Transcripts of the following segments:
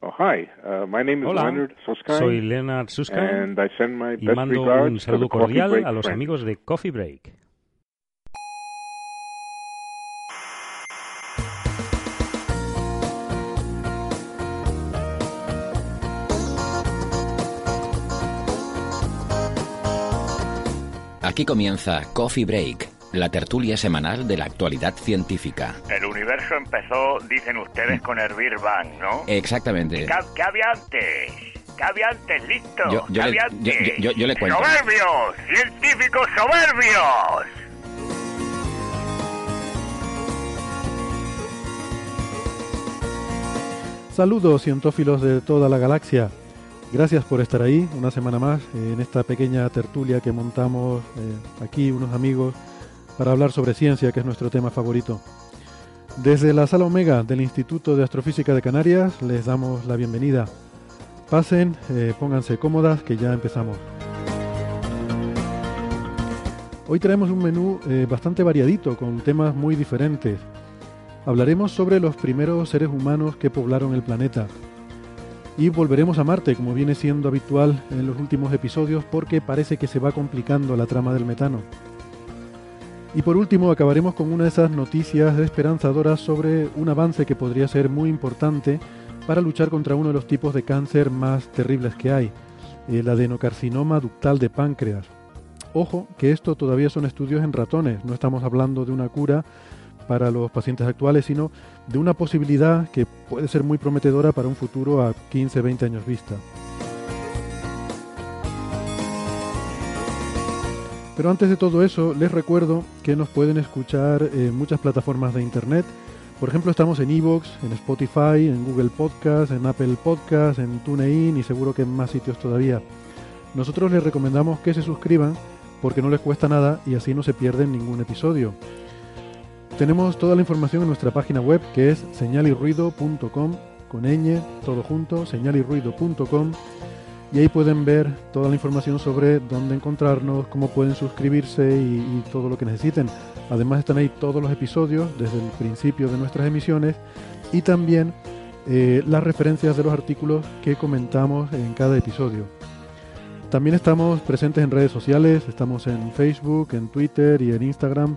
Oh, hi. Uh, my name is Hola, Leonard Susskind, soy Leonard Susskind and I send my y best mando un regards to the saludo Coffee cordial Break a los amigos de Coffee Break. Aquí comienza Coffee Break, la tertulia semanal de la actualidad científica. El universo empezó, dicen ustedes, con el Big Bang, ¿no? Exactamente. ¿Qué, qué había antes? ¿Qué había antes? Listo. Yo- yo ¿Qué le- había yo- antes? yo- yo- yo le cuento. ¡Soberbios! ¡Científicos soberbios! Saludos cientófilos de toda la galaxia. Gracias por estar ahí una semana más en esta pequeña tertulia que montamos eh, aquí unos amigos para hablar sobre ciencia, que es nuestro tema favorito. Desde la sala Omega del Instituto de Astrofísica de Canarias les damos la bienvenida. Pasen, eh, pónganse cómodas, que ya empezamos. Hoy traemos un menú eh, bastante variadito, con temas muy diferentes. Hablaremos sobre los primeros seres humanos que poblaron el planeta. Y volveremos a Marte, como viene siendo habitual en los últimos episodios, porque parece que se va complicando la trama del metano. Y por último, acabaremos con una de esas noticias esperanzadoras sobre un avance que podría ser muy importante para luchar contra uno de los tipos de cáncer más terribles que hay, el adenocarcinoma ductal de páncreas. Ojo, que esto todavía son estudios en ratones, no estamos hablando de una cura para los pacientes actuales, sino de una posibilidad que puede ser muy prometedora para un futuro a 15-20 años vista. Pero antes de todo eso, les recuerdo que nos pueden escuchar en muchas plataformas de internet. Por ejemplo, estamos en Evox, en Spotify, en Google Podcast, en Apple Podcast, en TuneIn y seguro que en más sitios todavía. Nosotros les recomendamos que se suscriban porque no les cuesta nada y así no se pierden ningún episodio. Tenemos toda la información en nuestra página web que es señalirruido.com con ñ, todo junto, señalirruido.com y ahí pueden ver toda la información sobre dónde encontrarnos, cómo pueden suscribirse y, todo lo que necesiten. Además están ahí todos los episodios desde el principio de nuestras emisiones y también eh, las referencias de los artículos que comentamos en cada episodio. También estamos presentes en redes sociales, estamos en Facebook, en Twitter y en Instagram.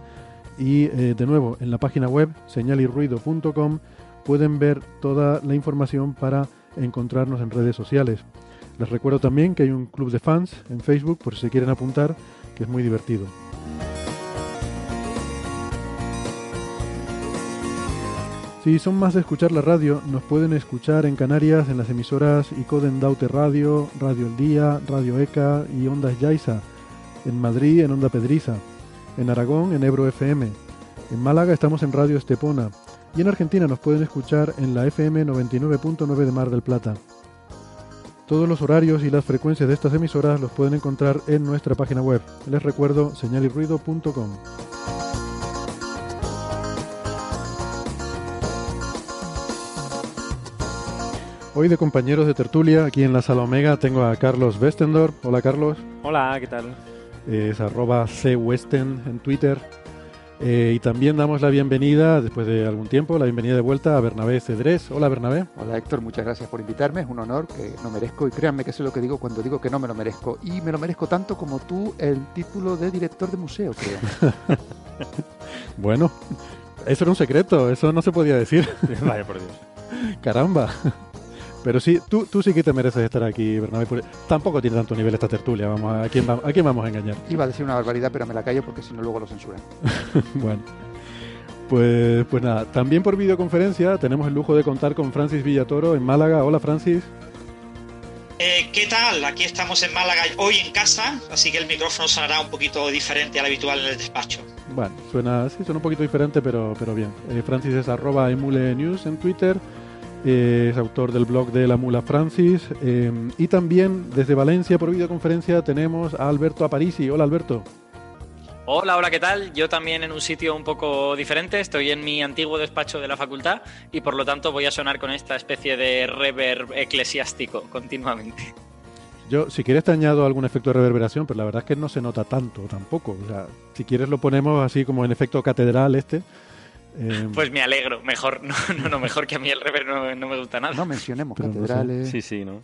Y eh, de nuevo, en la página web señalirruido.com pueden ver toda la información para encontrarnos en redes sociales. Les recuerdo también que hay un club de fans en Facebook por si se quieren apuntar, que es muy divertido. Si son más de escuchar la radio, nos pueden escuchar en Canarias en las emisoras Icoden Daute Radio, Radio El Día, Radio ECA y Ondas Yaiza. En Madrid en Onda Pedriza. En Aragón en Ebro FM. En Málaga estamos en Radio Estepona. Y en Argentina nos pueden escuchar en la FM 99.9 de Mar del Plata. Todos los horarios y las frecuencias de estas emisoras los pueden encontrar en nuestra página web. Les recuerdo señalirruido.com. Hoy de compañeros de tertulia, aquí en la sala Omega, tengo a Carlos Westendorf. Hola Carlos, Hola, ¿qué tal? es arroba cwesten en Twitter. Eh, y también damos la bienvenida, después de algún tiempo, la bienvenida de vuelta a Bernabé Cedrés. Hola Bernabé. Hola Héctor, muchas gracias por invitarme, es un honor que no merezco y créanme que sé lo que digo cuando digo que no me lo merezco y me lo merezco tanto como tú el título de director de museo, creo. Bueno, eso era un secreto, eso no se podía decir. Vaya por Dios. Caramba. Pero sí, tú, tú sí que te mereces estar aquí, Bernabé. Tampoco tiene tanto nivel esta tertulia, vamos a, ¿a, quién, va- ¿a quién vamos a engañar? Iba a decir una barbaridad, pero me la callo porque si no luego lo censuran. bueno. Pues, pues nada, también por videoconferencia tenemos el lujo de contar con Francis Villatoro en Málaga. Hola Francis. Eh, ¿Qué tal? Aquí estamos en Málaga hoy en casa, así que el micrófono sonará un poquito diferente al habitual en el despacho. Bueno, suena, sí, suena un poquito diferente, pero, pero bien. Eh, Francis es arroba emule news en Twitter, eh, es autor del blog de la mula Francis. eh, y también desde Valencia por videoconferencia tenemos a Alberto Aparici. Hola Alberto. Hola, hola, ¿qué tal? Yo también en un sitio un poco diferente, estoy en mi antiguo despacho de la facultad y por lo tanto voy a sonar con esta especie de reverb eclesiástico continuamente. Yo, si quieres, te añado algún efecto de reverberación, pero la verdad es que no se nota tanto tampoco. O sea, si quieres, lo ponemos así como en efecto catedral este. Eh, Pues me alegro, mejor, no, no, no, mejor que a mí el reverb no, no me gusta nada. No mencionemos Pero no sé. catedrales. Sí, sí, ¿no?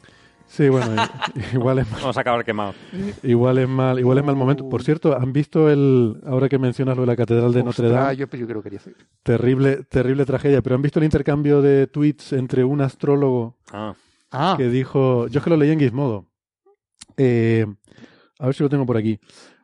sí, bueno, igual es, Vamos a acabar quemados. igual es mal, igual es mal momento. Por cierto, ¿han visto el, ahora que mencionas lo de la catedral de Notre Dame? yo, yo creo que quería hacer. Terrible, terrible tragedia. Pero han visto el intercambio de tweets entre un astrólogo Ah, Ah, que dijo, yo es que lo leí en Gizmodo. Eh, a ver si lo tengo por aquí.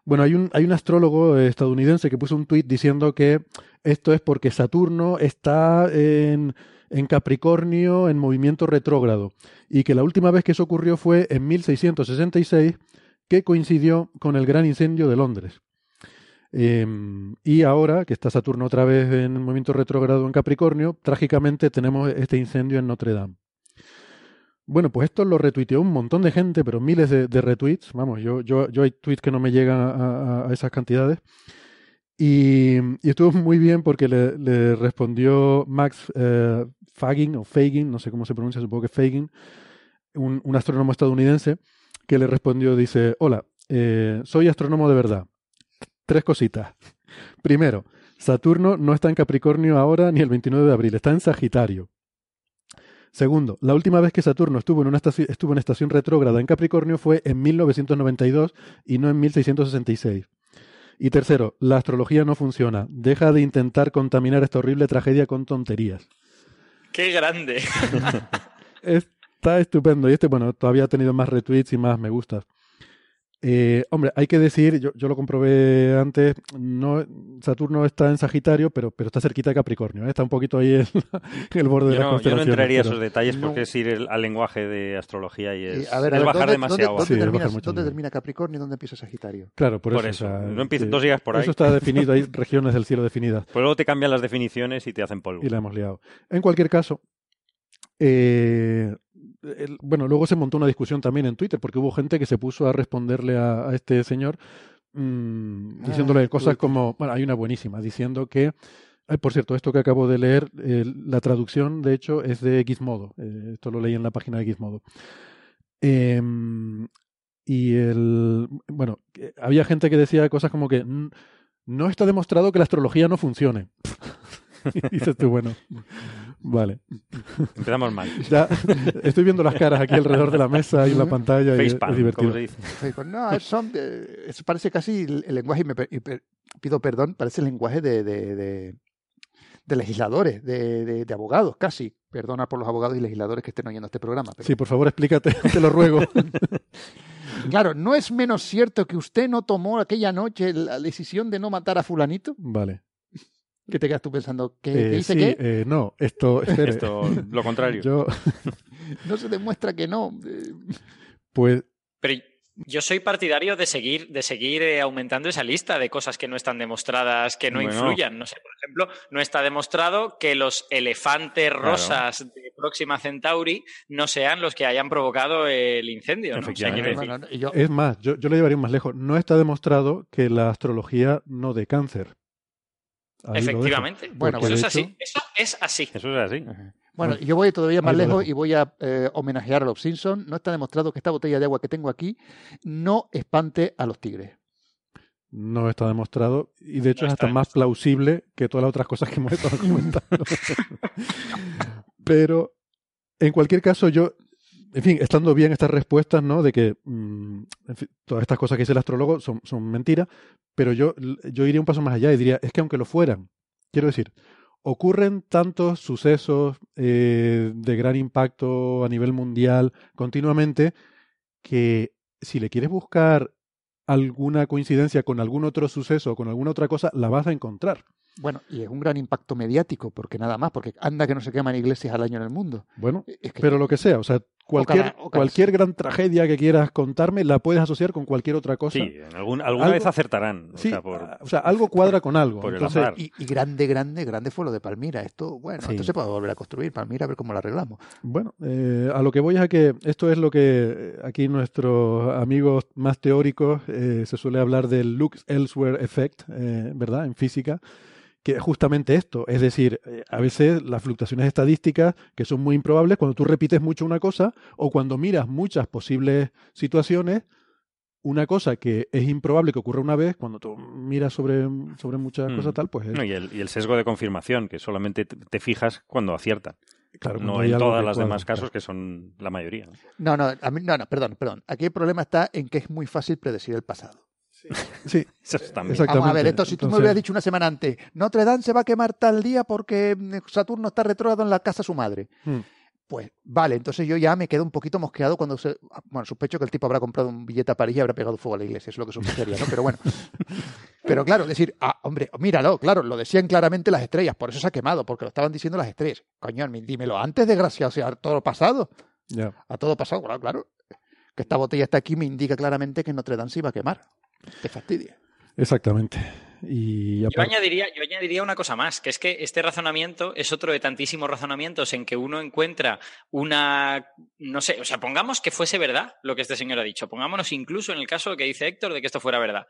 Bueno, hay un, hay un astrólogo eh, estadounidense que puso un tweet diciendo que esto es porque Saturno está en, en Capricornio en movimiento retrógrado y que la última vez que eso ocurrió fue en 1666, que coincidió con el gran incendio de Londres. Eh, y ahora, que está Saturno otra vez en movimiento retrógrado en Capricornio, trágicamente tenemos este incendio en Notre Dame. Bueno, pues esto lo retuiteó un montón de gente, pero miles de, retweets. Vamos, yo, yo, yo hay tweets que no me llegan a, esas cantidades. Y, estuvo muy bien porque le, respondió Max eh, Fagin, o Fagin, no sé cómo se pronuncia, supongo que Fagin, un, un astrónomo estadounidense, que le respondió, dice, hola, eh, soy astrónomo de verdad. Tres cositas. Primero, Saturno no está en Capricornio ahora ni el 29 de abril, está en Sagitario. Segundo, la última vez que Saturno estuvo en, una estaci- estuvo en estación retrógrada en Capricornio fue en 1992 y no en 1666. Y tercero, la astrología no funciona. Deja de intentar contaminar esta horrible tragedia con tonterías. ¡Qué grande! Está estupendo. Y este, bueno, todavía ha tenido más retweets y más me gustas. Eh, hombre, hay que decir, yo, yo lo comprobé antes, no, Saturno está en Sagitario, pero, pero está cerquita de Capricornio, ¿eh? está un poquito ahí en, en el borde de las no, yo no entraría a pero- esos detalles No. porque es ir el- al lenguaje de astrología y eh, es, a ver, a es ver, bajar ¿dónde, demasiado. dónde- Sí, dónde bajar dónde termina Capricornio y dónde empieza Sagitario? Claro, por, Por eso. eso, o sea, no no sigas por ahí. Eso está definido, hay regiones del cielo definidas Pues luego te cambian las definiciones y te hacen polvo. y la hemos liado. En cualquier caso, eh, bueno, luego se montó una discusión también en Twitter porque hubo gente que se puso a responderle a, a este señor mm, diciéndole Ah, cosas Twitter. como, bueno, hay una buenísima, diciendo que, ay, por cierto, esto que acabo de leer, eh, la traducción, de hecho, es de Gizmodo. Eh, esto lo leí en la página de Gizmodo. Em, y el, bueno, había gente que decía cosas como que "Mm, no está demostrado que la astrología no funcione. y dices tú, bueno, vale. Empezamos mal. Ya estoy viendo las caras aquí alrededor de la mesa y en la pantalla y es, Facepalm, es divertido. como se dice. No, es son- eh, eso parece casi el, lenguaje, y me y pido perdón, parece el lenguaje de, de, de- de legisladores, de, de- de abogados, casi. Perdona por los abogados y legisladores que estén oyendo este programa. pero- Sí, por favor, explícate, te lo ruego. Claro, ¿no es menos cierto que usted no tomó aquella noche la decisión de no matar a fulanito? Vale. ¿Qué te quedas tú pensando? ¿Qué, Eh, dice sí, qué? eh, no, esto, espere. Esto, lo contrario. Yo, No se demuestra que no. Pues, Pero yo soy partidario de seguir, de seguir eh, aumentando esa lista de cosas que no están demostradas, que no Bueno. influyan. No sé, por ejemplo, no está demostrado que los elefantes rosas de Próxima Centauri no sean los que hayan provocado el incendio. ¿no? O sea, Efectivamente. quiero decir, bueno, y yo- es más, yo, yo lo llevaría más lejos. No está demostrado que la astrología no dé cáncer. Ahí efectivamente. Bueno, Porque, eso es así. Eso es así. Eso es así. Bueno, yo voy todavía más lejos y voy a eh, homenajear a los Simpsons. No está demostrado que esta botella de agua que tengo aquí no espante a los tigres. No está demostrado y de hecho No es hasta más plausible que todas las otras cosas que hemos estado comentando. Pero en cualquier caso yo, en fin, estando bien estas respuestas, ¿no? De que mm, en fin, todas estas cosas que dice el astrólogo son, son mentiras, pero yo, yo iría un paso más allá y diría, es que aunque lo fueran, quiero decir, ocurren tantos sucesos eh, de gran impacto a nivel mundial continuamente que si le quieres buscar alguna coincidencia con algún otro suceso o con alguna otra cosa, la vas a encontrar. Bueno, y es un gran impacto mediático, porque nada más, porque anda que no se queman iglesias al año en el mundo. Bueno, Es que- pero lo que sea, o sea, cualquier, o cualquier gran tragedia que quieras contarme la puedes asociar con cualquier otra cosa. Sí, en algún- alguna Algo- vez acertarán. O Sí, sea, por- o sea, algo cuadra con algo. por el Entonces. Y, y grande, grande, grande fue lo de Palmira. Esto, bueno, Sí. esto se puede volver a construir. Palmira, a ver cómo lo arreglamos. Bueno, eh, a lo que voy es a que esto es lo que eh, aquí nuestros amigos más teóricos eh, se suele hablar del look elsewhere effect, eh, ¿verdad? En física, que es justamente esto. Es decir, eh, a veces las fluctuaciones estadísticas, que son muy improbables, cuando tú repites mucho una cosa o cuando miras muchas posibles situaciones, una cosa que es improbable que ocurra una vez, cuando tú miras sobre, sobre muchas Mm. cosas tal, pues es, No, y, el, y el sesgo de confirmación, que solamente te, fijas cuando aciertan. claro, no en todas las demás claro. casos, que son la mayoría. ¿no? No, no, a mí, no, no, perdón, perdón. Aquí el problema está en que es muy fácil predecir el pasado. Sí, Eso también. Exacto. Vamos a ver, Exactamente. esto si tú me hubieras dicho una semana antes, Notre Dame se va a quemar tal día porque mm, Saturno está retrógrado en la casa de su madre. Mm. Pues vale, entonces yo ya me quedo un poquito mosqueado cuando se... Bueno, sospecho que el tipo habrá comprado un billete a París y habrá pegado fuego a la iglesia, es lo que sospecharía, ¿no? Pero bueno. Pero claro, decir, ah, hombre, míralo, claro, lo decían claramente las estrellas, por eso se ha quemado, porque lo estaban diciendo las estrellas. Coño, dímelo antes, desgraciado, o sea, todo pasado. Ya. A todo pasado, claro, claro. Que esta botella está aquí me indica claramente que Notre Dame se iba a quemar. Te fastidia. Exactamente. Y Yo añadiría, yo añadiría una cosa más, que es que este razonamiento es otro de tantísimos razonamientos en que uno encuentra una, no sé, o sea, pongamos que fuese verdad lo que este señor ha dicho, pongámonos incluso en el caso que dice Héctor de que esto fuera verdad.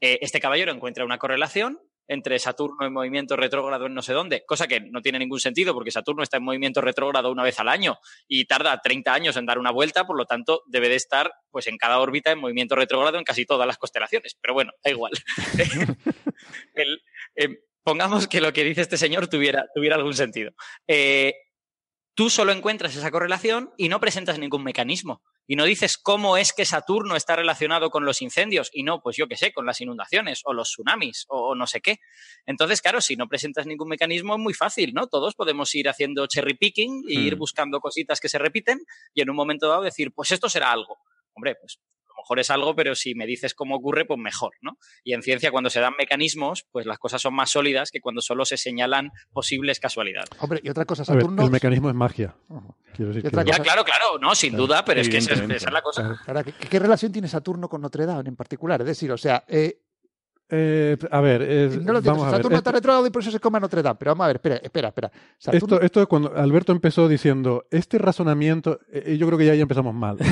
Eh, este caballero encuentra una correlación entre Saturno en movimiento retrógrado en no sé dónde, cosa que no tiene ningún sentido porque Saturno está en movimiento retrógrado una vez al año y tarda 30 años en dar una vuelta, por lo tanto debe de estar pues en cada órbita en movimiento retrógrado en casi todas las constelaciones, pero bueno, da igual. El- eh, pongamos que lo que dice este señor tuviera, tuviera algún sentido. Eh, tú solo encuentras esa correlación y no presentas ningún mecanismo. Y no dices cómo es que Saturno está relacionado con los incendios y no, pues yo qué sé, con las inundaciones o los tsunamis o, no sé qué. Entonces, claro, si no presentas ningún mecanismo es muy fácil, ¿no? Todos podemos ir haciendo cherry picking e ir Hmm. buscando cositas que se repiten y en un momento dado decir, pues esto será algo. Hombre, pues mejor es algo, pero si me dices cómo ocurre, pues mejor, ¿no? Y en ciencia, cuando se dan mecanismos, pues las cosas son más sólidas que cuando solo se señalan posibles casualidades. Hombre, y otra cosa, ver, Saturno. el mecanismo es magia. Quiero decir que- Ya, cosa- claro, claro, no, sin Claro, duda, pero es que esa esa es la cosa. Claro. Ahora, ¿qué, qué relación tiene Saturno con Notre Dame en particular? Es decir, o sea, eh, Eh, a ver, eh, no lo vamos a ver. Saturno está retrógrado y por eso se come a Notre Dame. Pero vamos a ver, espera, espera, espera. Saturno, esto, esto es cuando Alberto empezó diciendo, este razonamiento, eh, yo creo que ya, ya empezamos mal.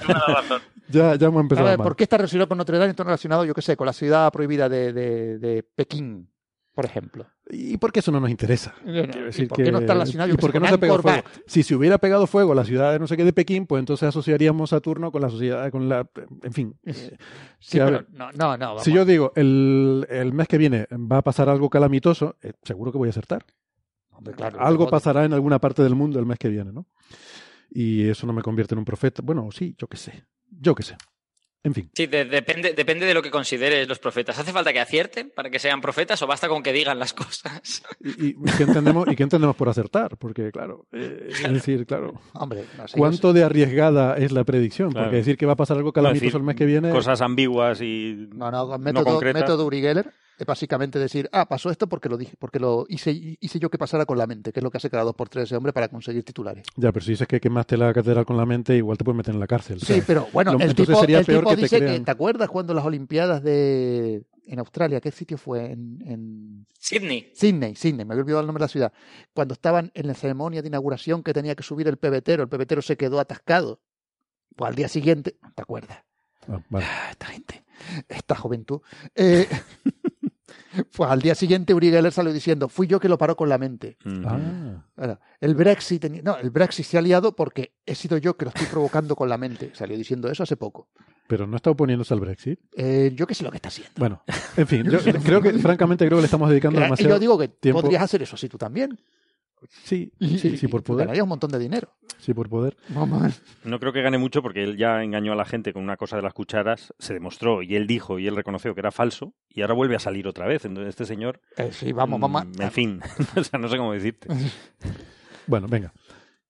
Ya, ya hemos a empezado ver, mal. ¿por qué está relacionado con Notre Dame y está relacionado, yo qué sé, con la ciudad prohibida de, de- de Pekín, por ejemplo? ¿Y por qué eso no nos interesa? Quiero ¿Y decir por qué no está relacionado yo ¿y por qué no se pegó fuego? Si se hubiera pegado fuego a la ciudad de no sé qué de Pekín, pues entonces asociaríamos Saturno con la sociedad, con la, en fin. eh, Sí, que, a pero ver, no, no, no. Vamos. si yo digo el, el mes que viene va a pasar algo calamitoso, eh, seguro que voy a acertar. Hombre, claro, algo pasará en alguna parte del mundo el mes que viene, ¿no? Y eso no me convierte en un profeta. Bueno, sí, yo qué sé. Yo qué sé. En fin. Sí, de- depende, depende de lo que consideres los profetas. ¿Hace falta que acierten para que sean profetas o basta con que digan las cosas? ¿Y, y qué, entendemos, ¿y qué entendemos por acertar? Porque, claro, eh, es decir, claro, Hombre, no ¿cuánto de arriesgada es la predicción? Claro. Porque decir que va a pasar algo No, calamitoso decir el mes que viene. Cosas ambiguas y No, no, no método, concretas. método Uri Geller es básicamente decir, ah, pasó esto porque lo dije, porque lo hice, hice yo que pasara con la mente, que es lo que hace cada dos por tres ese hombre para conseguir titulares. Ya, pero si dices que quemaste la catedral con la mente, igual te pueden meter en la cárcel. Sí, ¿sabes? pero bueno, Lo- el entonces tipo, sería el peor tipo que te dice que, crean. ¿te acuerdas cuando las Olimpiadas de en Australia, qué sitio fue? En, en Sydney. Sydney, Sydney, me había olvidado el nombre de la ciudad. Cuando estaban en la ceremonia de inauguración que tenía que subir el pebetero, el pebetero se quedó atascado. Pues al día siguiente, ¿te acuerdas? Ah, vale. Ah, esta gente, esta juventud. Eh, pues al día siguiente Uri Geller salió diciendo, fui yo que lo paró con la mente. Ah, Ahora, el Brexit, no, el Brexit se ha liado porque he sido yo que lo estoy provocando con la mente. Salió diciendo eso hace poco. pero no está oponiéndose al Brexit. Eh, yo qué sé lo que está haciendo. Bueno, en fin, yo creo que, francamente, creo que le estamos dedicando y demasiado yo digo que tiempo. podrías hacer eso así tú también. Sí, sí, sí, por poder. Ganarías un montón de dinero. Sí, por poder. Vamos a ver. No creo que gane mucho porque él ya engañó a la gente con una cosa de las cucharas, se demostró y él dijo y él reconoció que era falso y ahora vuelve a salir otra vez. Entonces este señor, Eh, sí, vamos, vamos. mm, en fin, o sea, no sé cómo decirte. Bueno, venga.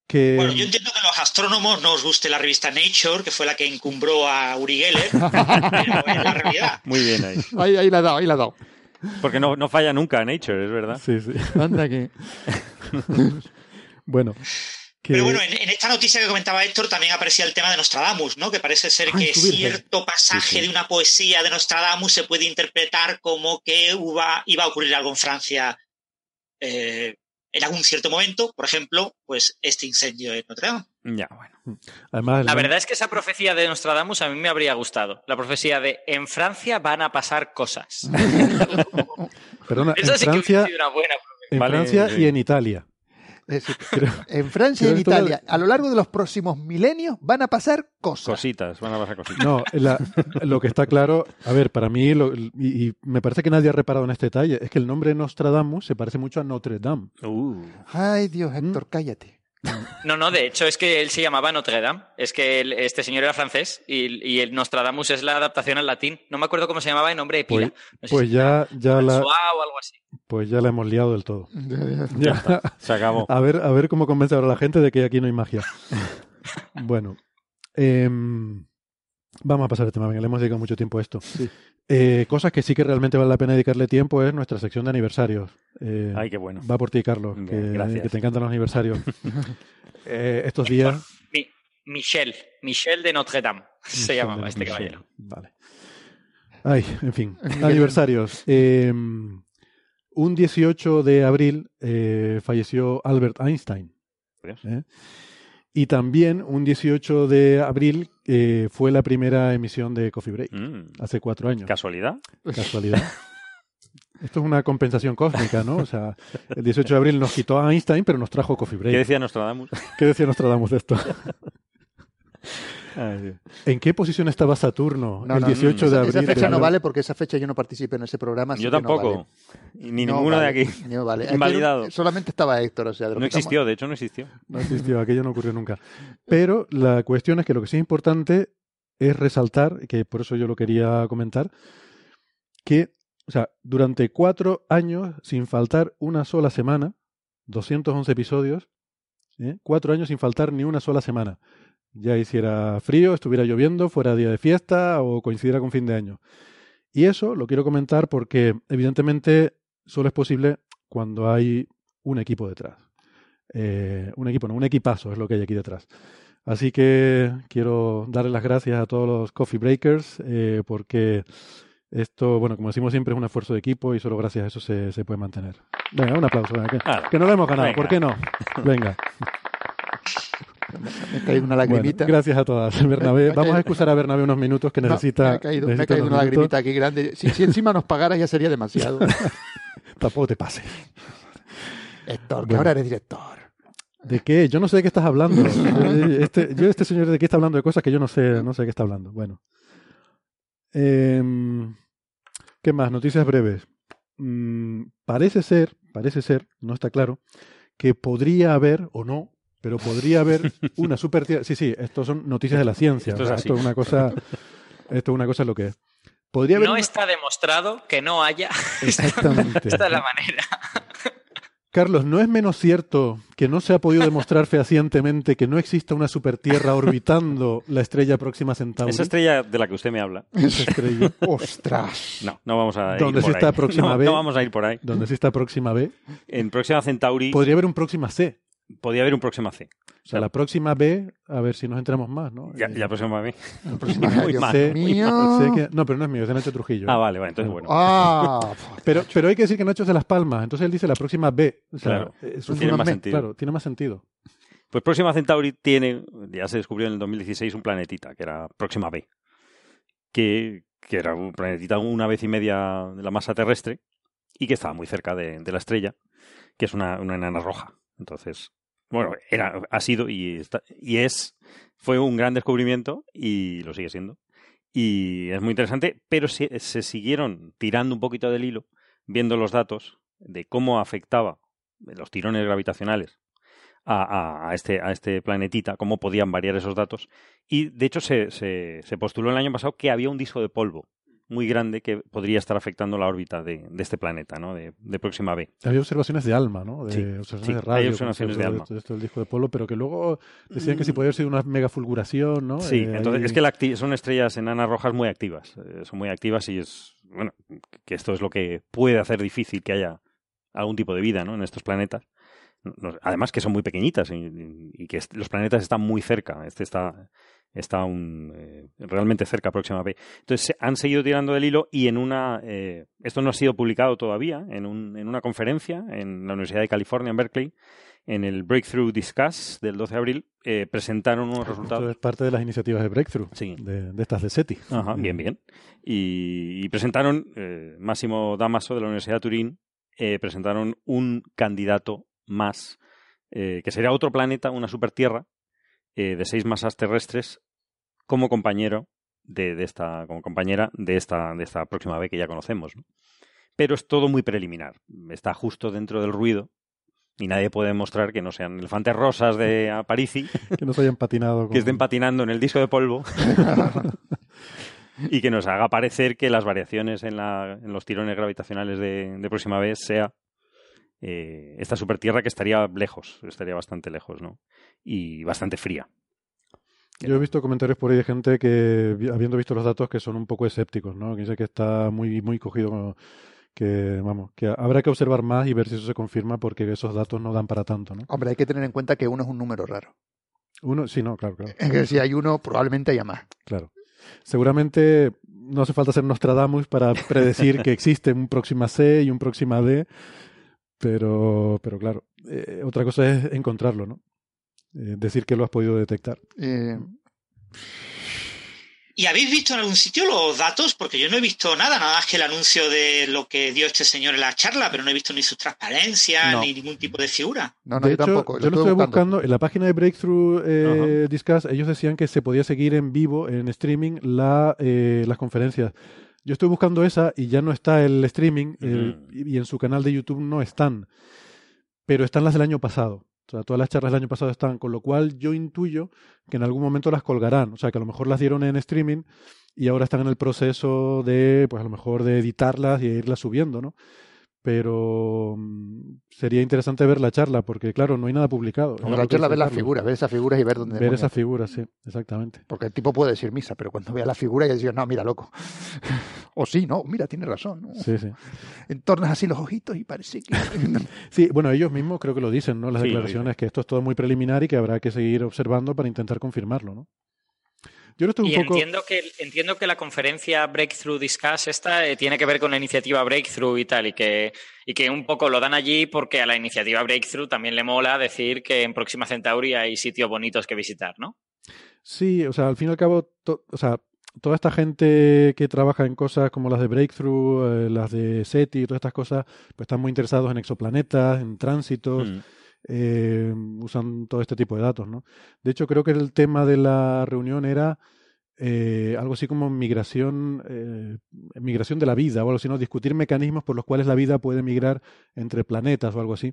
Que, Bueno, yo entiendo que a los astrónomos no os guste la revista Nature, que fue la que encumbró a Uri Geller, pero es la realidad. Muy bien ahí. Ahí, ahí la ha dado, ahí la ha dado. Porque no, no falla nunca Nature, es verdad. Sí, sí. Anda que... Bueno, que Pero bueno, en, en esta noticia que comentaba Héctor también aparecía el tema de Nostradamus, ¿no? Que parece ser Ay, que cierto pasaje Sí, sí. de una poesía de Nostradamus se puede interpretar como que iba, iba a ocurrir algo en Francia eh, en algún cierto momento, por ejemplo, pues este incendio de Notre Dame. Ya, bueno. además el La verdad es que esa profecía de Nostradamus a mí me habría gustado. La profecía de en Francia van a pasar cosas. perdona, en Esa sí que Francia, hubiera sido una buena profecía. en Vale, Francia sí. y en Italia. Es decir, Creo- en Francia y en Italia, a lo largo de los próximos milenios, van a pasar cosas. Cositas, van a pasar cositas. No, la- lo que está claro, a ver, para mí, lo- y, y me parece que nadie ha reparado en este detalle, es que el nombre Nostradamus se parece mucho a Notre Dame. Uh, Ay, Dios, Héctor, ¿Mm? cállate. No, no, de hecho es que él se llamaba Notre Dame. Es que él- este señor era francés y, y el Nostradamus es la adaptación al latín. No me acuerdo cómo se llamaba en nombre de pila. No sé Pues si ya, ya la, François o algo así. pues ya la hemos liado del todo. Ya. se acabó. A ver, a ver cómo convence ahora a la gente de que aquí no hay magia. Bueno, em, vamos a pasar el tema. Venga, le hemos dedicado mucho tiempo a esto. Eh, cosas que sí que realmente vale la pena dedicarle tiempo es nuestra sección de aniversarios. Eh, Ay, qué bueno. Va por ti, Carlos, Bien, que, gracias. que te encantan los aniversarios. Eh, estos días. Mi- Michel, Michel de Notre Dame se llamaba este Michel. caballero. Vale. Ay, en fin. Aniversarios. Eh, un 18 de abril eh, falleció Albert Einstein. Y también un 18 de abril eh, fue la primera emisión de Coffee Break, Mm, hace cuatro años. ¿Casualidad? Casualidad. Esto es una compensación cósmica, ¿no? O sea, el 18 de abril nos quitó a Einstein, pero nos trajo Coffee ¿Qué Break. decía Nostradamus? ¿Qué decía Nostradamus de esto? Dios. ¿En qué posición estaba Saturno No, el no, 18 esa, de abril? esa fecha no vale porque esa fecha yo no participé en ese programa. Yo tampoco. vale. Ni No ninguno vale, de aquí. No vale. Aquí Invalidado. solamente estaba Héctor, o sea, No existió, de hecho no existió. No existió, aquello no ocurrió nunca. Pero la cuestión es que lo que sí es importante es resaltar, que por eso yo lo quería comentar, que, o sea, durante cuatro años, sin faltar una sola semana, 211 episodios, ¿eh? cuatro años sin faltar ni una sola semana. Ya hiciera frío, estuviera lloviendo, fuera día de fiesta o coincidiera con fin de año. Y eso lo quiero comentar porque evidentemente solo es posible cuando hay un equipo detrás. Eh, un equipo, no, un equipazo es lo que hay aquí detrás. Así que quiero darle las gracias a todos los Coffee Breakers eh, porque esto, bueno, como decimos siempre, es un esfuerzo de equipo y solo gracias a eso se, se puede mantener. Venga, un aplauso. venga, que, que no lo hemos ganado, Venga. ¿por qué no? Venga. Me caído una Bueno, lagrimita. gracias a todas. Bernabé, vamos a excusar a Bernabé unos minutos que No, necesita. me ha caído, me ha necesita caído unos una minutos. lagrimita aquí grande. Si, si encima nos pagaras ya sería demasiado. Tampoco te pase. Héctor, que Bueno. ahora eres director. ¿De qué? Yo no sé de qué estás hablando. Este, yo, este señor de qué está hablando de cosas que yo no sé, no sé de qué está hablando. Bueno. Em, ¿Qué más? Noticias breves. Mm, parece ser, parece ser, no está claro, que podría haber, o no, pero podría haber una super tierra. Sí, sí, estos son noticias de la ciencia. Esto es sea, así. esto es una cosa. Esto es una cosa lo que es. Podría haber No una- está demostrado que no haya. Exactamente. Esta es la manera. Carlos, ¿no es menos cierto que no se ha podido demostrar fehacientemente que no exista una supertierra orbitando la estrella próxima a Centauri? Esa estrella de la que usted me habla. Esa estrella. ¡Ostras! No, no vamos a ir ¿Dónde por sí está ahí. Próxima no, B? no vamos a ir por ahí. Donde sí está próxima B. En próxima Centauri Podría haber un próxima C. podía haber un próxima C. O sea, la próxima B, a ver si nos entramos más, ¿no? Ya, Eh, ya próxima B. La próxima Muy mal, mío. sé que- no, pero no es mío, es de Nacho Trujillo. Ah, vale, vale, entonces bueno. Ah, Pero, pero hay que decir que Nacho es de Las Palmas, entonces él dice la próxima B. O sea, Claro, es tiene un- más sentido. Claro, tiene más sentido. Pues Próxima Centauri tiene, ya se descubrió en el 2016, un planetita, que era Próxima B, que, que era un planetita una vez y media de la masa terrestre y que estaba muy cerca de, de la estrella, que es una, una enana roja. Entonces, bueno, era, ha sido y, está, y es, fue un gran descubrimiento y lo sigue siendo. Y es muy interesante, pero se, se siguieron tirando un poquito del hilo, viendo los datos de cómo afectaba los tirones gravitacionales a, a- este, a este planetita, cómo podían variar esos datos. Y de hecho se, se postuló el año pasado que había un disco de polvo muy grande que podría estar afectando la órbita de, de este planeta, ¿no? De, de, Próxima B. Había observaciones de ALMA, ¿no? De sí, observaciones sí, de radio. hay observaciones de ALMA. Esto del disco de Polo, pero que luego decían que si podía haber sido una megafulguración, ¿no? Sí, eh, entonces ahí... es que la son estrellas enanas rojas muy activas. Eh, son muy activas y es, bueno, que esto es lo que puede hacer difícil que haya algún tipo de vida, ¿no? En estos planetas. Además que son muy pequeñitas y, y que los planetas están muy cerca. Este está está un, eh, realmente cerca, próxima B. Entonces han seguido tirando del hilo y en una, eh, esto no ha sido publicado todavía, en, un, en una conferencia en la Universidad de California, en Berkeley, en el Breakthrough Discuss del 12 de abril, eh, presentaron unos resultados. Esto es parte de las iniciativas de Breakthrough, sí. de, de estas de SETI. Ajá, bien, bien. Y, y presentaron, Máximo Damaso de la Universidad de Turín, presentaron un candidato más, eh, que sería otro planeta, una supertierra, eh, de seis masas terrestres como compañero de, de, esta como compañera de esta de esta próxima vez que ya conocemos ¿no? pero es todo muy preliminar. Está justo dentro del ruido y nadie puede demostrar que no sean elefantes rosas de Aparici. Que no se hayan patinado con... que estén patinando en el disco de polvo. Y que nos haga parecer que las variaciones en, la, en los tirones gravitacionales de, de próxima vez sea eh, esta supertierra que estaría lejos, estaría bastante lejos, ¿no? Y bastante fría. Yo he visto comentarios por ahí de gente que, habiendo visto los datos, que son un poco escépticos, ¿no? Que dice que está muy, muy cogido, que, vamos, que habrá que observar más y ver si eso se confirma porque esos datos no dan para tanto, ¿no? Hombre, hay que tener en cuenta que uno es un número raro. Uno, sí, no, claro, claro. Es que si hay uno, probablemente haya más. Claro. Seguramente no hace falta ser Nostradamus para predecir que existe un próxima C y un próxima D, pero, pero claro, eh, otra cosa es encontrarlo, ¿no? Eh, decir que lo has podido detectar. Eh... ¿Y habéis visto en algún sitio los datos? Porque yo no he visto nada, nada más que el anuncio de lo que dio este señor en la charla, pero no he visto ni sus transparencias No. ni ningún tipo de figura. No, no, de yo hecho, tampoco. yo lo estoy buscando. En la página de Breakthrough eh, Ajá. Discuss, ellos decían que se podía seguir en vivo, en streaming, la, eh, las conferencias. Yo estoy buscando esa y ya no está el streaming y y en su canal de YouTube no están. Pero están las del año pasado. O sea, todas las charlas del año pasado están, con lo cual yo intuyo que en algún momento las colgarán. O sea, que a lo mejor las dieron en streaming y ahora están en el proceso de, pues a lo mejor de editarlas y de irlas subiendo, ¿no? Pero mm, sería interesante ver la charla, porque claro, no hay nada publicado. Como la charla, ver las figuras, ver esas figuras y ver dónde. Ver demonios. esas figuras, sí, exactamente. Porque el tipo puede decir misa, pero cuando vea la figura ya dice, no, mira, loco. o sí, no, mira, tiene razón. ¿no? Sí, sí. Entornas así los ojitos y parece que. Sí, bueno, ellos mismos creo que lo dicen, ¿no? Las Sí, declaraciones, que esto es todo muy preliminar y que habrá que seguir observando para intentar confirmarlo, ¿no? Yo no estoy un Y poco... entiendo que, entiendo que la conferencia Breakthrough Discuss esta eh, tiene que ver con la iniciativa Breakthrough y tal, y que, y que un poco lo dan allí porque a la iniciativa Breakthrough también le mola decir que en Próxima Centauri hay sitios bonitos que visitar, ¿no? Sí, o sea, al fin y al cabo, o sea, toda esta gente que trabaja en cosas como las de Breakthrough, eh, las de SETI, todas estas cosas, pues están muy interesados en exoplanetas, en tránsitos, Mm. Eh, usan todo este tipo de datos, ¿no? De hecho, creo que el tema de la reunión era eh, algo así como migración, eh, migración de la vida o algo así, ¿no? Discutir mecanismos por los cuales la vida puede migrar entre planetas o algo así.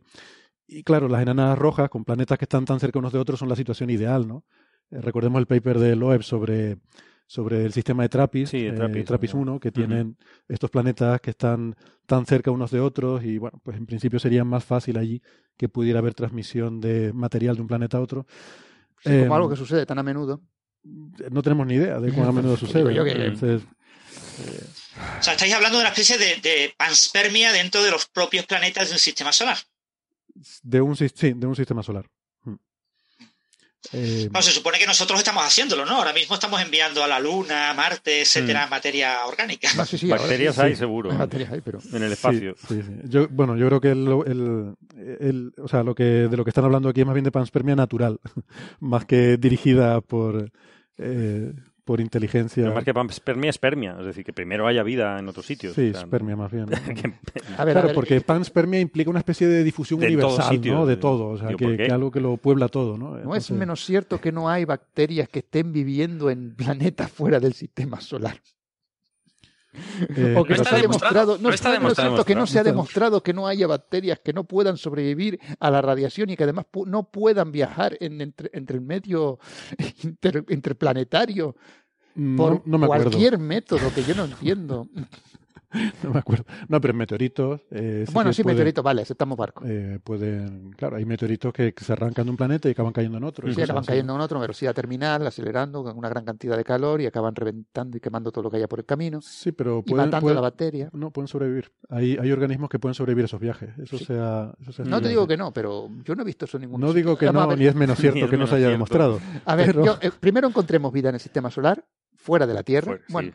Y claro, las enanas rojas con planetas que están tan cerca unos de otros son la situación ideal, ¿no? Eh, recordemos el paper de Loeb sobre, sobre el sistema de TRAPPIST, Sí, de eh, TRAPPIST, TRAPPIST ¿no? 1, que tienen estos planetas que están tan cerca unos de otros y bueno, pues en principio sería más fácil allí que pudiera haber transmisión de material de un planeta a otro. Sí, como Em, algo que sucede tan a menudo. No tenemos ni idea de cuán a menudo sucede. yo ¿no? que- Entonces, O sea, estáis hablando de una especie de, de panspermia dentro de los propios planetas de un sistema solar. de un, sí, de un sistema solar. Mm. Eh, Bueno, se supone que nosotros estamos haciéndolo, ¿no? Ahora mismo estamos enviando a la Luna, a Marte, etcétera, materia orgánica. Ah, sí, Bacterias sí, hay, sí. seguro. Hay bacterias hay, pero. En el espacio. Sí, sí, sí. Yo, bueno, yo creo que el, el, el- o sea, lo que, de lo que están hablando aquí es más bien de panspermia natural, más que dirigida por, eh, por inteligencia. Pero más que panspermia, espermia. Es decir, que primero haya vida en otros sitios. Sí, O sea, espermia más bien. ¿no? que- A ver, a Claro, ver, porque panspermia implica una especie de difusión De universal, sitios, ¿no? De de- todo, o sea, digo, que, que algo que lo puebla todo, ¿no? No es Entonces, menos cierto que no hay bacterias que estén viviendo en planetas fuera del sistema solar. Eh, O que pero no se ha sabemos- demostrado, no, no está que no se ha Está- demostrado que no haya bacterias que no puedan sobrevivir a la radiación y que además pu- no puedan viajar en- entre, entre el medio inter- interplanetario por no me acuerdo. cualquier método que yo no entiendo. No me acuerdo. No, pero meteoritos. eh, bueno, sí, pueden- meteorito, vale, aceptamos barco. eh, pueden, claro, hay meteoritos que se arrancan de un planeta y acaban cayendo en otro. y Sí, acaban así. cayendo en otro, velocidad terminal, acelerando con una gran cantidad de calor y acaban reventando y quemando todo lo que haya por el camino Sí, pero y pueden, matando pueden- la bacteria. no pueden sobrevivir. Hay, hay organismos que pueden sobrevivir a esos viajes. Eso Sí. sea, eso se ha No te digo que no, pero yo no he visto eso en ningún No sitio. digo que no, ver. ni es menos cierto que no se haya cierto. demostrado. A ver, pero- yo, eh, primero encontremos vida en el sistema solar, fuera de la Tierra. Fuera, sí. bueno,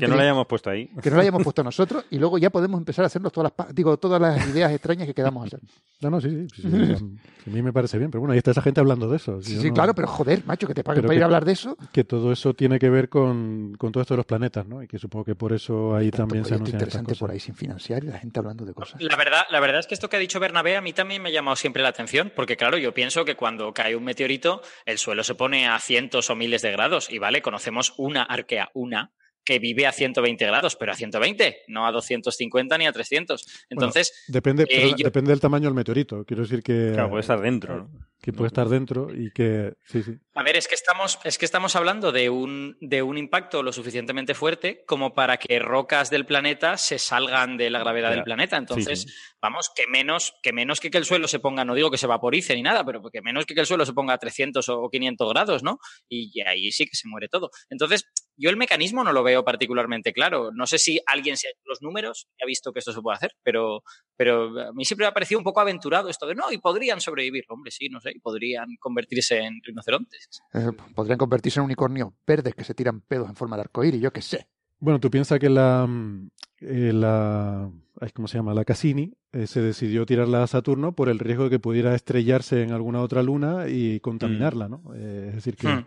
Que no la hayamos puesto ahí. que no la hayamos puesto nosotros y luego ya podemos empezar a hacernos todas las, pa- digo, todas las ideas extrañas que queramos hacer. No, no, sí, sí. sí, sí, a mí me parece bien. Pero bueno, ahí está esa gente hablando de eso. Sí, Yo sí, no- claro, pero joder, macho, que te paguen Pero para que- ir a hablar de eso. Que todo eso tiene que ver con, con todo esto de los planetas, ¿no? Y que supongo que por eso ahí Tanto también se anuncian estas interesante cosas. por ahí sin financiar y la gente hablando de cosas. La verdad, la verdad es que esto que ha dicho Bernabé a mí también me ha llamado siempre la atención, porque claro, yo pienso que cuando cae un meteorito, el suelo se pone a cientos o miles de grados, y vale, conocemos una arquea, una, que vive a 120 grados, pero a 120, no a 250 ni a 300. Entonces, Depende, Eh, yo- depende del tamaño del meteorito. Quiero decir que, Claro, puede estar dentro, ¿no? que puede estar dentro y que. Sí, sí. A ver, es que estamos, es que estamos hablando de un, de un impacto lo suficientemente fuerte como para que rocas del planeta se salgan de la gravedad del planeta. Entonces, Sí, sí. vamos, que menos, que menos que que el suelo se ponga, no digo que se vaporice ni nada, pero que menos que que el suelo se ponga a 300 o 500 grados, ¿no? Y ahí sí que se muere todo. Entonces, yo el mecanismo no lo veo particularmente claro. No sé si alguien se ha hecho los números y ha visto que esto se puede hacer, pero, pero a mí siempre me ha parecido un poco aventurado esto de no, y podrían sobrevivir. Hombre, sí, no sé, y podrían convertirse en rinocerontes. Eh, podrían convertirse en unicornios verdes que se tiran pedos en forma de arcoíris, yo qué sé. Bueno, tú piensas que la, mm, eh, la ay, ¿cómo se llama? La Cassini eh, se decidió tirarla a Saturno por el riesgo de que pudiera estrellarse en alguna otra luna y contaminarla, ¿no? Eh, es decir que, Hmm.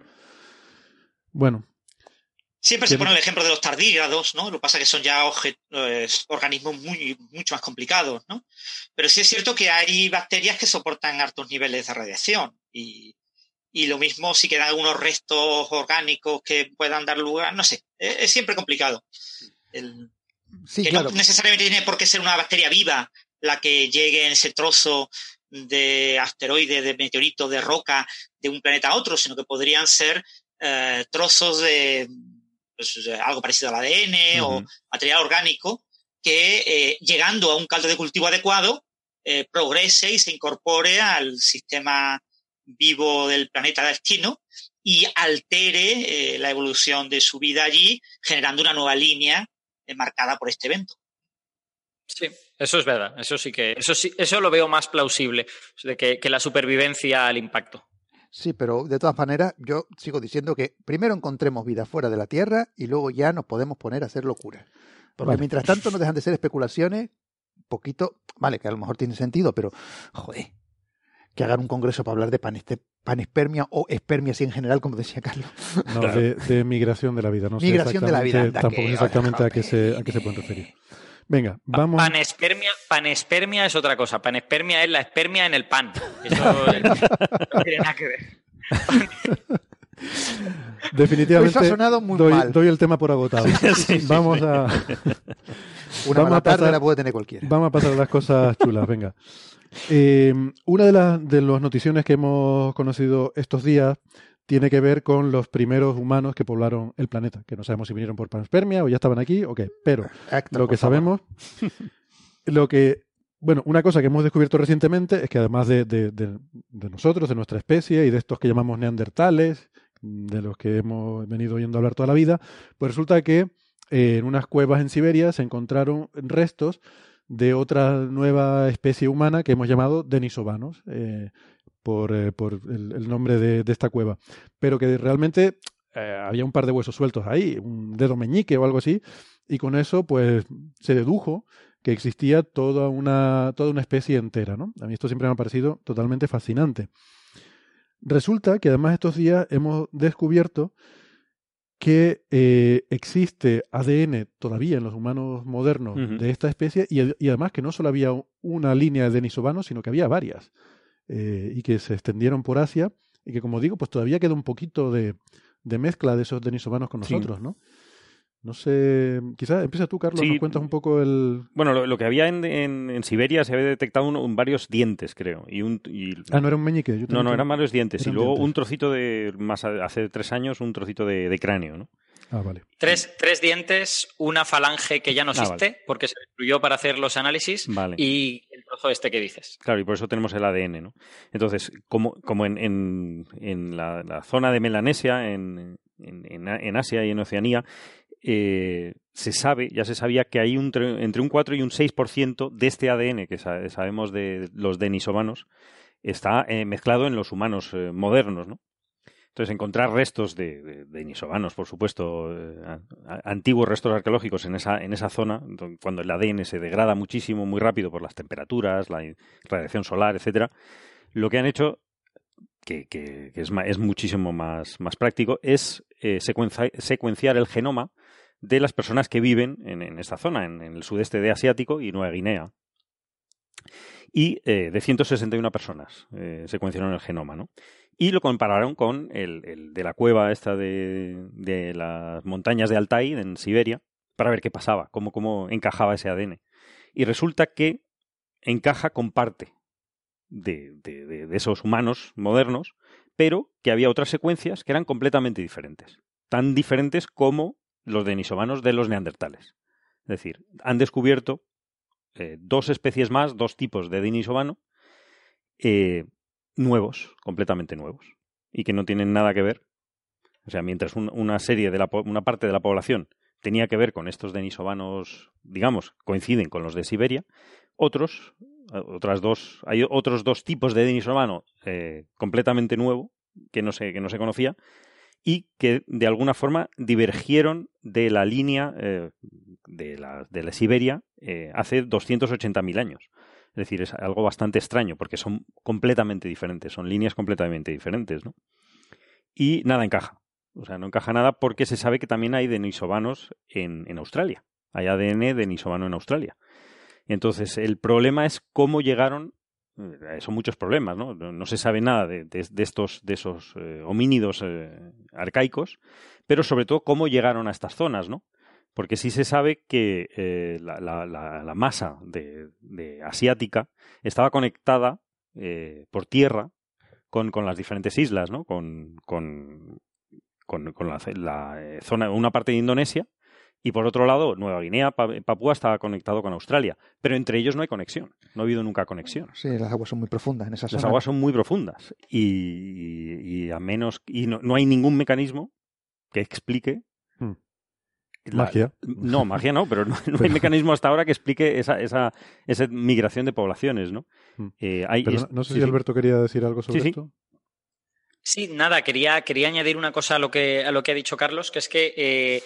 bueno, Siempre se pone el ejemplo de los tardígrados, ¿no? Lo que pasa es que son ya eh, organismos muy, mucho más complicados, ¿no? Pero sí es cierto que hay bacterias que soportan altos niveles de radiación y, y lo mismo si quedan algunos restos orgánicos que puedan dar lugar, no sé, es, es siempre complicado. El- Sí, que claro. no necesariamente tiene por qué ser una bacteria viva la que llegue en ese trozo de asteroide, de meteorito, de roca, de un planeta a otro, sino que podrían ser eh, trozos de pues, algo parecido al ADN o material orgánico que eh, llegando a un caldo de cultivo adecuado eh, progrese y se incorpore al sistema vivo del planeta destino y altere eh, la evolución de su vida allí, generando una nueva línea eh, marcada por este evento. Sí, eso es verdad. Eso sí que, eso sí, eso lo veo más plausible, de que, que la supervivencia al impacto. Sí, pero de todas maneras, yo sigo diciendo que primero encontremos vida fuera de la Tierra y luego ya nos podemos poner a hacer locuras. Porque Vale. mientras tanto no dejan de ser especulaciones, poquito, vale, que a lo mejor tiene sentido, pero joder, que hagan un congreso para hablar de paneste- panespermia o espermia así en general, como decía Carlos. no, de, de migración de la vida. No sé Migración de la vida, exactamente- anda, tampoco que- exactamente a qué, se, a qué se pueden referir. Venga, vamos. Panespermia, panespermia es otra cosa. Panespermia es la espermia en el pan. Eso no tiene nada que ver. Definitivamente Eso ha sonado muy doy, mal. doy el tema por agotado. vamos a Una Vamos mala a tarde pasar- la puede tener cualquiera. Vamos a pasar a las cosas chulas, venga. Eh, una de las de las noticiones que hemos conocido estos días tiene que ver con los primeros humanos que poblaron el planeta, que no sabemos si vinieron por panspermia o ya estaban aquí o qué, pero lo que sabemos, lo que, bueno, una cosa que hemos descubierto recientemente es que además de, de- de- de nosotros, de nuestra especie y de estos que llamamos neandertales, de los que hemos venido oyendo hablar toda la vida, pues resulta que eh, en unas cuevas en Siberia se encontraron restos de otra nueva especie humana que hemos llamado denisovanos, eh, por, eh, por el, el nombre de, de esta cueva, pero que realmente eh, había un par de huesos sueltos ahí, un dedo meñique o algo así, y con eso pues se dedujo que existía toda una, toda una especie entera, ¿no? A mí esto siempre me ha parecido totalmente fascinante. Resulta que además estos días hemos descubierto que eh, existe ADN todavía en los humanos modernos de esta especie y, y además que no solo había una línea de denisovanos, sino que había varias eh, y que se extendieron por Asia y que como digo, pues todavía queda un poquito de, de mezcla de esos denisovanos con Sí. nosotros, ¿no? No sé, quizás empieza tú, Carlos, Sí. nos cuentas un poco el... Bueno, lo, lo que había en, en- en Siberia se había detectado un- un- varios dientes, creo. Y un, y- Ah, no era un meñique. yo no, no, eran varios dientes. eran y luego dientes. un trocito de, más hace tres años, un trocito de, de cráneo, ¿no? Ah, vale. Tres, tres dientes, una falange que ya no Ah, vale. existe porque se destruyó para hacer los análisis Vale. y el trozo este que dices. Claro, y por eso tenemos el ADN, ¿no? Entonces, como, como en, en- en la, la zona de Melanesia, en, en- en A- en Asia y en Oceanía, eh, se sabe, ya se sabía que hay un, tre- entre un 4 y un 6% de este ADN que sa- sabemos de los denisovanos está eh, mezclado en los humanos eh, modernos, ¿no? Entonces, encontrar restos de, de, denisovanos, por supuesto, antiguos restos arqueológicos en esa, en esa zona, cuando el ADN se degrada muchísimo, muy rápido por las temperaturas, la radiación solar, etcétera, lo que han hecho, que, es, muchísimo más, más práctico, es eh, secuenciar el genoma de las personas que viven en, esta zona, en, el sudeste de Asiático y Nueva Guinea. Y eh, de 161 personas eh, secuenciaron el genoma, ¿no? Y lo compararon con el, de la cueva esta de, de las montañas de Altai, en Siberia, para ver qué pasaba, cómo, cómo encajaba ese ADN. Y resulta que encaja con parte de esos humanos modernos, pero que había otras secuencias que eran completamente diferentes. Tan diferentes como los denisovanos de los neandertales. Es decir, han descubierto eh, dos especies más, dos tipos de denisovano, eh, nuevos, completamente nuevos, y que no tienen nada que ver. O sea, mientras un- una serie de la, una parte de la población tenía que ver con estos denisovanos, digamos, coinciden con los de Siberia, otros, eh, otras dos, hay otros dos tipos de denisovano eh, completamente nuevo que no se, que no se conocía y que de alguna forma divergieron de la línea eh, de, la, de la Siberia eh, hace 280.000 años. Es decir, es algo bastante extraño porque son completamente diferentes, son líneas completamente diferentes, ¿no? Y nada encaja. O sea, no encaja nada porque se sabe que también hay denisovanos en, en Australia. Hay ADN denisovano en Australia. Entonces, el problema es cómo llegaron. Eh, Son muchos problemas, ¿no? No, se sabe nada de, de- estos, de esos eh, homínidos eh, arcaicos, pero sobre todo cómo llegaron a estas zonas, ¿no? Porque sí se sabe que la, la- masa de, de asiática estaba conectada por tierra con, con las diferentes islas, ¿no? Con, con, con, la, zona, una parte de Indonesia y por otro lado Nueva Guinea, Pa- Papúa estaba conectado con Australia, pero entre ellos no hay conexión, no ha habido nunca conexión. Sí, las aguas son muy profundas en esa Las zona. aguas son muy profundas y, y- y a menos y no, no hay ningún mecanismo que explique Hmm. la- Magia. no, magia no, pero no, no hay mecanismo hasta ahora que explique esa, esa, esa migración de poblaciones, ¿no? Hmm. Eh, hay- Pero es- no, no sé sí, si sí. Alberto quería decir algo sobre Sí, sí. esto. Sí, nada, quería, quería añadir una cosa a lo que, a lo que ha dicho Carlos, que es que, eh,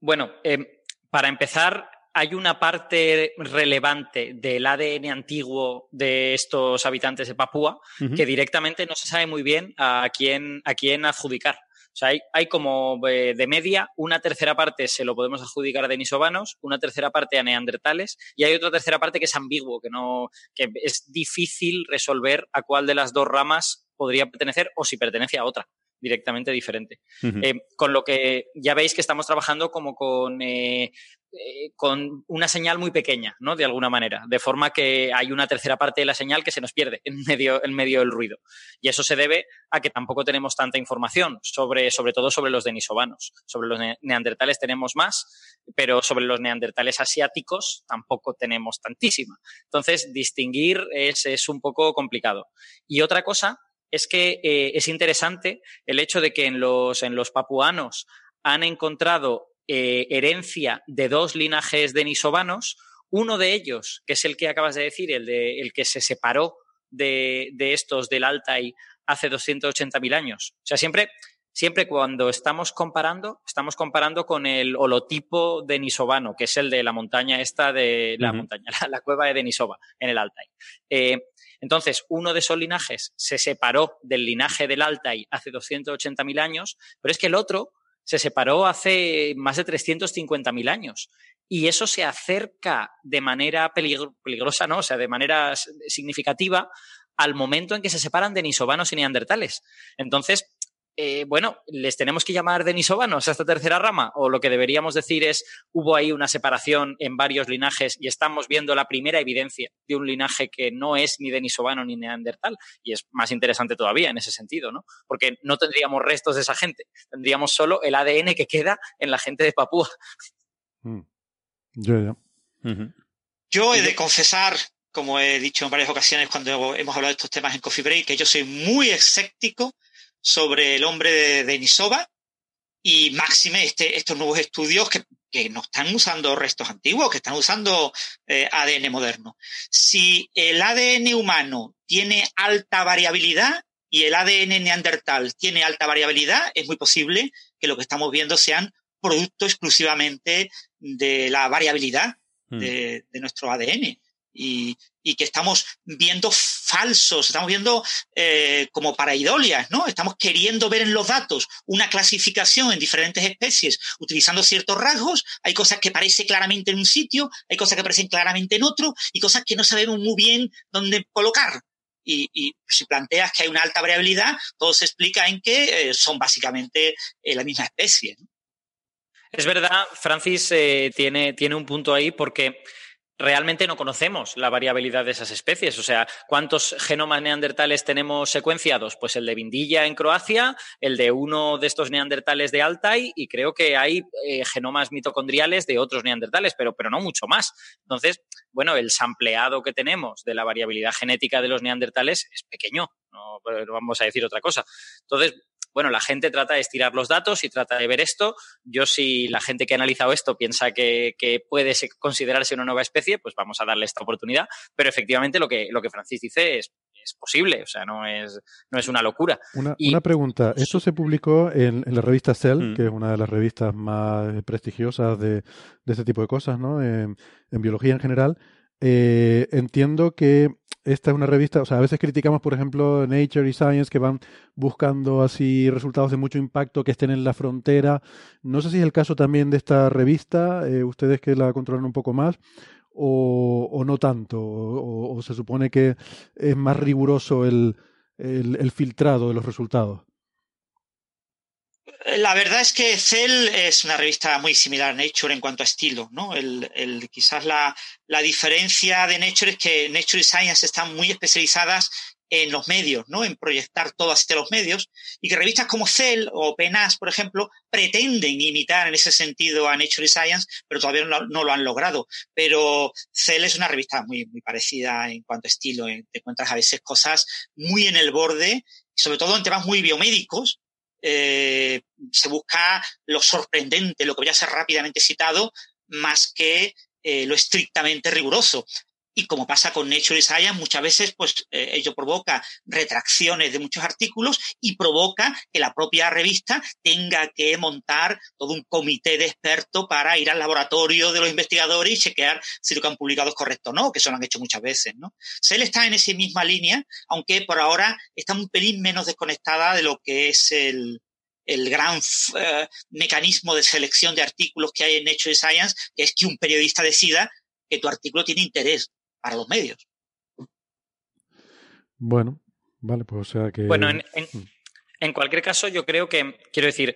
bueno, eh, para empezar, hay una parte relevante del ADN antiguo de estos habitantes de Papúa que directamente no se sabe muy bien a quién, a quién adjudicar. O sea, hay, hay como eh, de media una tercera parte se lo podemos adjudicar a denisovanos, una tercera parte a neandertales y hay otra tercera parte que es ambiguo, que no, que es difícil resolver a cuál de las dos ramas podría pertenecer o si pertenece a otra directamente diferente. Eh, con lo que ya veis que estamos trabajando como con, eh, eh, con una señal muy pequeña, ¿no? De alguna manera, de forma que hay una tercera parte de la señal que se nos pierde en medio, en medio del ruido. Y eso se debe a que tampoco tenemos tanta información, sobre, sobre todo sobre los denisovanos. Sobre los ne- neandertales tenemos más, pero sobre los neandertales asiáticos tampoco tenemos tantísima. Entonces, distinguir es, es un poco complicado. Y otra cosa es que eh, es interesante el hecho de que en los, en los papuanos han encontrado eh, herencia de dos linajes denisovanos, uno de ellos, que es el que acabas de decir, el, de, el que se separó de, de estos del Altai hace 280.000 años. O sea, siempre, siempre cuando estamos comparando, estamos comparando con el holotipo denisovano, que es el de la montaña esta de la montaña, la, la cueva de Denisova, en el Altai. Eh, entonces, uno de esos linajes se separó del linaje del Altai hace 280.000 años, pero es que el otro se separó hace más de 350.000 años. Y eso se acerca de manera peligro- peligrosa, ¿no? O sea, de manera significativa al momento en que se separan denisovanos y neandertales. Entonces, eh, bueno, ¿les tenemos que llamar denisovanos a esta tercera rama? O lo que deberíamos decir es, hubo ahí una separación en varios linajes y estamos viendo la primera evidencia de un linaje que no es ni denisovano ni neandertal. Y es más interesante todavía en ese sentido, ¿no? Porque no tendríamos restos de esa gente, tendríamos solo el ADN que queda en la gente de Papúa. Mm. Yo he de confesar, como he dicho en varias ocasiones cuando hemos hablado de estos temas en Coffee Break, que yo soy muy escéptico sobre el hombre de Denisova y máxime este, estos nuevos estudios que, que, no están usando restos antiguos, que están usando eh, ADN moderno. Si el ADN humano tiene alta variabilidad y el ADN neandertal tiene alta variabilidad, es muy posible que lo que estamos viendo sean producto exclusivamente de la variabilidad Mm. de, de nuestro ADN. Y, y, que estamos viendo falsos, estamos viendo eh, como paraidolias, ¿no? Estamos queriendo ver en los datos una clasificación en diferentes especies utilizando ciertos rasgos. Hay cosas que parecen claramente en un sitio, hay cosas que parecen claramente en otro y cosas que no sabemos muy bien dónde colocar. Y, si planteas que hay una alta variabilidad, todo se explica en que eh, son básicamente eh, la misma especie. Es verdad, Francis eh, tiene, tiene un punto ahí porque realmente no conocemos la variabilidad de esas especies. O sea, ¿cuántos genomas neandertales tenemos secuenciados? Pues el de Vindilla en Croacia, el de uno de estos neandertales de Altai y creo que hay eh, genomas mitocondriales de otros neandertales, pero, pero no mucho más. Entonces, bueno, el sampleado que tenemos de la variabilidad genética de los neandertales es pequeño, no, no vamos a decir otra cosa. Entonces, bueno, la gente trata de estirar los datos y trata de ver esto. Yo, si la gente que ha analizado esto piensa que, que puede considerarse una nueva especie, pues vamos a darle esta oportunidad. Pero efectivamente lo que, lo que Francis dice es, es posible, o sea, no es, no es una locura. Una, Y- una pregunta. Esto se publicó en, en la revista Cell, que es una de las revistas más prestigiosas de, de este tipo de cosas, ¿no? En, en biología en general. Eh, entiendo que esta es una revista, o sea, a veces criticamos, por ejemplo, Nature y Science, que van buscando así resultados de mucho impacto que estén en la frontera. No sé si es el caso también de esta revista, eh, ustedes que la controlan un poco más, o, o no tanto, o, se supone que es más riguroso el, el filtrado de los resultados. La verdad es que Cell es una revista muy similar a Nature en cuanto a estilo, ¿no? El, el, quizás la, la, diferencia de Nature es que Nature y Science están muy especializadas en los medios, ¿no? En proyectar todo hacia los medios y que revistas como Cell o PNAS, por ejemplo, pretenden imitar en ese sentido a Nature y Science, pero todavía no, no lo han logrado. Pero Cell es una revista muy, muy parecida en cuanto a estilo. Te encuentras a veces cosas muy en el borde, sobre todo en temas muy biomédicos, eh, se busca lo sorprendente, lo que voy a ser rápidamente citado, más que eh, lo estrictamente riguroso. Y como pasa con Nature Science, muchas veces pues, eh, ello provoca retracciones de muchos artículos y provoca que la propia revista tenga que montar todo un comité de expertos para ir al laboratorio de los investigadores y chequear si lo que han publicado es correcto o no, que eso lo han hecho muchas veces. ¿no? Cell está en esa misma línea, aunque por ahora está un pelín menos desconectada de lo que es el, el gran uh, mecanismo de selección de artículos que hay en Nature Science, que es que un periodista decida que tu artículo tiene interés para los medios. Bueno, vale, pues o sea que... Bueno, en, en, en cualquier caso, yo creo que, quiero decir,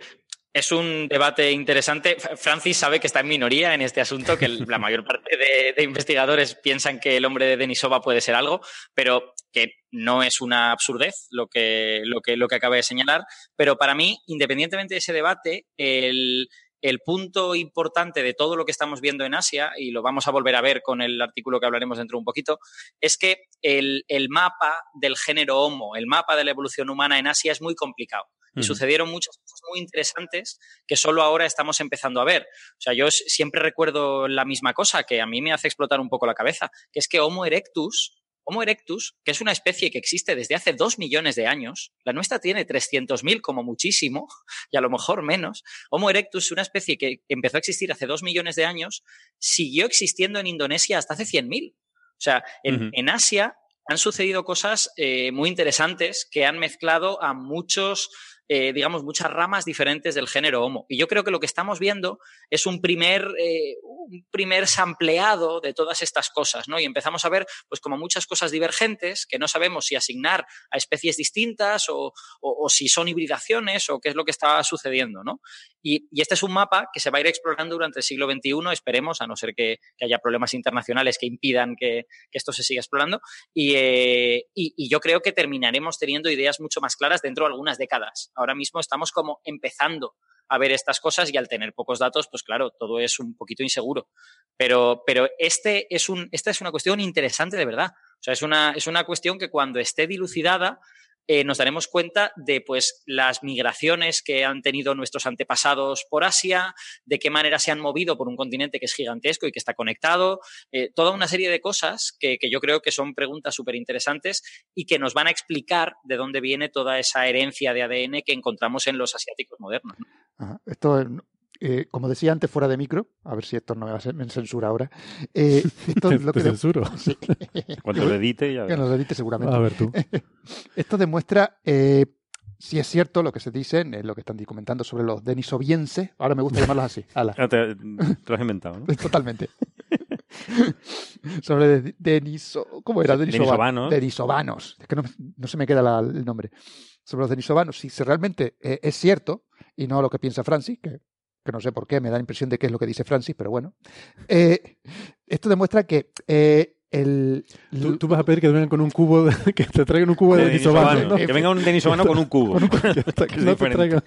es un debate interesante. Francis sabe que está en minoría en este asunto, que la mayor parte de, de, investigadores piensan que el hombre de Denisova puede ser algo, pero que no es una absurdez lo que, lo que, lo que acaba de señalar. Pero para mí, independientemente de ese debate, el, el punto importante de todo lo que estamos viendo en Asia, y lo vamos a volver a ver con el artículo que hablaremos dentro de un poquito, es que el, el mapa del género Homo, el mapa de la evolución humana en Asia es muy complicado. Y uh -huh. sucedieron muchas cosas muy interesantes que solo ahora estamos empezando a ver. O sea, yo siempre recuerdo la misma cosa que a mí me hace explotar un poco la cabeza, que es que Homo erectus, Homo erectus, que es una especie que existe desde hace dos millones de años, la nuestra tiene 300.000 como muchísimo, y a lo mejor menos. Homo erectus, una especie que empezó a existir hace dos millones de años, siguió existiendo en Indonesia hasta hace 100.000. O sea, en, uh -huh. en Asia han sucedido cosas eh, muy interesantes que han mezclado a muchos eh, digamos, muchas ramas diferentes del género Homo. Y yo creo que lo que estamos viendo es un primer, eh, un primer sampleado de todas estas cosas, ¿no? Y empezamos a ver, pues, como muchas cosas divergentes que no sabemos si asignar a especies distintas o, o, o si son hibridaciones o qué es lo que está sucediendo, ¿no? Y, y, este es un mapa que se va a ir explorando durante el siglo XXI, esperemos, a no ser que, que haya problemas internacionales que impidan que, que esto se siga explorando. Y, eh, y, y, yo creo que terminaremos teniendo ideas mucho más claras dentro de algunas décadas. Ahora mismo estamos como empezando a ver estas cosas y al tener pocos datos, pues claro, todo es un poquito inseguro. Pero, pero este es un, esta es una cuestión interesante de verdad. O sea, es una, es una cuestión que cuando esté dilucidada, eh, nos daremos cuenta de pues, las migraciones que han tenido nuestros antepasados por Asia, de qué manera se han movido por un continente que es gigantesco y que está conectado, eh, toda una serie de cosas que, que yo creo que son preguntas súper interesantes y que nos van a explicar de dónde viene toda esa herencia de ADN que encontramos en los asiáticos modernos. Eh, como decía antes fuera de micro, a ver si esto no me va a ser, me censura ahora. Eh, esto ¿Te, lo que censuro? Sí. Cuando lo edite ya Que nos lo edite seguramente. A ver tú. Esto demuestra eh, si es cierto lo que se dice, en lo que están comentando sobre los denisovienses. Ahora me gusta llamarlos así. Ala. Ah, te, te lo has inventado, ¿no? Totalmente. sobre de- Deniso, ¿cómo era? Denisovanos. Denisovanos. Es que no, no se me queda la- el nombre. Sobre los denisovanos, si realmente eh, es cierto, y no lo que piensa Francis, que, que no sé por qué, me da la impresión de que es lo que dice Francis, pero bueno. eh, esto demuestra que eh, el, Tú, tú vas a pedir que vengan con un cubo, de- que te traigan un cubo de, De denisovano, denisovano. ¿no? Que venga un denisovano con un cubo. No te diferente. traigan.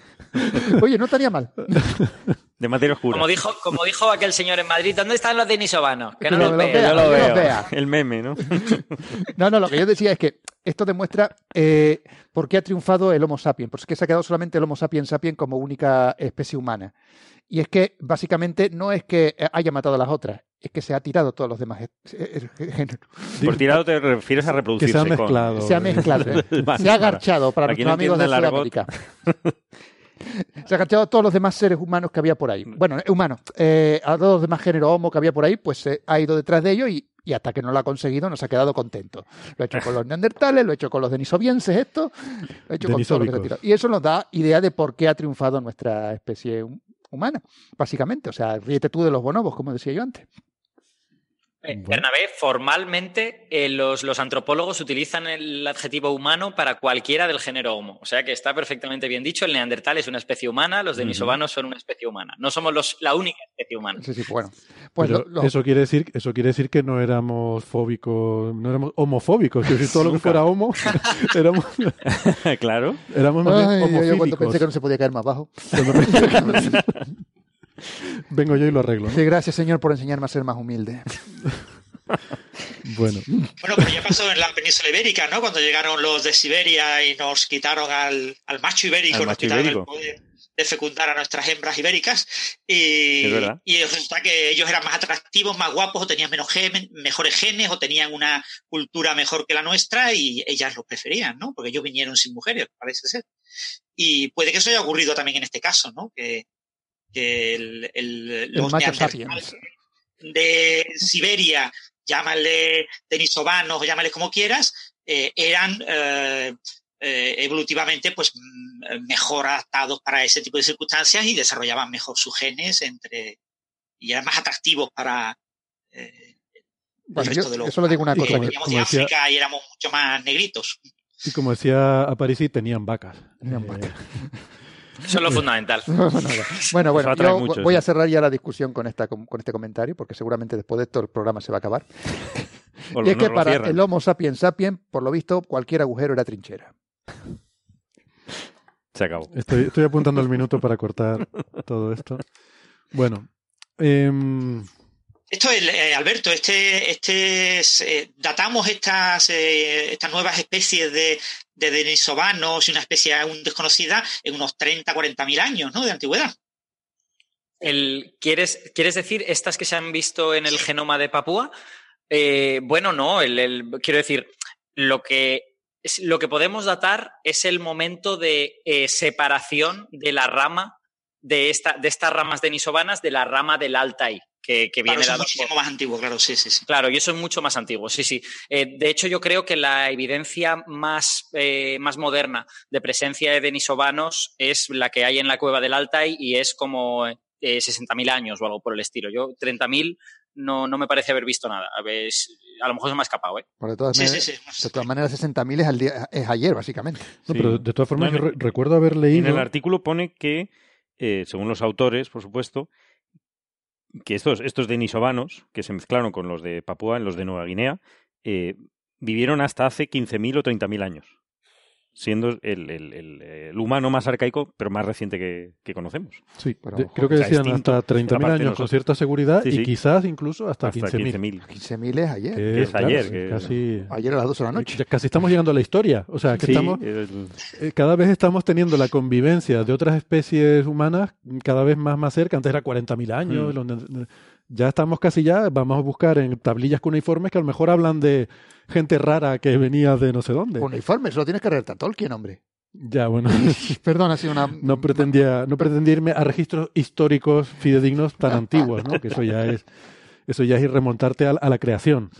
Oye, no estaría mal. De materia oscura. Como dijo, como dijo aquel señor en Madrid, ¿dónde están los denisovanos? Que Que no no los los veo. vea. Yo lo que veo. los vea. El meme, ¿no? No, no, lo que yo decía es que esto demuestra eh, por qué ha triunfado el Homo sapiens, porque se ha quedado solamente el Homo sapiens sapiens como única especie humana. Y es que básicamente no es que haya matado a las otras, es que se ha tirado todos los demás géneros. Por tirado te refieres a Que reproducirse. se ha con- mezclado. Se ha mezclado, se ha agarchado para para nuestros no amigos de el Sudamérica. Se ha agarchado a todos los demás seres humanos que había por ahí. Bueno, eh, humanos, eh, a todos los demás géneros homo que había por ahí, pues se ha ido detrás de ellos y, y hasta que no lo ha conseguido nos ha quedado contento. Lo ha hecho con los neandertales, lo ha hecho con los denisovienses, esto, lo ha hecho con todo lo que se tirado. Y eso nos da idea de por qué ha triunfado nuestra especie hum- humana, básicamente. O sea, ríete tú de los bonobos, como decía yo antes. Bueno. Bernabé, formalmente eh, los, los antropólogos utilizan el adjetivo humano para cualquiera del género Homo. O sea que está perfectamente bien dicho. El neandertal es una especie humana, los denisovanos son una especie humana. No somos los, la única especie humana. Sí, sí, bueno. Pues lo- lo- eso quiere decir eso quiere decir que no éramos fóbicos no éramos homofóbicos que si todo lo que fuera homo éramos claro. éramos más bien Ay, yo cuando pensé que no se podía caer más bajo. vengo yo y lo arreglo ¿no? Sí, gracias, Señor, por enseñarme a ser más humilde. bueno Bueno, pero ya pasó en la península ibérica, ¿no? Cuando llegaron los de Siberia y nos quitaron al, al macho ibérico, Al nos macho quitaron ibérico. el poder de fecundar a nuestras hembras ibéricas. Y, Es verdad. y resulta que ellos eran más atractivos, más guapos, o tenían menos genes, mejores genes, o tenían una cultura mejor que la nuestra, y ellas los preferían, ¿no? Porque ellos vinieron sin mujeres, parece ser. Y puede que eso haya ocurrido también en este caso, ¿no? Que, que el, el- los neandertales de Siberia, llámale denisovanos o llámale como quieras, eh, eran eh, eh, evolutivamente pues mm, mejor adaptados para ese tipo de circunstancias y desarrollaban mejor sus genes entre y eran más atractivos para eh, el Bueno, resto yo- de los eso lo digo una cosa. veníamos de decía- África y éramos mucho más negritos. y como decía Aparici tenían vacas Tenían Eh, vacas. Eso es lo fundamental. bueno, bueno, yo mucho, voy sí. a cerrar ya la discusión con, esta, con, con este comentario, porque seguramente después de esto el programa se va a acabar. Y es que para cierran. el Homo sapiens sapiens, por lo visto, cualquier agujero era trinchera. Se acabó. Estoy, estoy apuntando el minuto para cortar todo esto. Bueno, em, Esto es, eh, Alberto, este, este es, eh, datamos estas, eh, estas nuevas especies de, de denisovanos y una especie aún desconocida en unos 30, 40 mil años ¿no? de antigüedad. El, ¿quieres, ¿Quieres decir estas que se han visto en el genoma de Papúa? Bueno, no, el, quiero decir, lo que, lo que podemos datar es el momento de separación de la rama de, esta, de estas ramas denisovanas de la rama del Altai, que, que Claro, viene eso es muchísimo por- más antiguo, claro, sí, sí, sí. Claro, y eso es mucho más antiguo, sí, sí. Eh, de hecho, yo creo que la evidencia más, eh, más moderna de presencia de denisovanos es la que hay en la cueva del Altai y es como eh, 60.000 años o algo por el estilo. Yo, 30.000, no, no me parece haber visto nada. A, ver, a lo mejor se me ha escapado, ¿eh? Por de todas, Sí, maneras, sí, sí. de todas maneras, 60.000 es, al día- es ayer, básicamente. No, Sí. pero de todas formas, No, yo en- re- recuerdo haber En leído. el artículo pone que, eh, según los autores, por supuesto, que estos, estos denisovanos, que se mezclaron con los de Papúa en los de Nueva Guinea, eh, vivieron hasta hace 15.000 o 30.000 años, siendo el, el- el- el humano más arcaico, pero más reciente que, que conocemos. Sí, de- creo que decían hasta 30.000 aparte de años con cierta seguridad Sí, y quizás incluso hasta, Hasta 15.000. 15.000. 15.000 es ayer. Que, es claro, ayer, que- casi... Ayer a las 12 de la noche. Ya casi estamos llegando a la historia. O sea, que Sí, estamos, el- eh, cada vez estamos teniendo la convivencia de otras especies humanas cada vez más, más cerca. Antes era 40.000 años. Mm. los- ya estamos casi ya, vamos a buscar en tablillas cuneiformes que a lo mejor hablan de gente rara que venía de no sé dónde. Uniforme, solo tienes que redactar Tolkien, hombre. Ya, bueno. Perdón, ha sido una... No pretendía, no pretendía irme a registros históricos fidedignos tan antiguos, ¿no? Que eso ya es, eso ya es ir remontarte a, a la creación.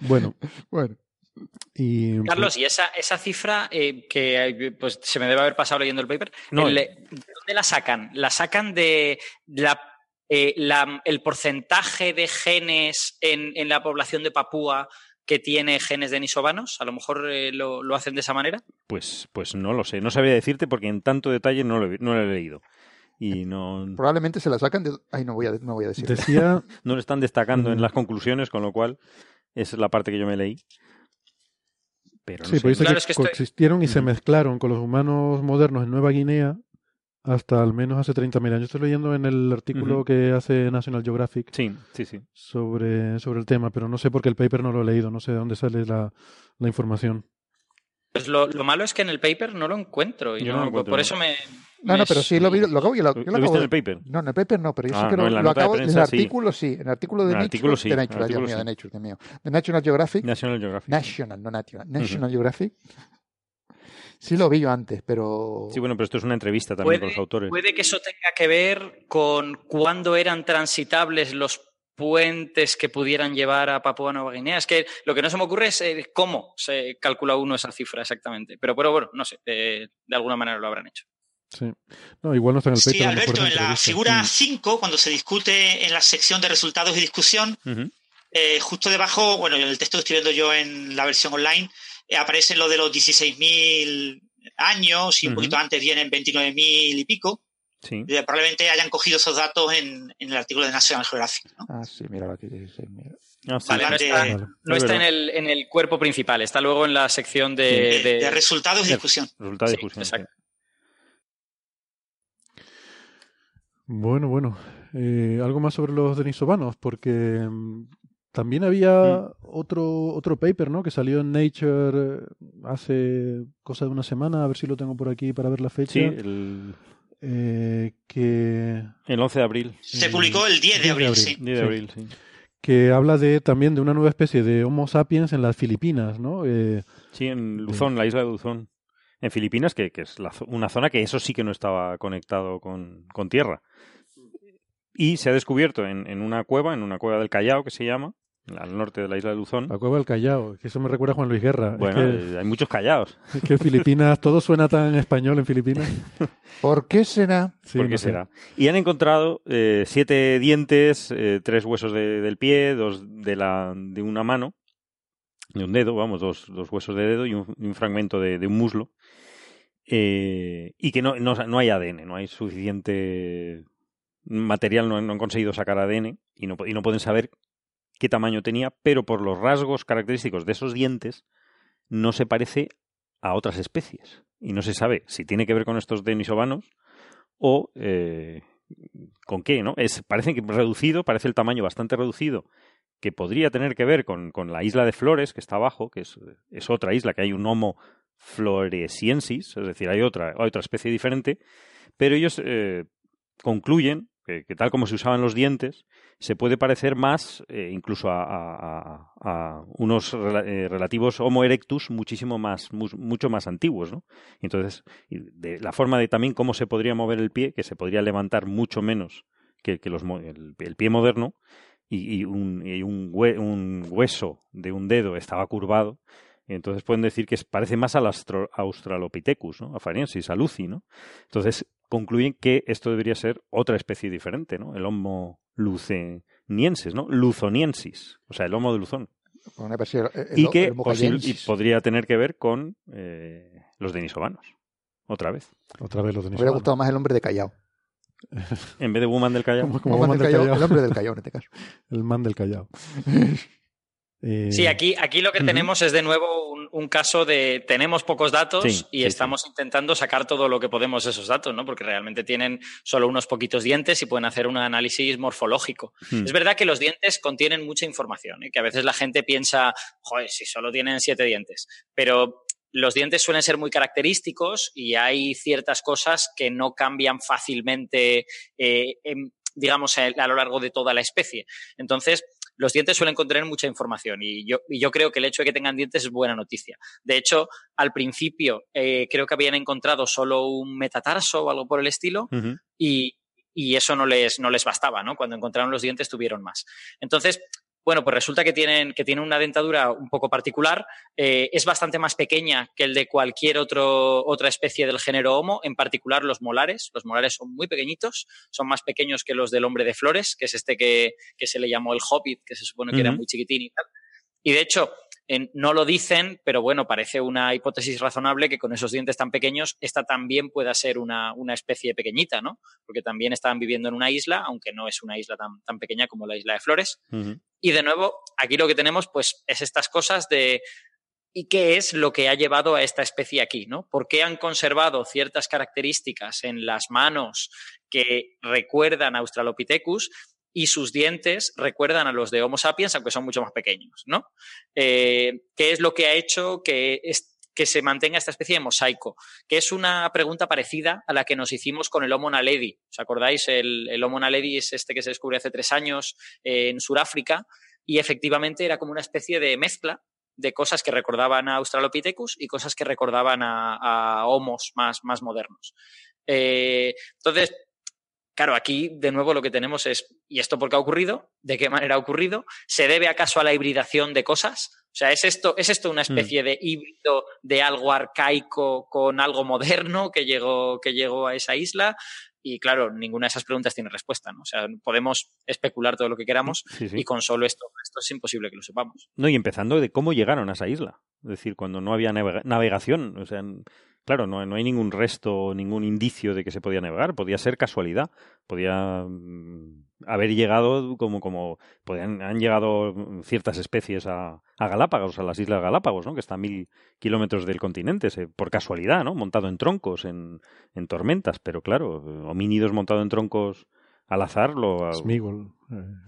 Bueno, Bueno, y Carlos, y esa, esa cifra eh, que eh, pues, se me debe haber pasado leyendo el paper, No, el- ¿de dónde la sacan? ¿La sacan de la, eh, la- el porcentaje de genes en, en la población de Papúa que tiene genes denisovanos? A lo mejor eh, lo, lo hacen de esa manera. pues, pues no lo sé, no sabría decirte porque en tanto detalle no lo, he- no lo he leído. Y no, probablemente se la sacan de... Ay, no voy a, no voy a decir. decía, no lo están destacando en Mm. las conclusiones, con lo cual esa es la parte que yo me leí. Pero no sí, sé. pues dice Claro, que es que estoy- coexistieron y se mezclaron con los humanos modernos en Nueva Guinea hasta al menos hace 30.000 años. Estoy leyendo en el artículo Ujú. que hace National Geographic Sí, sí, sí. sobre, sobre el tema, pero no sé por qué el paper no lo he leído, no sé de dónde sale la, la información. Pues lo, lo malo es que en el paper no lo encuentro. Y Yo no- no lo encuentro, por no. eso me. No, me no, pero sí lo vi, lo acabo, yo lo, yo ¿Lo, lo viste acabo en el de- paper? No, en el paper no, pero yo Ah, sé que no, lo, lo nota de acabo en el prensa sí. artículo sí, en el artículo de Nature, artículo sí, de en el Nature, Dios artículo mío, sí. de Nature, Dios mío, de National Geographic, National Geographic. National, no National, National Geographic. Sí lo vi yo antes, pero Sí, bueno, pero esto es una entrevista también con los autores. puede que eso tenga que ver con cuándo eran transitables los puentes que pudieran llevar a Papua Nueva Guinea. Es que lo que no se me ocurre es eh, cómo se calcula uno esa cifra exactamente. Pero, pero bueno, no sé, eh, de alguna manera lo habrán hecho. Sí. No, igual no está en el paper. Sí, Alberto, en la figura Mm. 5, cuando se discute en la sección de resultados y discusión, eh, justo debajo, bueno, en el texto que estoy viendo yo en la versión online, aparece lo de los 16.000 años y un poquito antes vienen 29.000 y pico. Sí. Eh, probablemente hayan cogido esos datos en, en el artículo de National Geographic. ¿no? Ah, sí, mira aquí. Ah, sí. Vale, no Hablan de, está, Vale. no Es está en el, en el cuerpo principal, está luego en la sección de... de- de- de resultados y de- discusión. Resultado de Sí, difusión. exacto. Bueno, bueno. Eh, algo más sobre los denisovanos, porque mm, también había Mm. otro, otro paper, ¿no? Que salió en Nature eh, hace cosa de una semana, a ver si lo tengo por aquí para ver la fecha. Sí, el, eh, que, el 11 de abril. Se Eh, publicó el 10 de 10 de abril, sí. 10 de abril, sí. que habla de también de una nueva especie de Homo sapiens en las Filipinas, ¿no? Eh, Sí, en Luzón, la isla de Luzón. En Filipinas, que, que es la una zona que eso sí que no estaba conectado con, con tierra. Y se ha descubierto en, en una cueva, en una cueva del Callao, que se llama, al norte de la isla de Luzón. la cueva del Callao, que eso me recuerda a Juan Luis Guerra. Es Bueno, que- eh, hay muchos callaos. Es que Filipinas, todo suena tan español en Filipinas. ¿Por qué será? Sí, ¿Por qué no sé. será? Y han encontrado eh, siete dientes, eh, tres huesos de- del pie, dos de, la, de una mano, de un dedo, vamos, dos, dos huesos de dedo y un, fragmento de, de un muslo. Eh, y que no, no, no hay ADN, no hay suficiente material, no, han- no han conseguido sacar ADN y no, y no pueden saber qué tamaño tenía, pero por los rasgos característicos de esos dientes no se parece a otras especies. Y no se sabe si tiene que ver con estos denisovanos o eh, con qué, ¿no? Es, parece que reducido, parece el tamaño bastante reducido, que podría tener que ver con, con la isla de Flores, que está abajo, que es, es otra isla, que hay un Homo floresiensis, es decir, hay otra, hay otra especie diferente, pero ellos eh, concluyen, que, tal como se usaban los dientes, se puede parecer más eh, incluso a, unos eh, relativos Homo erectus muchísimo más, mu- mucho más antiguos, ¿no? Entonces, de la forma de también cómo se podría mover el pie, que se podría levantar mucho menos que, que los, el, pie moderno, y, y un, hueso de un dedo estaba curvado, entonces pueden decir que parece más al Australopithecus, ¿no? A Fariensis, a Lucy, ¿no? Entonces concluyen que esto debería ser otra especie diferente, ¿no? El Homo luceniensis, ¿no? Luzoniensis, o sea, el Homo de Luzón. Bueno, me pareció el- el- y que y podría tener que ver con eh, los denisovanos. Otra vez. Otra vez los Me tenéis. hubiera gustado más el hombre de Callao. En vez de Woman del Callao. Como, como Woman man del del Callao, Callao. El hombre del Callao, en este caso. El man del Callao. Eh, Sí, aquí, aquí lo que tenemos es de nuevo un, un caso de tenemos pocos datos Sí, y sí, estamos intentando sacar todo lo que podemos de esos datos, ¿no? Porque realmente tienen solo unos poquitos dientes y pueden hacer un análisis morfológico. Es verdad que los dientes contienen mucha información y que a veces la gente piensa, joder, si solo tienen siete dientes, pero los dientes suelen ser muy característicos y hay ciertas cosas que no cambian fácilmente, eh, en- digamos, a a lo largo de toda la especie. Entonces, los dientes suelen contener mucha información y yo, y yo creo que el hecho de que tengan dientes es buena noticia. De hecho, al principio eh, creo que habían encontrado solo un metatarso o algo por el estilo y, y eso no les, no les bastaba, ¿no? Cuando encontraron los dientes tuvieron más. Entonces, bueno, pues resulta que tienen, que tienen una dentadura un poco particular, eh, es bastante más pequeña que el de cualquier otro, otra especie del género Homo, en particular los molares. Los molares son muy pequeñitos, son más pequeños que los del hombre de flores, que es este que, que se le llamó el hobbit, que se supone que era muy chiquitín y tal. Y de hecho, no lo dicen, pero bueno, parece una hipótesis razonable que con esos dientes tan pequeños, esta también pueda ser una, una especie pequeñita, ¿no? Porque también estaban viviendo en una isla, aunque no es una isla tan, tan pequeña como la isla de Flores. Y de nuevo, aquí lo que tenemos, pues, es estas cosas de. ¿Y qué es lo que ha llevado a esta especie aquí? ¿no? ¿Por qué han conservado ciertas características en las manos que recuerdan a Australopithecus y sus dientes recuerdan a los de Homo sapiens, aunque son mucho más pequeños? ¿no? Eh, ¿Qué es lo que ha hecho que, es- que se mantenga esta especie de mosaico? Que es una pregunta parecida a la que nos hicimos con el Homo naledi. ¿Os acordáis? El, Homo naledi es este que se descubrió hace tres años eh, en Sudáfrica y efectivamente era como una especie de mezcla de cosas que recordaban a Australopithecus y cosas que recordaban a, a homos más, más modernos. Eh, entonces, claro, aquí de nuevo lo que tenemos es, ¿y esto por qué ha ocurrido? ¿De qué manera ha ocurrido? ¿Se debe acaso a la hibridación de cosas? O sea, ¿es esto, ¿es esto una especie de híbrido de algo arcaico con algo moderno que llegó, que llegó a esa isla? Y claro, ninguna de esas preguntas tiene respuesta, ¿no? O sea, podemos especular todo lo que queramos Sí, sí. y con solo esto, esto es imposible que lo sepamos. No, y empezando de cómo llegaron a esa isla. Es decir, cuando no había navega- navegación. O sea, claro, no, no hay ningún resto, ningún indicio de que se podía navegar. Podía ser casualidad. Podía mm, haber llegado como, como podían, han llegado mm, ciertas especies a, Galápagos, a las Islas Galápagos, ¿no? Que está a mil kilómetros del continente, por casualidad, ¿no? Montado en troncos, en, en tormentas. Pero claro, homínidos montados en troncos al azar, lo, Smigol,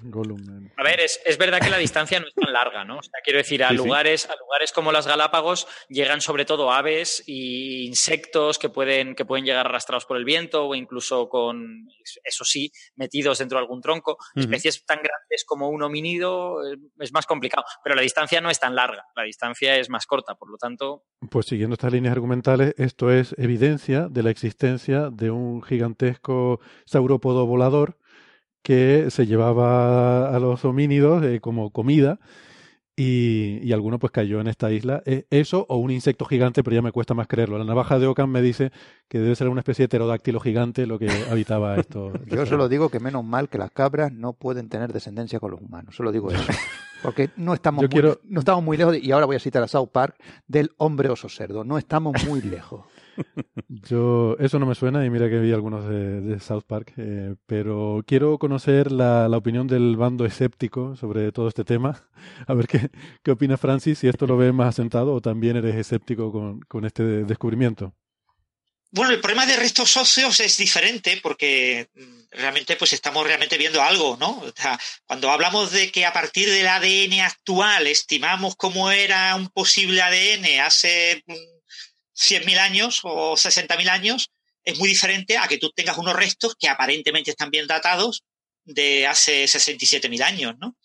Gollum. eh. A ver, es, es verdad que la distancia no es tan larga, ¿no? O sea, quiero decir, a Sí, sí. lugares, a lugares como las Galápagos llegan sobre todo aves e insectos que pueden, que pueden llegar arrastrados por el viento o incluso con, eso sí, metidos dentro de algún tronco. Especies tan grandes como un homínido eh, es más complicado, pero la distancia no es tan larga, la distancia es más corta, por lo tanto, Pues siguiendo estas líneas argumentales, esto es evidencia de la existencia de un gigantesco saurópodo volador que se llevaba a los homínidos eh, como comida y, y alguno pues cayó en esta isla. Eh, eso o un insecto gigante, pero ya me cuesta más creerlo. La navaja de Ockham me dice que debe ser una especie de pterodáctilo gigante lo que habitaba esto. Yo solo digo que menos mal que las cabras no pueden tener descendencia con los humanos. Solo digo eso. Porque no estamos, muy, quiero- no estamos muy lejos, de- y ahora voy a citar a South Park, del hombre oso cerdo. No estamos muy lejos. Yo, eso no me suena y mira que vi algunos de, de South Park, eh, pero quiero conocer la, la opinión del bando escéptico sobre todo este tema. A ver qué, qué opina Francis, si esto lo ves más asentado o también eres escéptico con, con este descubrimiento. Bueno, el problema de restos óseos es diferente porque mm, realmente pues estamos realmente viendo algo, ¿no? O sea, cuando hablamos de que a partir del ADN actual estimamos cómo era un posible ADN hace mm, 100.000 años o 60.000 años, es muy diferente a que tú tengas unos restos que aparentemente están bien datados de hace 67.000 años, ¿no?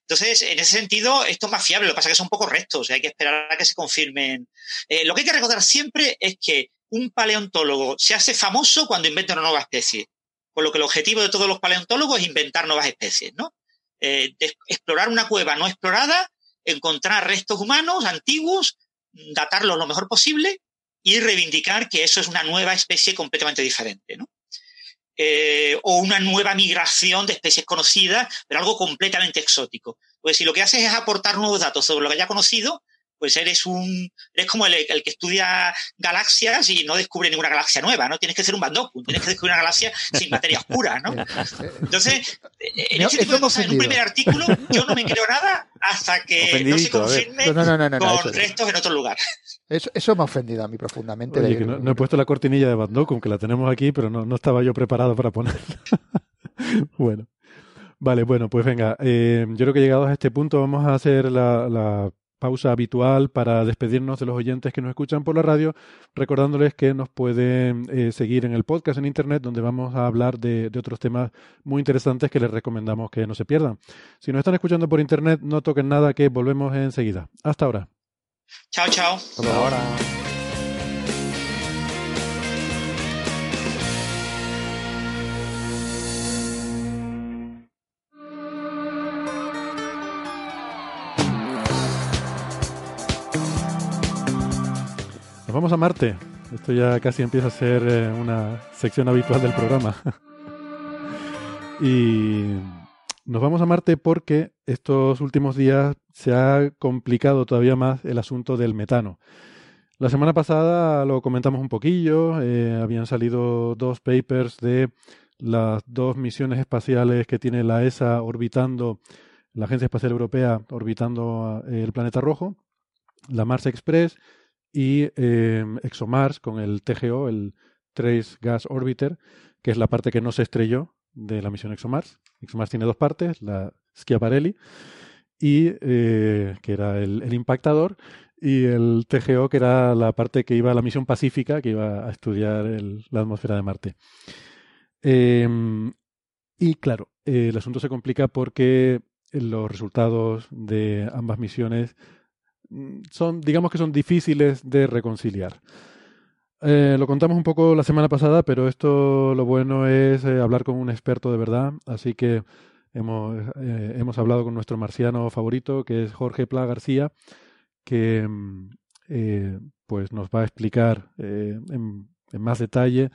Entonces, en ese sentido, esto es más fiable, lo que pasa es que son poco restos, hay que esperar a que se confirmen. Eh, lo que hay que recordar siempre es que un paleontólogo se hace famoso cuando inventa una nueva especie, con lo que el objetivo de todos los paleontólogos es inventar nuevas especies, ¿no? Eh, explorar una cueva no explorada, encontrar restos humanos antiguos, datarlos lo mejor posible y reivindicar que eso es una nueva especie completamente diferente, ¿no? Eh, o una nueva migración de especies conocidas, pero algo completamente exótico. Pues si lo que haces es aportar nuevos datos sobre lo que ya conocido, pues eres un eres como el, que estudia galaxias y no descubre ninguna galaxia nueva, ¿no? Tienes que ser un bandopun, tienes que descubrir una galaxia sin materia oscura, ¿no? Entonces, en, ese tipo de cosas, en un primer artículo, yo no me creo nada hasta que no se confirme con restos en otro lugar. Eso, eso me ha ofendido a mí profundamente. Oye, que no, he puesto la cortinilla de Bandopun, que la tenemos aquí, pero no, no estaba yo preparado para ponerla. bueno. Vale, bueno, pues venga, eh, yo creo que llegados a este punto vamos a hacer la, la pausa habitual para despedirnos de los oyentes que nos escuchan por la radio, recordándoles que nos pueden eh, seguir en el podcast en Internet, donde vamos a hablar de, de, otros temas muy interesantes que les recomendamos que no se pierdan. Si nos están escuchando por Internet, no toquen nada, que volvemos enseguida. Hasta ahora. Chao, chao. Hasta ahora. Nos vamos a Marte. Esto ya casi empieza a ser eh, una sección habitual del programa. y nos vamos a Marte porque estos últimos días se ha complicado todavía más el asunto del metano. La semana pasada lo comentamos un poquillo, eh, habían salido dos papers de las dos misiones espaciales que tiene la ESA orbitando, la Agencia Espacial Europea orbitando eh, el planeta rojo, la Mars Express y eh, ExoMars con el TGO, el Trace Gas Orbiter, que es la parte que no se estrelló de la misión ExoMars. ExoMars tiene dos partes, la Schiaparelli, y, eh, que era el, impactador, y el TGO, que era la parte que iba a la misión pacífica, que iba a estudiar la atmósfera de Marte. Eh, y claro, el asunto se complica porque los resultados de ambas misiones son, digamos que son difíciles de reconciliar. Eh, lo contamos un poco la semana pasada, pero esto lo bueno es eh, hablar con un experto de verdad, así que hemos, eh, hemos hablado con nuestro marciano favorito, que es Jorge Pla García, que mm, pues nos va a explicar en, más detalle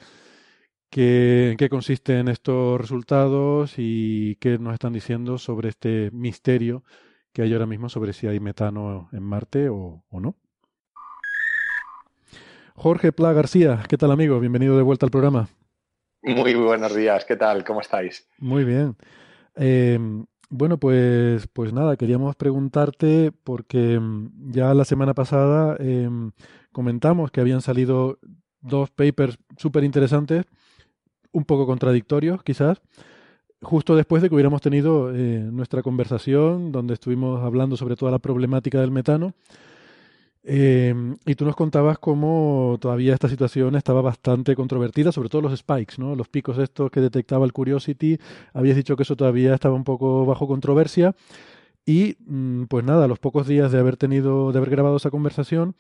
en qué consisten estos resultados y qué nos están diciendo sobre este misterio que hay ahora mismo sobre si hay metano en Marte o, o no. Jorge Pla García, ¿qué tal amigo? Bienvenido de vuelta al programa. Muy buenos días, ¿qué tal? ¿Cómo estáis? Muy bien. Eh, bueno, pues, pues nada, queríamos preguntarte porque mm, ya la semana pasada eh, comentamos que habían salido dos papers súper interesantes, un poco contradictorios quizás, justo después de que hubiéramos tenido eh, nuestra conversación, donde estuvimos hablando sobre toda la problemática del metano. Eh, y tú nos contabas cómo todavía esta situación estaba bastante controvertida, sobre todo los spikes, ¿no? Los picos estos que detectaba el Curiosity. Habías dicho que eso todavía estaba un poco bajo controversia. Y mm, pues nada, a los pocos días de haber tenido, de haber grabado esa conversación,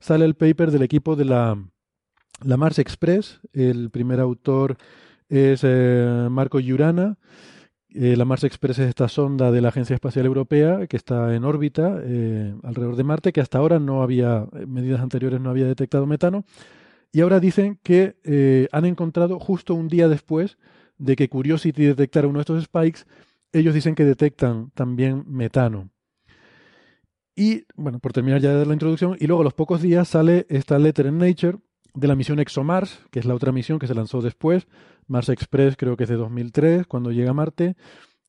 sale el paper del equipo de la, la Mars Express. El primer autor es eh, Marco Yurana. Eh, la Mars Express es esta sonda de la Agencia Espacial Europea que está en órbita eh, alrededor de Marte, que hasta ahora no había, medidas anteriores no había detectado metano. Y ahora dicen que han encontrado justo un día después de que Curiosity detectara uno de estos spikes, ellos dicen que detectan también metano. Y, bueno, por terminar ya la introducción, y luego a los pocos días sale esta letter en Nature de la misión ExoMars, que es la otra misión que se lanzó después. Mars Express creo que es de 2003, cuando llega a Marte,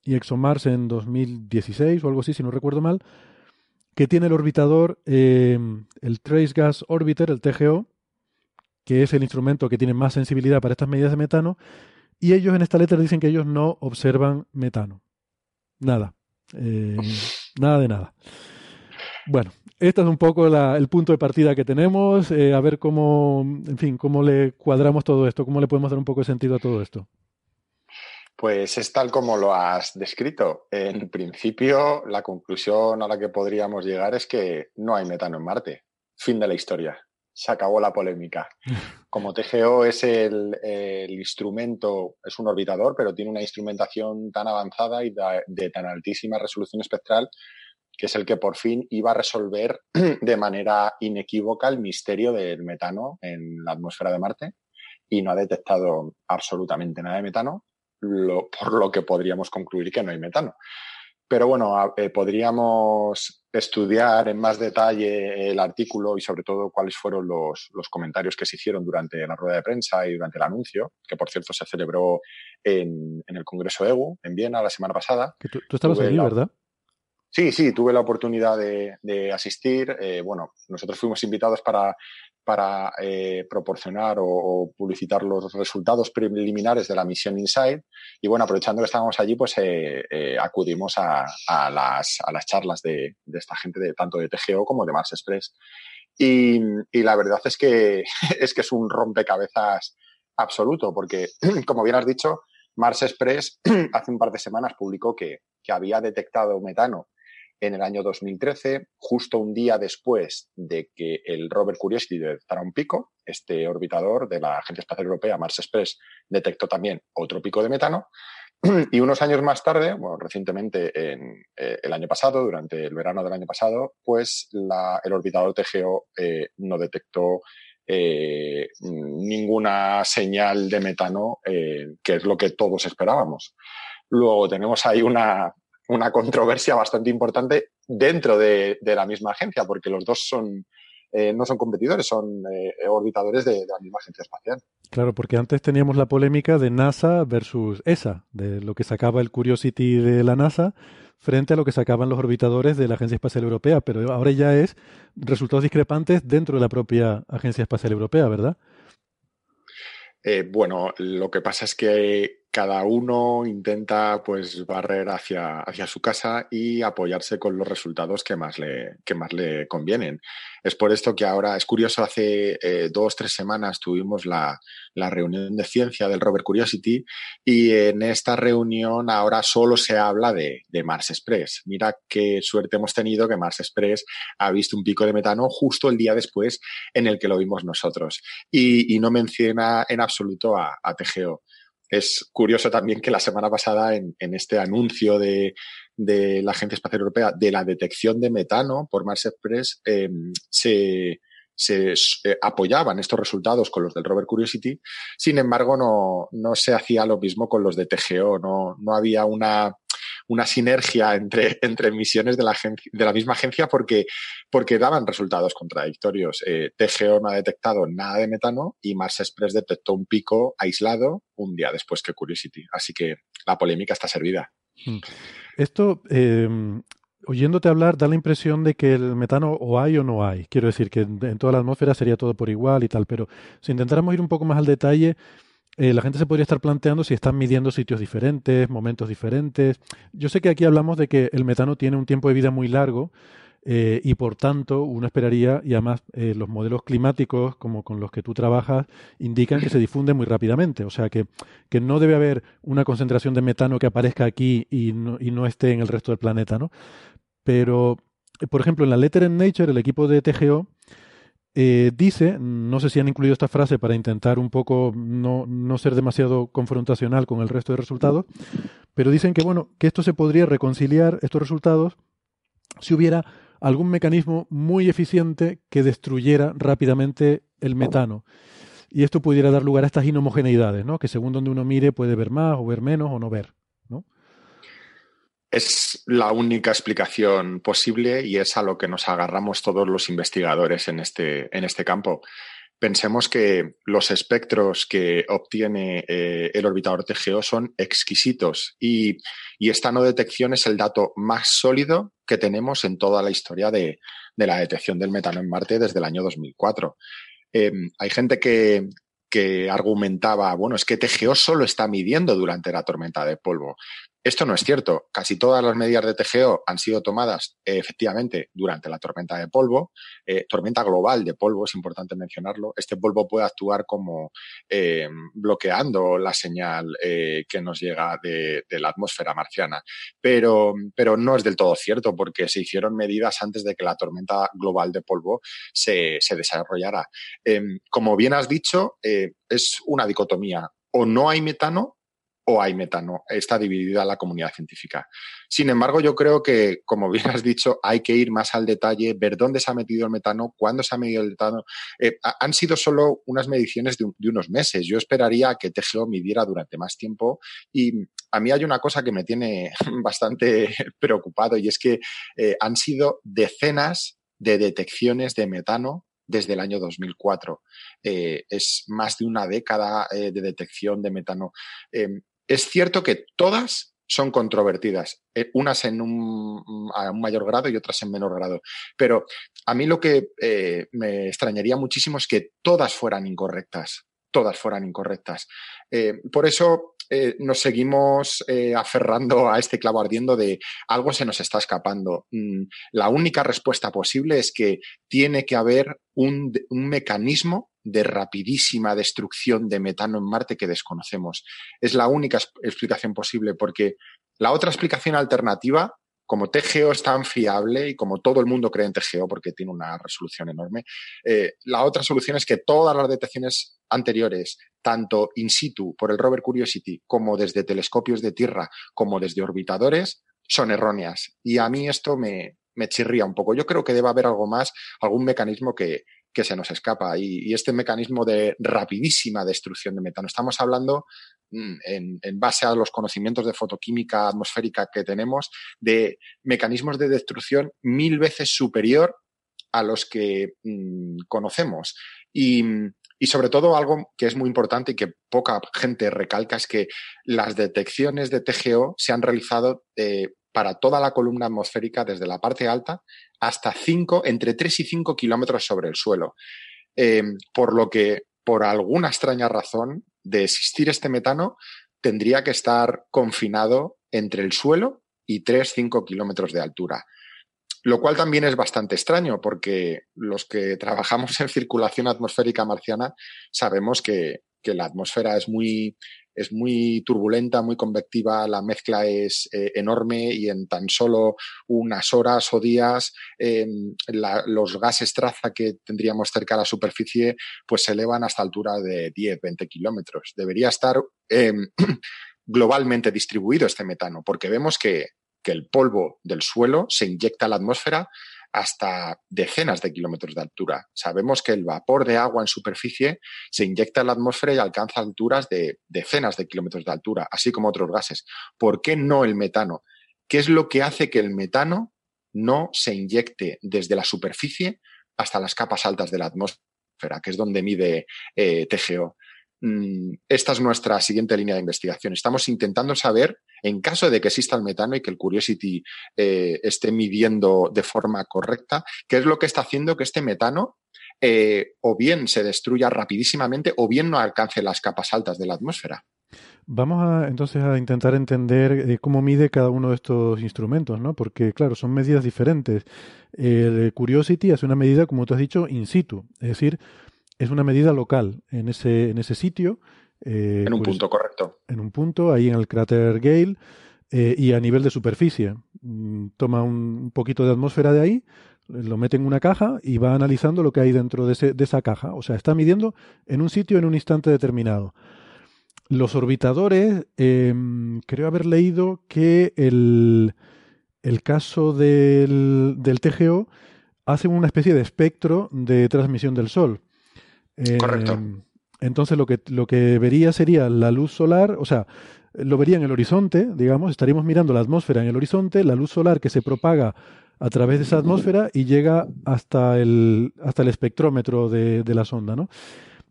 y ExoMars en 2016 o algo así, si no recuerdo mal, que tiene el orbitador, eh, el Trace Gas Orbiter, el TGO, que es el instrumento que tiene más sensibilidad para estas medidas de metano, y ellos en esta letra dicen que ellos no observan metano. Nada. Eh, nada de nada. Bueno, este es un poco la, el punto de partida que tenemos, eh, a ver cómo, en fin, cómo le cuadramos todo esto, cómo le podemos dar un poco de sentido a todo esto. Pues es tal como lo has descrito. En principio, la conclusión a la que podríamos llegar es que no hay metano en Marte. Fin de la historia. Se acabó la polémica. Como TGO es el, el instrumento, es un orbitador, pero tiene una instrumentación tan avanzada y de, de tan altísima resolución espectral que es el que por fin iba a resolver de manera inequívoca el misterio del metano en la atmósfera de Marte y no ha detectado absolutamente nada de metano, lo, por lo que podríamos concluir que no hay metano. Pero bueno, eh, podríamos estudiar en más detalle el artículo y sobre todo cuáles fueron los, los, comentarios que se hicieron durante la rueda de prensa y durante el anuncio, que por cierto se celebró en, en el Congreso EGU en Viena la semana pasada. Que tú, tú estabas allí, la, ¿verdad? Sí, sí, tuve la oportunidad de, asistir. Eh, bueno, nosotros fuimos invitados para, eh, proporcionar o, publicitar los resultados preliminares de la misión InSight. Y bueno, aprovechando que estábamos allí, pues eh, acudimos a, las, charlas de, esta gente, de tanto de TGO como de Mars Express. Y, la verdad es que, es que es un rompecabezas absoluto, porque, como bien has dicho, Mars Express hace un par de semanas publicó que había detectado metano en el año 2013, justo un día después de que el rover Curiosity detectara un pico, este orbitador de la Agencia Espacial Europea, Mars Express, detectó también otro pico de metano. Y unos años más tarde, bueno, recientemente en, eh, el año pasado, durante el verano del año pasado, pues la, el orbitador TGO eh, no detectó eh, ninguna señal de metano, que es lo que todos esperábamos. Luego tenemos ahí una, una controversia bastante importante dentro de, de, la misma agencia, porque los dos son, eh, no son competidores, son eh, orbitadores de, de, la misma agencia espacial. Claro, porque antes teníamos la polémica de NASA versus ESA, de lo que sacaba el Curiosity de la NASA frente a lo que sacaban los orbitadores de la Agencia Espacial Europea, pero ahora ya es resultados discrepantes dentro de la propia Agencia Espacial Europea, ¿verdad? Eh, bueno, lo que pasa es que cada uno intenta pues barrer hacia, hacia su casa y apoyarse con los resultados que más le, que más le convienen. Es por esto que ahora, es curioso, hace eh, dos, tres semanas tuvimos la, la, reunión de ciencia del Rover Curiosity y en esta reunión ahora solo se habla de, de Mars Express. Mira qué suerte hemos tenido que Mars Express ha visto un pico de metano justo el día después en el que lo vimos nosotros y, y no menciona en absoluto a, a TGO. Es curioso también que la semana pasada en, este anuncio de, la Agencia Espacial Europea de la detección de metano por Mars Express eh, se, eh, apoyaban estos resultados con los del rover Curiosity. Sin embargo, no, no se hacía lo mismo con los de TGO. No, no había una, una sinergia entre, entre misiones de la, de la misma agencia porque, porque daban resultados contradictorios. Eh, TGO no ha detectado nada de metano y Mars Express detectó un pico aislado un día después que Curiosity. Así que la polémica está servida. Esto, eh, oyéndote hablar, da la impresión de que el metano o hay o no hay. Quiero decir que en toda la atmósfera sería todo por igual y tal, pero si intentáramos ir un poco más al detalle, eh, la gente se podría estar planteando si están midiendo sitios diferentes, momentos diferentes. Yo sé que aquí hablamos de que el metano tiene un tiempo de vida muy largo eh, y por tanto uno esperaría, y además eh, los modelos climáticos como con los que tú trabajas indican que se difunde muy rápidamente. O sea que, que no debe haber una concentración de metano que aparezca aquí y no, y no esté en el resto del planeta, ¿no? Pero, por ejemplo, en la Letter in Nature, el equipo de TGO eh, dice, no sé si han incluido esta frase para intentar un poco no, no, ser demasiado confrontacional con el resto de resultados, pero dicen que bueno, que esto se podría reconciliar, estos resultados, si hubiera algún mecanismo muy eficiente que destruyera rápidamente el metano. Y esto pudiera dar lugar a estas inhomogeneidades, ¿no? Que según donde uno mire puede ver más o ver menos o no ver. Es la única explicación posible y es a lo que nos agarramos todos los investigadores en este, en este campo. Pensemos que los espectros que obtiene eh, el orbitador TGO son exquisitos y, y, esta no detección es el dato más sólido que tenemos en toda la historia de, de la detección del metano en Marte desde el año 2004. Eh, hay gente que, que argumentaba, bueno, es que TGO solo está midiendo durante la tormenta de polvo. Esto no es cierto. Casi todas las medidas de TGO han sido tomadas eh, efectivamente durante la tormenta de polvo, eh, tormenta global de polvo, es importante mencionarlo. Este polvo puede actuar como eh, bloqueando la señal que nos llega de, la atmósfera marciana. Pero, pero no es del todo cierto porque se hicieron medidas antes de que la tormenta global de polvo se, se desarrollara. Em, como bien has dicho, es una dicotomía. O no hay metano o hay metano. Está dividida la comunidad científica. Sin embargo, yo creo que, como bien has dicho, hay que ir más al detalle, ver dónde se ha metido el metano, cuándo se ha medido el metano. Eh, han sido solo unas mediciones de, unos meses. Yo esperaría que TGO midiera durante más tiempo y a mí hay una cosa que me tiene bastante preocupado y es que eh, han sido decenas de detecciones de metano desde el año 2004. Eh, es más de una década de detección de metano. Em, es cierto que todas son controvertidas, eh, unas en un, a un mayor grado y otras en menor grado. Pero a mí lo que eh, me extrañaría muchísimo es que todas fueran incorrectas, todas fueran incorrectas. Eh, por eso nos seguimos aferrando a este clavo ardiendo de algo se nos está escapando. Mm, la única respuesta posible es que tiene que haber un, un mecanismo de rapidísima destrucción de metano en Marte que desconocemos. Es la única explicación posible porque la otra explicación alternativa, como TGO es tan fiable y como todo el mundo cree en TGO porque tiene una resolución enorme, eh, la otra solución es que todas las detecciones anteriores, tanto in situ por el rover Curiosity como desde telescopios de tierra como desde orbitadores, son erróneas. Y a mí esto me, me chirría un poco. Yo creo que debe haber algo más, algún mecanismo que, que se nos escapa. Y, este mecanismo de rapidísima destrucción de metano, estamos hablando mm, en, base a los conocimientos de fotoquímica atmosférica que tenemos, de mecanismos de destrucción mil veces superior a los que mm, conocemos. Y, sobre todo algo que es muy importante y que poca gente recalca es que las detecciones de TGO se han realizado eh, para toda la columna atmosférica desde la parte alta hasta 5, entre 3 y 5 kilómetros sobre el suelo. Eh, por lo que, por alguna extraña razón, de existir este metano, tendría que estar confinado entre el suelo y 3-5 kilómetros de altura. Lo cual también es bastante extraño porque los que trabajamos en circulación atmosférica marciana sabemos que, que la atmósfera es muy es muy turbulenta, muy convectiva, la mezcla es eh, enorme y en tan solo unas horas o días em, los gases traza que tendríamos cerca de la superficie pues se elevan hasta altura de 10, 20 kilómetros. Debería estar em, globalmente distribuido este metano porque vemos que, que el polvo del suelo se inyecta a la atmósfera hasta decenas de kilómetros de altura. Sabemos que el vapor de agua en superficie se inyecta en la atmósfera y alcanza alturas de decenas de kilómetros de altura, así como otros gases. ¿Por qué no el metano? ¿Qué es lo que hace que el metano no se inyecte desde la superficie hasta las capas altas de la atmósfera, que es donde mide eh, TGO? Mm, esta es nuestra siguiente línea de investigación. Estamos intentando saber, en caso de que exista el metano y que el Curiosity eh, esté midiendo de forma correcta, qué es lo que está haciendo que este metano eh, o bien se destruya rapidísimamente o bien no alcance las capas altas de la atmósfera. Vamos a, entonces a intentar entender eh, cómo mide cada uno de estos instrumentos, ¿no? Porque, claro, son medidas diferentes. El Curiosity hace una medida, como tú has dicho, in situ, es decir, es una medida local en ese, en ese sitio. Eh, en un pues, punto, correcto. En un punto, ahí en el cráter Gale, eh, y a nivel de superficie. Mm, toma un, poquito de atmósfera de ahí, lo mete en una caja y va analizando lo que hay dentro de, ese, de esa caja. O sea, está midiendo en un sitio en un instante determinado. Los orbitadores, em, creo haber leído que el, el caso del, del TGO hace una especie de espectro de transmisión del Sol. Correcto. Em, entonces lo que, lo que vería sería la luz solar, o sea, lo vería en el horizonte, digamos, estaríamos mirando la atmósfera en el horizonte, la luz solar que se propaga a través de esa atmósfera y llega hasta el, hasta el espectrómetro de, la sonda, ¿no?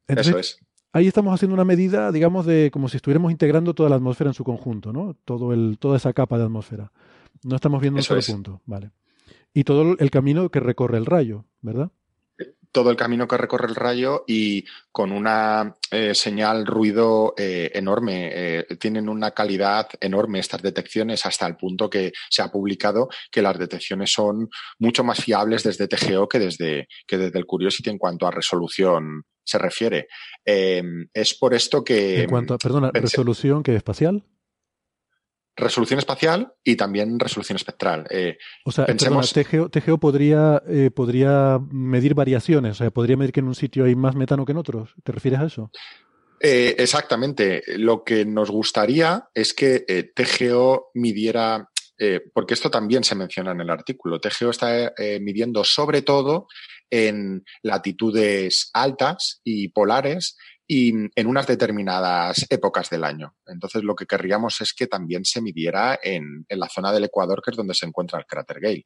Eso es. Ahí estamos haciendo una medida, digamos, de como si estuviéramos integrando toda la atmósfera en su conjunto, ¿no? Todo el, toda esa capa de atmósfera. No estamos viendo un solo punto, vale. Y todo el camino que recorre el rayo, ¿verdad? Todo el camino que recorre el rayo y con una eh, señal ruido eh, enorme. Eh, tienen una calidad enorme estas detecciones hasta el punto que se ha publicado que las detecciones son mucho más fiables desde TGO que desde, que desde el Curiosity en cuanto a resolución se refiere. es por esto que... En cuanto a, perdona, resolución que espacial resolución espacial y también resolución espectral. Eh, o sea, pensemos... TGO, podría, eh, podría medir variaciones, o sea, podría medir que en un sitio hay más metano que en otros. ¿Te refieres a eso? Eh, exactamente. Lo que nos gustaría es que TGO midiera, porque esto también se menciona en el artículo, TGO está midiendo sobre todo en latitudes altas y polares y en unas determinadas épocas del año. Entonces, lo que querríamos es que también se midiera en, la zona del Ecuador, que es donde se encuentra el cráter Gale.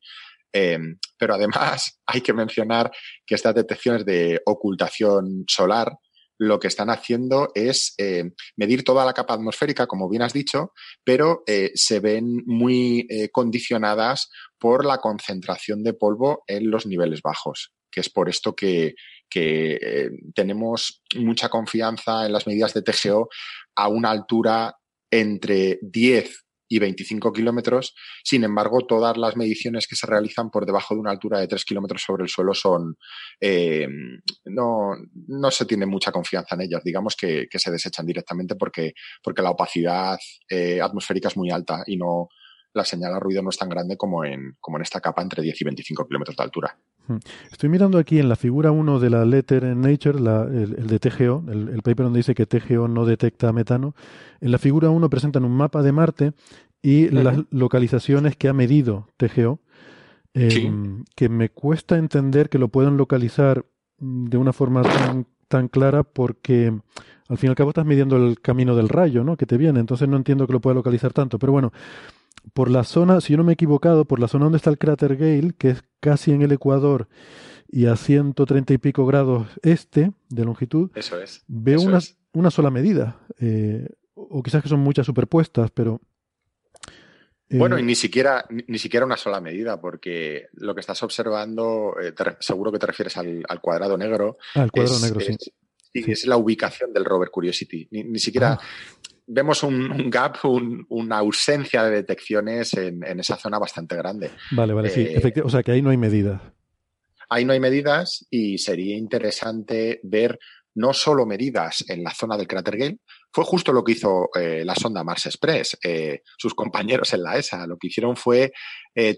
Em, pero además hay que mencionar que estas detecciones de ocultación solar lo que están haciendo es eh, medir toda la capa atmosférica, como bien has dicho, pero eh, se ven muy eh, condicionadas por la concentración de polvo en los niveles bajos, que es por esto que que eh, tenemos mucha confianza en las medidas de TGO a una altura entre 10 y 25 kilómetros. Sin embargo, todas las mediciones que se realizan por debajo de una altura de 3 kilómetros sobre el suelo son. Eh, no, no, se tiene mucha confianza en ellas. Digamos que, que se desechan directamente porque, porque la opacidad eh, atmosférica es muy alta y no, la señal a ruido no es tan grande como en, como en esta capa entre 10 y 25 kilómetros de altura. Estoy mirando aquí en la figura 1 de la Letter en Nature, el, de TGO, el, paper donde dice que TGO no detecta metano. En la figura 1 presentan un mapa de Marte y las localizaciones que ha medido TGO, em, que me cuesta entender que lo puedan localizar de una forma tan, tan clara porque al fin y al cabo estás midiendo el camino del rayo, ¿no? Que te viene, entonces no entiendo que lo pueda localizar tanto. Pero bueno, por la zona, si yo no me he equivocado, por la zona donde está el cráter Gale, que es casi en el Ecuador y a 130 y pico grados este de longitud, eso es, veo una, una, sola medida. Eh, o quizás que son muchas superpuestas, pero... Eh, bueno, y ni siquiera, ni, siquiera una sola medida, porque lo que estás observando, eh, seguro que te refieres al, cuadrado negro. Al ah, cuadrado negro, sí. Es la ubicación del rover Curiosity. Ni, siquiera ah vemos un, gap, una ausencia de detecciones en, esa zona bastante grande. Vale, vale, sí. Eh, o sea que ahí no hay medidas. Ahí no hay medidas y sería interesante ver no solo medidas en la zona del cráter Gale, fue justo lo que hizo eh, la sonda Mars Express, eh, sus compañeros en la ESA. Lo que hicieron fue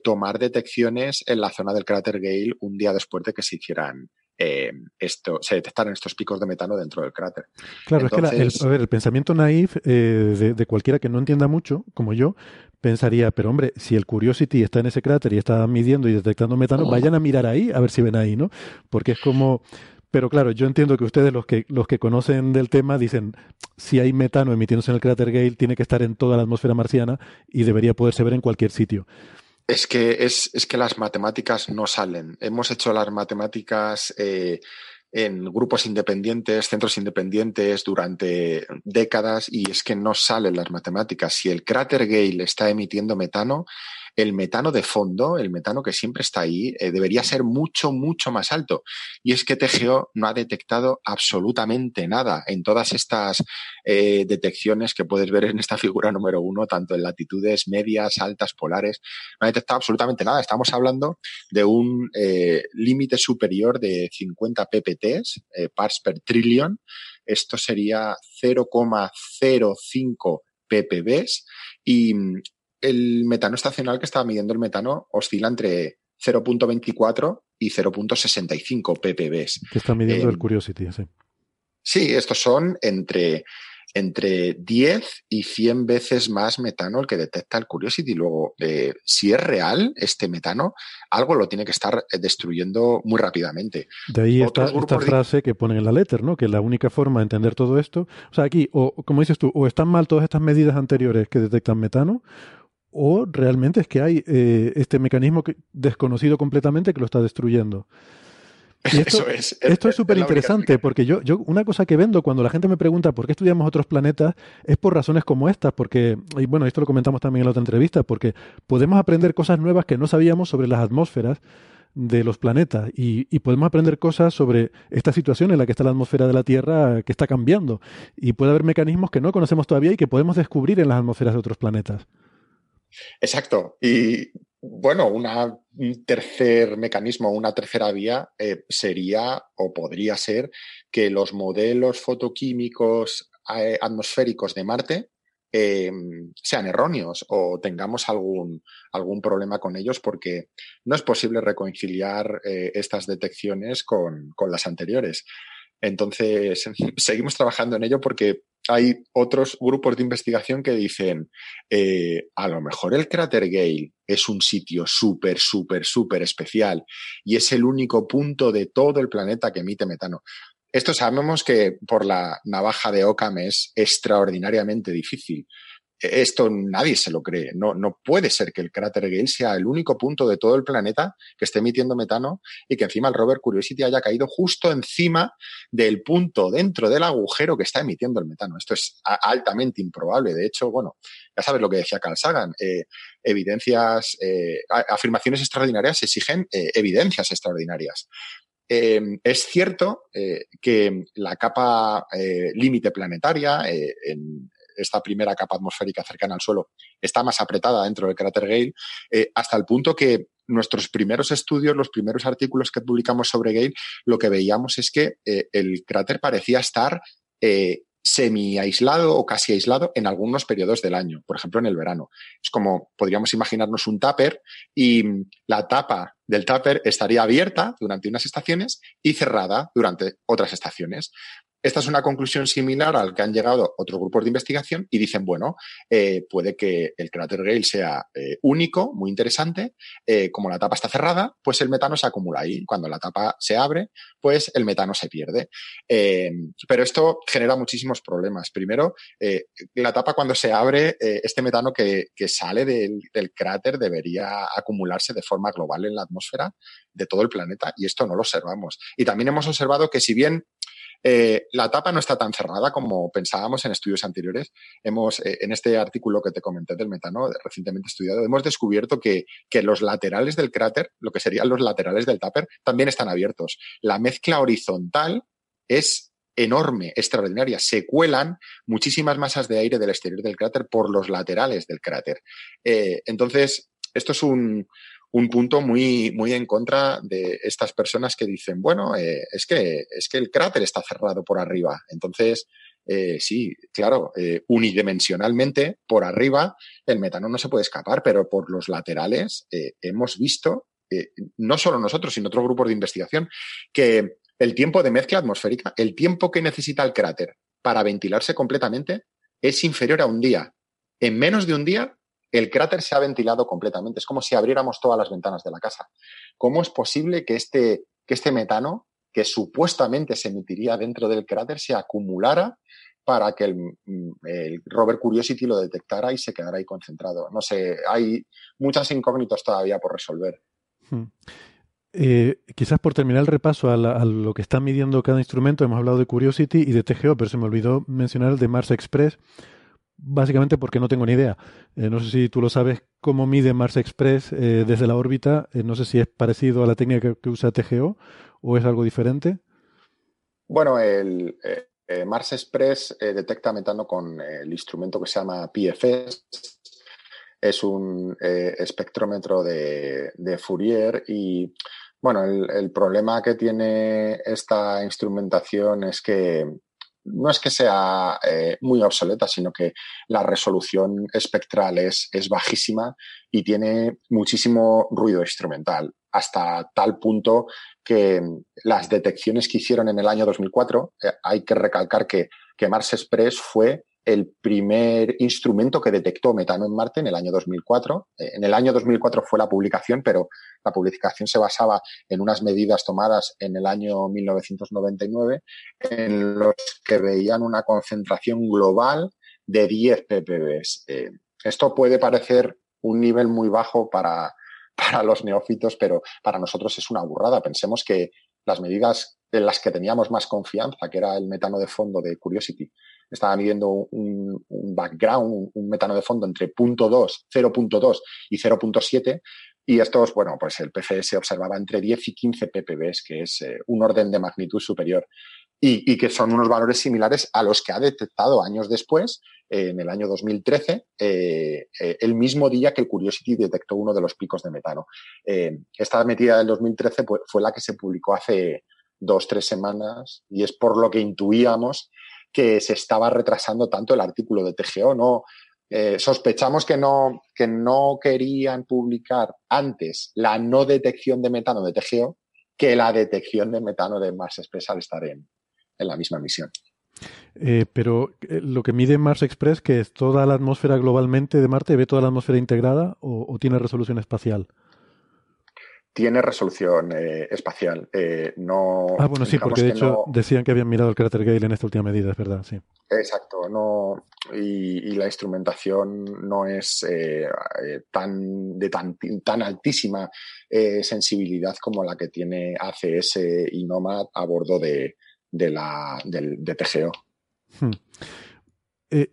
tomar detecciones en la zona del cráter Gale un día después de que se hicieran eh, esto, se detectaran estos picos de metano dentro del cráter. Claro, es que el, a ver, el pensamiento naif eh, de, cualquiera que no entienda mucho, como yo, pensaría, pero hombre, si el Curiosity está en ese cráter y está midiendo y detectando metano, vayan a mirar ahí a ver si ven ahí, ¿no? Porque es como... Pero claro, yo entiendo que ustedes, los que, los que conocen del tema, dicen, si hay metano emitiéndose en el cráter Gale, tiene que estar en toda la atmósfera marciana y debería poderse ver en cualquier sitio. Es que, es, es, que las matemáticas no salen. Hemos hecho las matemáticas eh, en grupos independientes, centros independientes durante décadas y es que no salen las matemáticas. Si el cráter Gale está emitiendo metano, el metano de fondo, el metano que siempre está ahí, eh, debería ser mucho, mucho más alto. Y es que TGO no ha detectado absolutamente nada en todas estas eh, detecciones que puedes ver en esta figura número uno, tanto en latitudes medias, altas, polares. No ha detectado absolutamente nada. Estamos hablando de un eh, límite superior de 50 ppts, parts per trillion. Esto sería 0,05 ppbs y el metano estacional que estaba midiendo el metano oscila entre 0.24 y 0.65 ppb. Que está midiendo el Curiosity, sí. Sí, estos son entre, entre 10 y 100 veces más metano el que detecta el Curiosity. Luego, eh, si es real este metano, algo lo tiene que estar eh, destruyendo muy rápidamente. De ahí esta, esta frase que ponen en la letter, ¿no? Que la única forma de entender todo esto, o sea, aquí, o como dices tú, o están mal todas estas medidas anteriores que detectan metano, o realmente es que hay eh, este mecanismo desconocido completamente que lo está destruyendo. esto, Eso es. Esto es súper interesante porque yo, yo, una cosa que vendo cuando la gente me pregunta por qué estudiamos otros planetas es por razones como estas, porque, y bueno, esto lo comentamos también en la otra entrevista, porque podemos aprender cosas nuevas que no sabíamos sobre las atmósferas de los planetas y, y, podemos aprender cosas sobre esta situación en la que está la atmósfera de la Tierra que está cambiando. Y puede haber mecanismos que no conocemos todavía y que podemos descubrir en las atmósferas de otros planetas. Exacto. Y bueno, un tercer mecanismo, una tercera vía eh, sería o podría ser que los modelos fotoquímicos eh, atmosféricos de Marte em, sean erróneos o tengamos algún, algún problema con ellos porque no es posible reconciliar eh, estas detecciones con, con las anteriores. Entonces, seguimos trabajando en ello porque hay otros grupos de investigación que dicen, eh, a lo mejor el cráter Gale es un sitio súper, súper, súper especial y es el único punto de todo el planeta que emite metano. Esto sabemos que por la navaja de Occam es extraordinariamente difícil, esto nadie se lo cree. No, no puede ser que el cráter Gale sea el único punto de todo el planeta que esté emitiendo metano y que encima el rover Curiosity haya caído justo encima del punto dentro del agujero que está emitiendo el metano. Esto es altamente improbable. De hecho, bueno, ya sabes lo que decía Carl Sagan. Eh, evidencias, eh, afirmaciones extraordinarias exigen eh, evidencias extraordinarias. es cierto que la capa límite planetaria en, esta primera capa atmosférica cercana al suelo está más apretada dentro del cráter Gale, eh, hasta el punto que nuestros primeros estudios, los primeros artículos que publicamos sobre Gale, lo que veíamos es que eh, el cráter parecía estar eh, semi aislado o casi aislado en algunos periodos del año, por ejemplo en el verano. Es como podríamos imaginarnos un tupper y la tapa del tupper estaría abierta durante unas estaciones y cerrada durante otras estaciones. Esta es una conclusión similar al que han llegado otros grupos de investigación y dicen, bueno, eh, puede que el cráter Gale sea eh, único, muy interesante. Eh, como la tapa está cerrada, pues el metano se acumula ahí. Cuando la tapa se abre, pues el metano se pierde. pero esto genera muchísimos problemas. Primero, la tapa cuando se abre, este metano que, sale del, del cráter debería acumularse de forma global en la atmósfera de todo el planeta y esto no lo observamos. Y también hemos observado que si bien eh, la tapa no está tan cerrada como pensábamos en estudios anteriores. Hemos, eh, en este artículo que te comenté del metano, recientemente estudiado, hemos descubierto que, que, los laterales del cráter, lo que serían los laterales del tupper, también están abiertos. La mezcla horizontal es enorme, extraordinaria. Se cuelan muchísimas masas de aire del exterior del cráter por los laterales del cráter. Eh, entonces, esto es un, un punto muy, muy en contra de estas personas que dicen, bueno, eh, es, que, es que el cráter está cerrado por arriba. Entonces, eh, sí, claro, eh, unidimensionalmente por arriba el metano no se puede escapar, pero por los laterales hemos visto, no solo nosotros, sino otros grupos de investigación, que el tiempo de mezcla atmosférica, el tiempo que necesita el cráter para ventilarse completamente es inferior a un día. En menos de un día el cráter se ha ventilado completamente. Es como si abriéramos todas las ventanas de la casa. ¿Cómo es posible que este, que este metano, que supuestamente se emitiría dentro del cráter, se acumulara para que el, mm, rover Curiosity lo detectara y se quedara ahí concentrado? No sé, hay muchas incógnitas todavía por resolver. Hmm. Eh, quizás por terminar el repaso a, a, lo que está midiendo cada instrumento, hemos hablado de Curiosity y de TGO, pero se me olvidó mencionar el de Mars Express, básicamente porque no tengo ni idea. Eh, no sé si tú lo sabes cómo mide Mars Express eh, desde la órbita. Eh, no sé si es parecido a la técnica que, usa TGO o es algo diferente. Bueno, el Mars Express detecta metano con el instrumento que se llama PFS. Es un espectrómetro de, Fourier y bueno, el problema que tiene esta instrumentación es que no es que sea eh, muy obsoleta, sino que la resolución espectral es, bajísima y tiene muchísimo ruido instrumental, hasta tal punto que las detecciones que hicieron en el año 2004, eh, hay que recalcar que, que Mars Express fue el primer instrumento que detectó metano en Marte en el año 2004. Eh, en el año 2004 fue la publicación, pero la publicación se basaba en unas medidas tomadas en el año 1999 en los que veían una concentración global de 10 ppb. Eh, esto puede parecer un nivel muy bajo para, para los neófitos, pero para nosotros es una burrada. Pensemos que las medidas en las que teníamos más confianza, que era el metano de fondo de Curiosity, estaba midiendo un, background, un, metano de fondo entre 0.2, 0.2 y 0.7, Y estos, bueno, pues el PFS observaba entre 10 y 15 ppb, que es eh, un orden de magnitud superior, y, que son unos valores similares a los que ha detectado años después, en el año 2013, eh, eh, el mismo día que Curiosity detectó uno de los picos de metano. esta medida del 2013 pues, fue la que se publicó hace dos, tres semanas, y es por lo que intuíamos que se estaba retrasando tanto el artículo de TGO, ¿no? Eh, sospechamos que no, que no querían publicar antes la no detección de metano de TGO que la detección de metano de Mars Express al estar en, la misma misión. Eh, pero eh, lo que mide Mars Express, que es toda la atmósfera globalmente de Marte, ¿ve toda la atmósfera integrada o tiene resolución espacial? Tiene resolución eh, espacial. Eh, no, ah, bueno, sí, porque de hecho decían que habían mirado el cráter Gale en esta última medida, es verdad, sí. Exacto, no, y, la instrumentación no es eh, tan, de tan, tan altísima sensibilidad como la que tiene ACS y Nomad a bordo de, de la, del, de TGO. Hmm.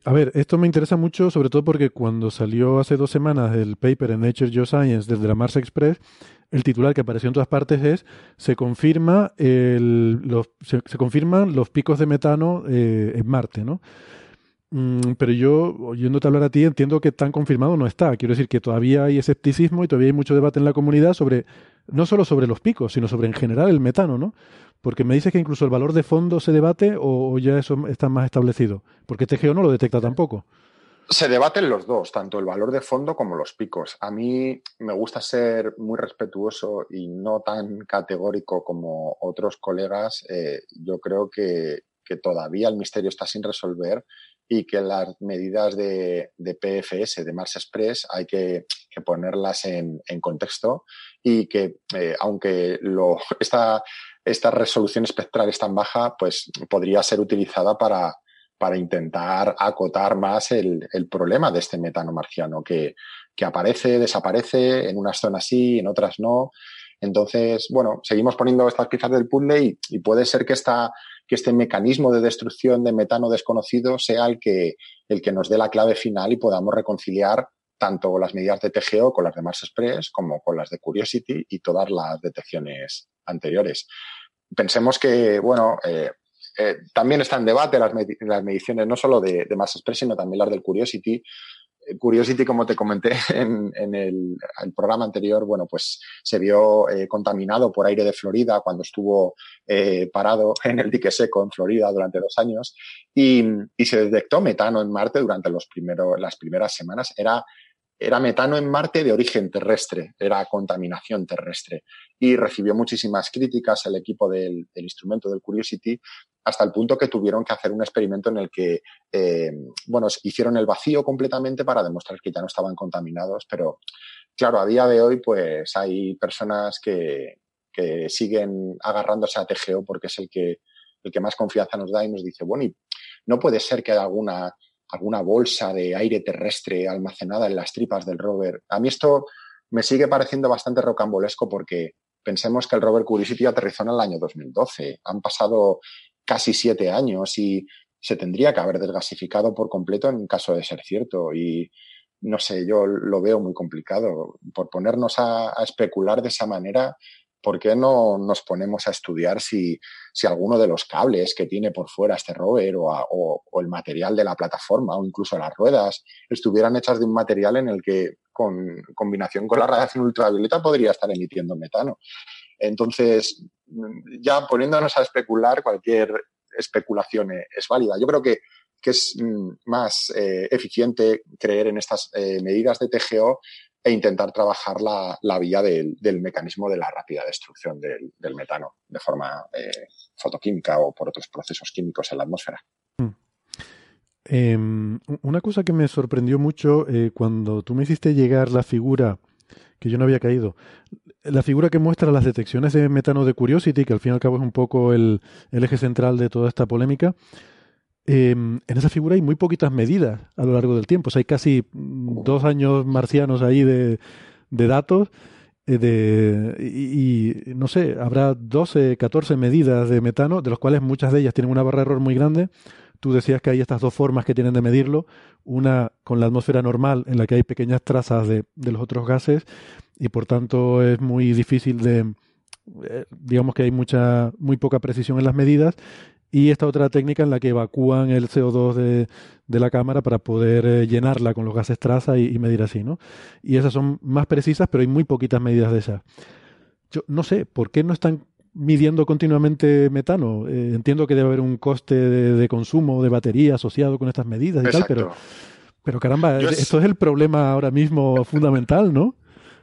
a ver, esto me interesa mucho, sobre todo porque cuando salió hace dos semanas el paper en Nature Geoscience desde la Mars Express, el titular que apareció en todas partes es se confirma los, se, confirman los picos de metano eh, en Marte, ¿no? Mm, pero yo, oyéndote hablar a ti, entiendo que tan confirmado no está. Quiero decir que todavía hay escepticismo y todavía hay mucho debate en la comunidad sobre, no solo sobre los picos, sino sobre en general el metano, ¿no? Porque me dices que incluso el valor de fondo se debate o, ya eso está más establecido. Porque TGO no lo detecta tampoco. Se debaten los dos, tanto el valor de fondo como los picos. A mí me gusta ser muy respetuoso y no tan categórico como otros colegas. Eh, yo creo que, todavía el misterio está sin resolver y que las medidas de, PFS, de Mars Express, hay que, ponerlas en, contexto y que eh, aunque esta, esta resolución espectral es tan baja, pues podría ser utilizada para, para intentar acotar más el, problema de este metano marciano que, aparece, desaparece, en unas zonas sí, en otras no. Entonces, bueno, seguimos poniendo estas piezas del puzzle y, puede ser que, esta, que este mecanismo de destrucción de metano desconocido sea el que, el que nos dé la clave final y podamos reconciliar tanto las medidas de TGO con las de Mars Express como con las de Curiosity y todas las detecciones anteriores. Pensemos que, bueno, eh, eh, también está en debate las, mediciones no solo de, de, Mass Express, sino también las del Curiosity. Eh, Curiosity, como te comenté en, el, programa anterior, bueno, pues se vio eh, contaminado por aire de Florida cuando estuvo parado en el dique seco en Florida durante dos años y, y, se detectó metano en Marte durante los primeros, las primeras semanas. Era era metano en Marte de origen terrestre, era contaminación terrestre. Y recibió muchísimas críticas el equipo del, instrumento del Curiosity, hasta el punto que tuvieron que hacer un experimento en el que, eh, bueno, hicieron el vacío completamente para demostrar que ya no estaban contaminados. Pero, claro, a día de hoy, pues hay personas que, siguen agarrándose a TGO porque es el que, el que más confianza nos da y nos dice, bueno, y no puede ser que haya alguna alguna bolsa de aire terrestre almacenada en las tripas del rover. A mí esto me sigue pareciendo bastante rocambolesco porque pensemos que el rover Curiosity aterrizó en el año 2012. Han pasado casi siete años y se tendría que haber desgasificado por completo en caso de ser cierto. Y no sé, yo lo veo muy complicado. Por ponernos a, especular de esa manera, ¿por qué no nos ponemos a estudiar si, si alguno de los cables que tiene por fuera este rover o, el material de la plataforma o incluso las ruedas estuvieran hechas de un material en el que con combinación con la radiación ultravioleta podría estar emitiendo metano? Entonces, ya poniéndonos a especular, cualquier especulación es válida. Yo creo que, es mm, más eh, eficiente creer en estas eh, medidas de TGO e intentar trabajar la, vía del, mecanismo de la rápida destrucción del, metano de forma eh, fotoquímica o por otros procesos químicos en la atmósfera. Hmm. Em, una cosa que me sorprendió mucho cuando tú me hiciste llegar la figura, que yo no había caído, la figura que muestra las detecciones de metano de Curiosity, que al fin y al cabo es un poco el eje central de toda esta polémica, Em, en esa figura hay muy poquitas medidas a lo largo del tiempo. O sea, hay casi mm, dos años marcianos ahí de, datos. Eh, de, y, no sé, habrá 12, 14 medidas de metano, de las cuales muchas de ellas tienen una barra de error muy grande. Tú decías que hay estas dos formas que tienen de medirlo, una con la atmósfera normal, en la que hay pequeñas trazas de, de los otros gases, y por tanto es muy difícil de, eh, digamos que hay mucha, muy poca precisión en las medidas y esta otra técnica en la que evacúan el CO2 de, de la cámara para poder eh, llenarla con los gases traza y, y, medir así, ¿no? Y esas son más precisas, pero hay muy poquitas medidas de esas. Yo no sé, ¿por qué no están midiendo continuamente metano? Eh, entiendo que debe haber un coste de, de, consumo de batería asociado con estas medidas y Exacto. tal, pero, pero caramba, Yo esto es el problema ahora mismo fundamental, ¿no?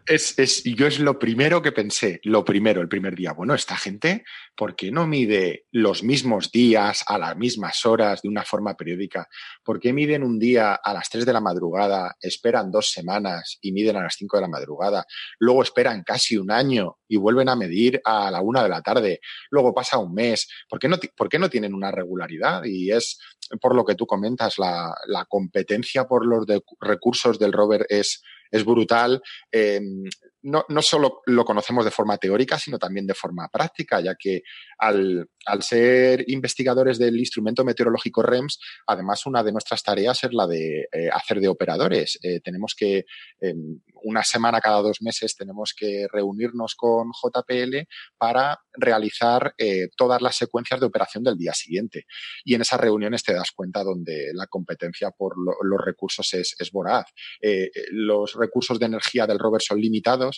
Es, es, yo es lo primero que pensé, lo primero, el primer día. Bueno, esta gente, ¿por qué no mide los mismos días a las mismas horas de una forma periódica? ¿Por qué miden un día a las 3 de la madrugada, esperan dos semanas y miden a las 5 de la madrugada? Luego esperan casi un año y vuelven a medir a la 1 de la tarde. Luego pasa un mes. ¿Por qué no, por qué no tienen una regularidad? Y es por lo que tú comentas, la, la competencia por los recursos del rover es es brutal. Eh, no, no, solo lo conocemos de forma teórica, sino también de forma práctica, ya que al, al, ser investigadores del instrumento meteorológico REMS, además una de nuestras tareas es la de eh, hacer de operadores. Eh, tenemos que, una semana cada dos meses, tenemos que reunirnos con JPL para realizar eh, todas las secuencias de operación del día siguiente. Y en esas reuniones te das cuenta donde la competencia por lo, los recursos es, es voraz. Los recursos de energía del rover son limitados.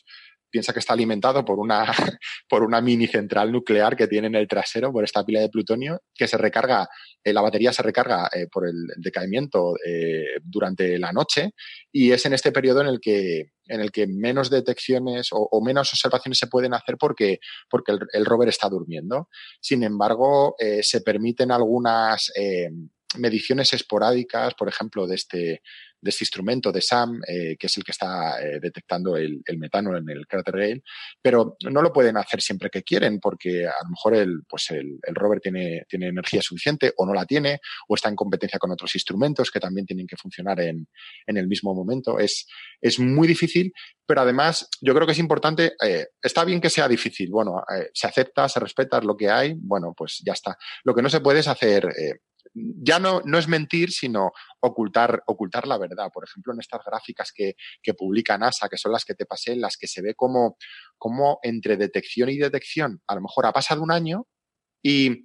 Piensa que está alimentado por una, por una mini central nuclear que tiene en el trasero, por esta pila de plutonio, que se recarga, eh, la batería se recarga eh, por el decaimiento eh, durante la noche y es en este periodo en el que, en el que menos detecciones o, menos observaciones se pueden hacer porque, porque el, rover está durmiendo. Sin embargo, se permiten algunas mediciones esporádicas, por ejemplo, de este, de este instrumento de SAM, eh, que es el que está eh, detectando el, el, metano en el cráter Gale, pero no lo pueden hacer siempre que quieren, porque a lo mejor el, pues el, el, rover tiene, tiene energía suficiente o no la tiene, o está en competencia con otros instrumentos que también tienen que funcionar en, en el mismo momento. Es, es muy difícil, pero además yo creo que es importante, eh, está bien que sea difícil, bueno, eh, se acepta, se respeta lo que hay, bueno, pues ya está. Lo que no se puede es hacer eh, ya no, no es mentir, sino ocultar, ocultar la verdad. Por ejemplo, en estas gráficas que, que publica NASA, que son las que te pasé, en las que se ve como, como entre detección y detección, a lo mejor ha pasado un año y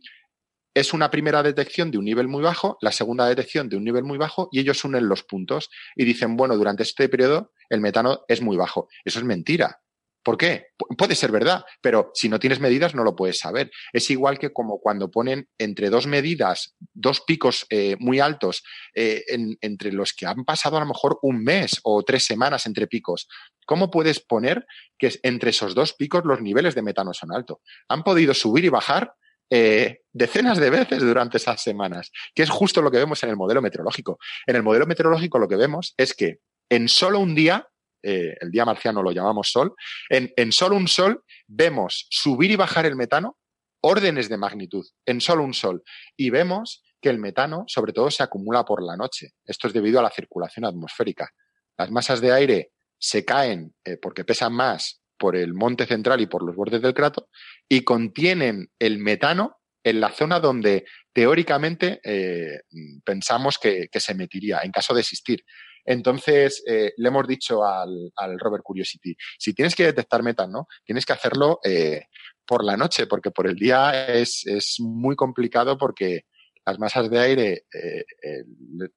es una primera detección de un nivel muy bajo, la segunda detección de un nivel muy bajo y ellos unen los puntos y dicen, bueno, durante este periodo el metano es muy bajo. Eso es mentira. ¿Por qué? Pu puede ser verdad, pero si no tienes medidas no lo puedes saber. Es igual que como cuando ponen entre dos medidas, dos picos eh, muy altos, eh, en, entre los que han pasado a lo mejor un mes o tres semanas entre picos. ¿Cómo puedes poner que entre esos dos picos los niveles de metano son altos? Han podido subir y bajar eh, decenas de veces durante esas semanas, que es justo lo que vemos en el modelo meteorológico. En el modelo meteorológico lo que vemos es que en solo un día eh, el día marciano lo llamamos sol, en, en, solo un sol vemos subir y bajar el metano órdenes de magnitud, en solo un sol. Y vemos que el metano, sobre todo, se acumula por la noche. Esto es debido a la circulación atmosférica. Las masas de aire se caen eh, porque pesan más por el monte central y por los bordes del crato y contienen el metano en la zona donde teóricamente eh, pensamos que, se emitiría en caso de existir. Entonces, eh, le hemos dicho al, al, rover Curiosity, si tienes que detectar metano, tienes que hacerlo eh, por la noche, porque por el día es, es muy complicado porque las masas de aire eh, eh,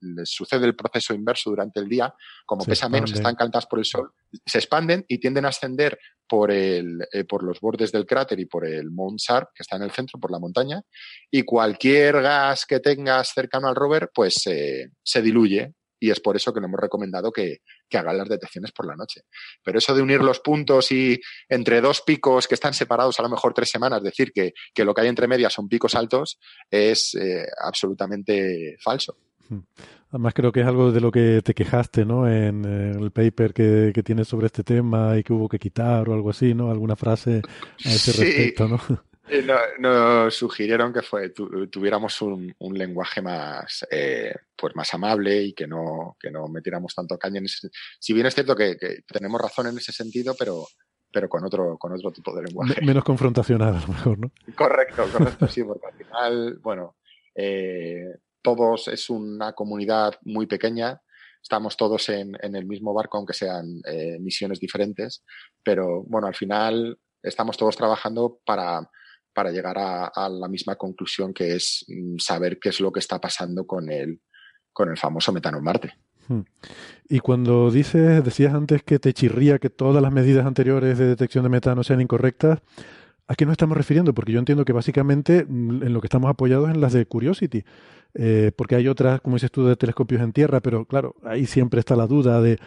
les sucede el proceso inverso durante el día, como se pesa menos, están calentadas por el sol, se expanden y tienden a ascender por, el, eh, por los bordes del cráter y por el Mount Sharp, que está en el centro, por la montaña, y cualquier gas que tengas cercano al rover, pues se diluye y es por eso que le hemos recomendado que, que, hagan las detecciones por la noche. Pero eso de unir los puntos y entre dos picos que están separados a lo mejor tres semanas, decir que, que lo que hay entre medias son picos altos, es eh, absolutamente falso. Además creo que es algo de lo que te quejaste, ¿no? En, en el paper que, que, tienes sobre este tema y que hubo que quitar o algo así, ¿no? Alguna frase a ese sí. respecto, ¿no? Nos no sugirieron que fue, tu, tuviéramos un, un, lenguaje más, eh, pues más amable y que no, que no metiéramos tanto caña en ese Si bien es cierto que, que, tenemos razón en ese sentido, pero, pero con otro, con otro tipo de lenguaje. Menos confrontacional, a lo mejor, ¿no? Correcto, correcto, sí, porque al final, bueno, eh, todos es una comunidad muy pequeña, estamos todos en, en el mismo barco, aunque sean eh, misiones diferentes, pero bueno, al final estamos todos trabajando para, para llegar a, la misma conclusión, que es mm, saber qué es lo que está pasando con el, con el famoso metano en Marte. Hmm. Y cuando dices, decías antes que te chirría que todas las medidas anteriores de detección de metano sean incorrectas, ¿a qué nos estamos refiriendo? Porque yo entiendo que básicamente mm, en lo que estamos apoyados en las de Curiosity, eh, porque hay otras, como dices tú, de telescopios en tierra, pero claro, ahí siempre está la duda de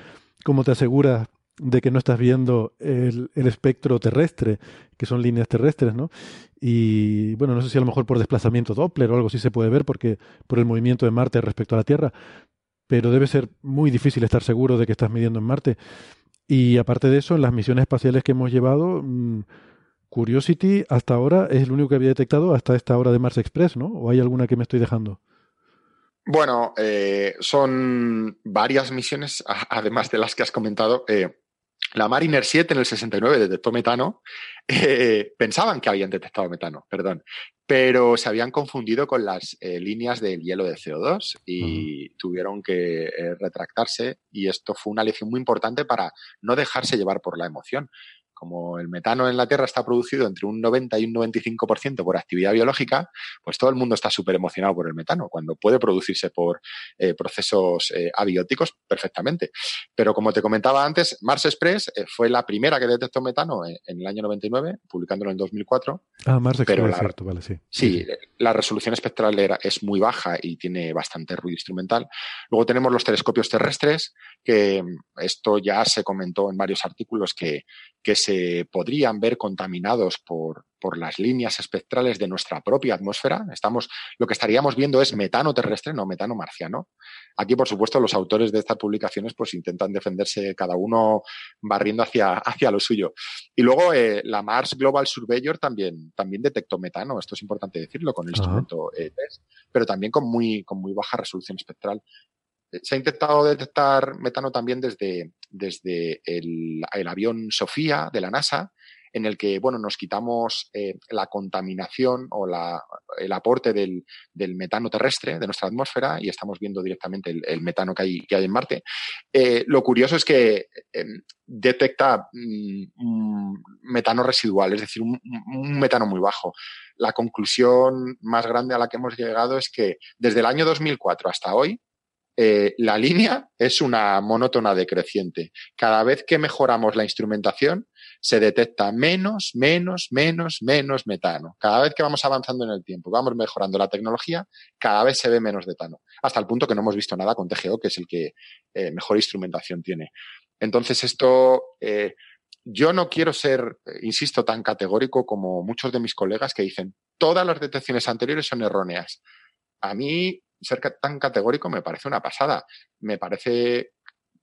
cómo te aseguras de que no estás viendo el, el, espectro terrestre, que son líneas terrestres, ¿no? Y bueno, no sé si a lo mejor por desplazamiento Doppler o algo así se puede ver, porque por el movimiento de Marte respecto a la Tierra, pero debe ser muy difícil estar seguro de que estás midiendo en Marte. Y aparte de eso, en las misiones espaciales que hemos llevado, mmm, Curiosity hasta ahora es el único que había detectado hasta esta hora de Mars Express, ¿no? ¿O hay alguna que me estoy dejando? Bueno, eh, son varias misiones, además de las que has comentado. Eh, la Mariner 7 en el 69 detectó metano. Eh, pensaban que habían detectado metano, perdón, pero se habían confundido con las eh, líneas del hielo de CO2 y uh -huh. tuvieron que eh, retractarse. Y esto fue una lección muy importante para no dejarse llevar por la emoción como el metano en la Tierra está producido entre un 90 y un 95% por actividad biológica, pues todo el mundo está súper emocionado por el metano, cuando puede producirse por eh, procesos eh, abióticos perfectamente. Pero como te comentaba antes, Mars Express eh, fue la primera que detectó metano en, en, el año 99, publicándolo en 2004. Ah, Mars Express, la, cierto, vale, sí. Sí, la resolución espectral era, es muy baja y tiene bastante ruido instrumental. Luego tenemos los telescopios terrestres, que esto ya se comentó en varios artículos que, que se se podrían ver contaminados por, por, las líneas espectrales de nuestra propia atmósfera. Estamos, lo que estaríamos viendo es metano terrestre, no metano marciano. Aquí, por supuesto, los autores de estas publicaciones pues intentan defenderse cada uno barriendo hacia, hacia lo suyo. Y luego eh, la Mars Global Surveyor también, también detectó metano, esto es importante decirlo, con el uh -huh. instrumento eh, TESS, pero también con muy, con muy baja resolución espectral se ha intentado detectar metano también desde, desde el, avión Sofía de la NASA, en el que, bueno, nos quitamos eh, la contaminación o la, el aporte del, del, metano terrestre de nuestra atmósfera y estamos viendo directamente el, metano que hay, que hay, en Marte. Eh, lo curioso es que eh, detecta mm, metano residual, es decir, un metano muy bajo. La conclusión más grande a la que hemos llegado es que desde el año 2004 hasta hoy, eh, la línea es una monótona decreciente. Cada vez que mejoramos la instrumentación, se detecta menos, menos, menos, menos metano. Cada vez que vamos avanzando en el tiempo, vamos mejorando la tecnología, cada vez se ve menos metano. Hasta el punto que no hemos visto nada con TGO, que es el que eh, mejor instrumentación tiene. Entonces, esto, eh, yo no quiero ser, insisto, tan categórico como muchos de mis colegas que dicen, todas las detecciones anteriores son erróneas. A mí, ser tan categórico me parece una pasada. Me parece,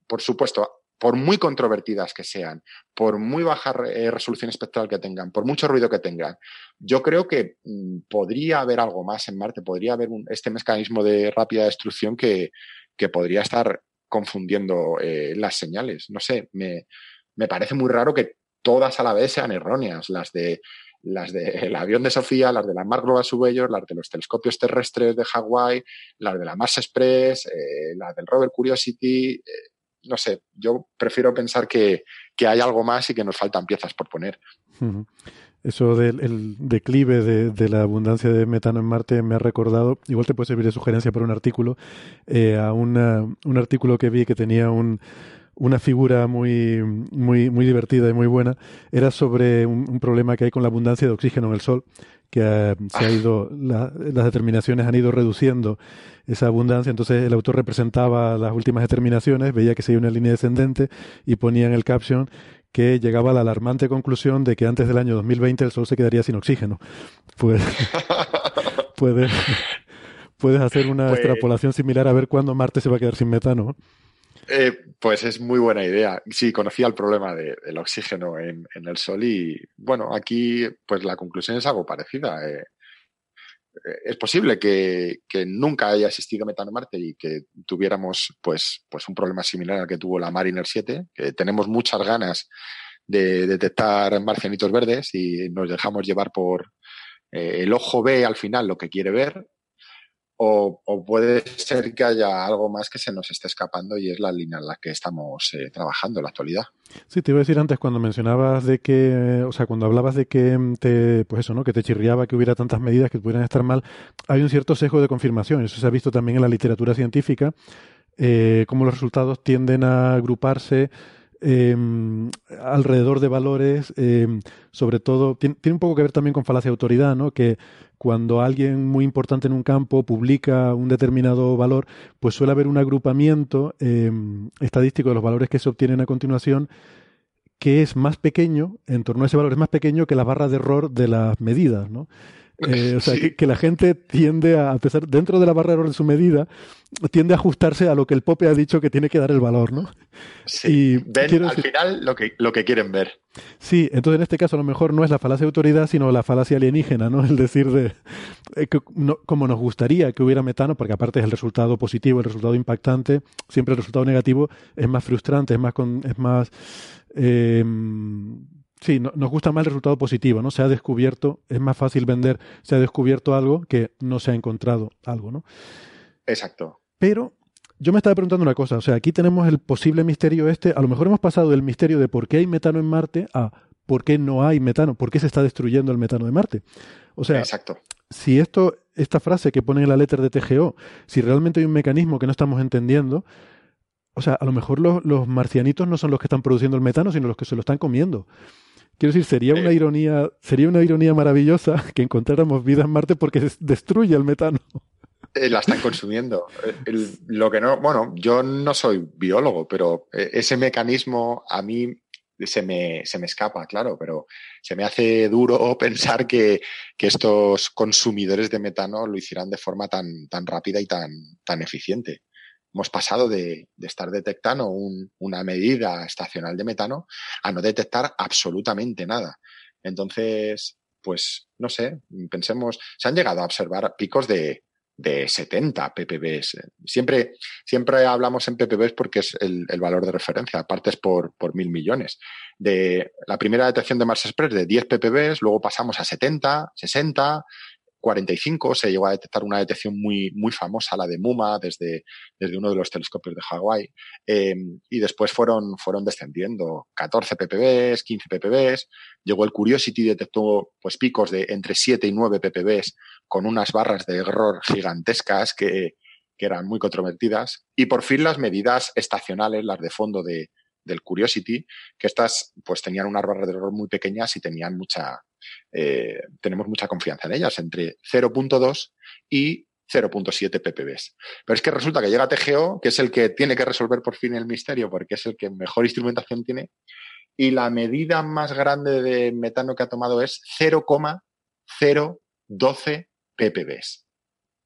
por supuesto, por muy controvertidas que sean, por muy baja eh, resolución espectral que tengan, por mucho ruido que tengan, yo creo que mm, podría haber algo más en Marte, podría haber este mecanismo de rápida destrucción que, que podría estar confundiendo eh, las señales. No sé, me, me parece muy raro que todas a la vez sean erróneas, las de las del de avión de Sofía, las de la Mars Global Surveyor, las de los telescopios terrestres de Hawái, las de la Mars Express, eh, las del rover Curiosity. Eh, no sé, yo prefiero pensar que, que, hay algo más y que nos faltan piezas por poner. Eso del el declive de, de, la abundancia de metano en Marte me ha recordado, igual te puede servir de sugerencia para un artículo, eh, a una, un artículo que vi que tenía un, una figura muy, muy, muy divertida y muy buena, era sobre un, un, problema que hay con la abundancia de oxígeno en el Sol, que se ha ido, la, las determinaciones han ido reduciendo esa abundancia, entonces el autor representaba las últimas determinaciones, veía que seguía una línea descendente y ponía en el caption que llegaba a la alarmante conclusión de que antes del año 2020 el Sol se quedaría sin oxígeno. Pues, puedes, puedes hacer una pues... extrapolación similar a ver cuándo Marte se va a quedar sin metano. Eh, pues es muy buena idea. Sí, conocía el problema de, del oxígeno en, el Sol y bueno, aquí pues la conclusión es algo parecida. Eh, es posible que, que, nunca haya existido metano Marte y que tuviéramos pues, pues un problema similar al que tuvo la Mariner 7, que tenemos muchas ganas de detectar marcianitos verdes y nos dejamos llevar por eh, el ojo ve al final lo que quiere ver o, puede ser que haya algo más que se nos esté escapando y es la línea en la que estamos eh, trabajando en la actualidad. Sí, te iba a decir antes cuando mencionabas de que, o sea, cuando hablabas de que te, pues eso, ¿no? Que te chirriaba que hubiera tantas medidas que pudieran estar mal, hay un cierto sesgo de confirmación. Eso se ha visto también en la literatura científica, eh, cómo los resultados tienden a agruparse eh, alrededor de valores, eh, sobre todo, tiene, un poco que ver también con falacia de autoridad, ¿no? Que cuando alguien muy importante en un campo publica un determinado valor, pues suele haber un agrupamiento eh, estadístico de los valores que se obtienen a continuación que es más pequeño, en torno a ese valor es más pequeño que la barra de error de las medidas, ¿no? Eh, o sea, sí. que, que, la gente tiende a, a pesar, dentro de la barra de su medida, tiende a ajustarse a lo que el Pope ha dicho que tiene que dar el valor, ¿no? Sí. Y Ven al decir, final lo que, lo que quieren ver. Sí, entonces en este caso a lo mejor no es la falacia de autoridad, sino la falacia alienígena, ¿no? El decir de eh, que, no, como nos gustaría que hubiera metano, porque aparte es el resultado positivo, el resultado impactante, siempre el resultado negativo es más frustrante, es más, con, es más eh, Sí, no, nos gusta más el resultado positivo, ¿no? Se ha descubierto, es más fácil vender, se ha descubierto algo que no se ha encontrado algo, ¿no? Exacto. Pero yo me estaba preguntando una cosa, o sea, aquí tenemos el posible misterio este, a lo mejor hemos pasado del misterio de por qué hay metano en Marte a por qué no hay metano, por qué se está destruyendo el metano de Marte. O sea, Exacto. si esto, esta frase que pone en la letra de TGO, si realmente hay un mecanismo que no estamos entendiendo, o sea, a lo mejor los, los marcianitos no son los que están produciendo el metano, sino los que se lo están comiendo. Quiero decir, sería una ironía, sería una ironía maravillosa que encontráramos vida en Marte porque destruye el metano. Eh, la están consumiendo. El, lo que no, bueno, yo no soy biólogo, pero eh, ese mecanismo a mí se me, se me escapa, claro, pero se me hace duro pensar que, que estos consumidores de metano lo hicieran de forma tan, tan rápida y tan, tan eficiente hemos pasado de, estar detectando un, una medida estacional de metano a no detectar absolutamente nada. Entonces, pues, no sé, pensemos, se han llegado a observar picos de, de 70 ppb. Siempre, siempre hablamos en ppb porque es el, valor de referencia, aparte es por, por, mil millones. De la primera detección de Mars Express de 10 ppb, luego pasamos a 70, 60, 45 se llegó a detectar una detección muy, muy famosa, la de MUMA, desde, desde uno de los telescopios de Hawái, eh, y después fueron, fueron descendiendo 14 ppb, 15 ppb, llegó el Curiosity, detectó pues picos de entre 7 y 9 ppb con unas barras de error gigantescas que, que eran muy controvertidas, y por fin las medidas estacionales, las de fondo de, del Curiosity, que estas pues tenían unas barras de error muy pequeñas y tenían mucha, eh, tenemos mucha confianza en ellas, entre 0.2 y 0.7 ppb. Pero es que resulta que llega TGO, que es el que tiene que resolver por fin el misterio, porque es el que mejor instrumentación tiene, y la medida más grande de metano que ha tomado es 0,012 ppb.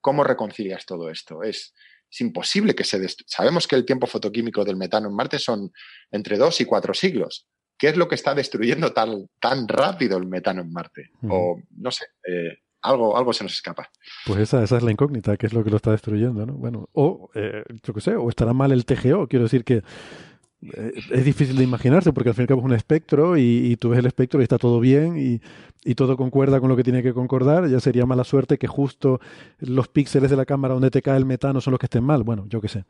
¿Cómo reconcilias todo esto? Es, es imposible que se. Sabemos que el tiempo fotoquímico del metano en Marte son entre dos y cuatro siglos. ¿Qué es lo que está destruyendo tan, tan rápido el metano en Marte? Uh -huh. O no sé, eh, algo, algo se nos escapa. Pues esa, esa es la incógnita, ¿qué es lo que lo está destruyendo? ¿no? Bueno, o eh, yo qué sé, o estará mal el TGO, quiero decir que eh, es difícil de imaginarse porque al fin y al cabo es un espectro y, y tú ves el espectro y está todo bien y, y, todo concuerda con lo que tiene que concordar, ya sería mala suerte que justo los píxeles de la cámara donde te cae el metano son los que estén mal. Bueno, yo qué sé.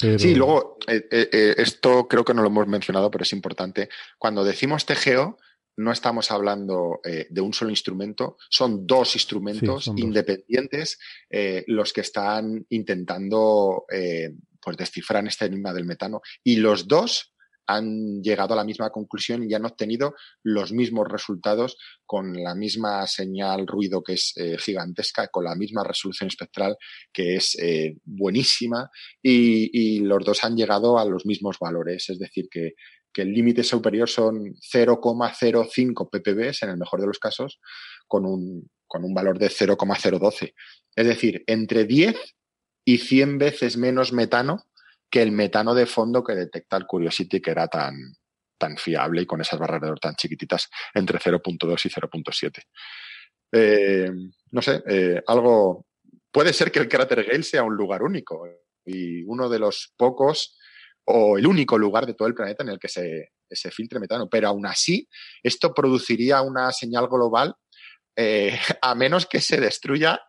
Pero... Sí, luego, eh, eh, esto creo que no lo hemos mencionado, pero es importante. Cuando decimos TGO, no estamos hablando eh, de un solo instrumento, son dos instrumentos sí, son independientes los que están intentando pues descifrar este enigma del metano. Y los dos han llegado a la misma conclusión y han obtenido los mismos resultados con la misma señal ruido que es eh, gigantesca, con la misma resolución espectral que es eh, buenísima y, los dos han llegado a los mismos valores, es decir, que, que el límite superior son 0,05 ppb en el mejor de los casos con un, con un valor de 0,012. Es decir, entre 10 y 100 veces menos metano que el metano de fondo que detecta el Curiosity, que era tan, tan fiable y con esas barras de tan chiquititas entre 0.2 y 0.7. Eh, no sé, eh, algo. Puede ser que el cráter Gale sea un lugar único y uno de los pocos o el único lugar de todo el planeta en el que se, se filtre metano. Pero aún así, esto produciría una señal global eh, a menos que se destruya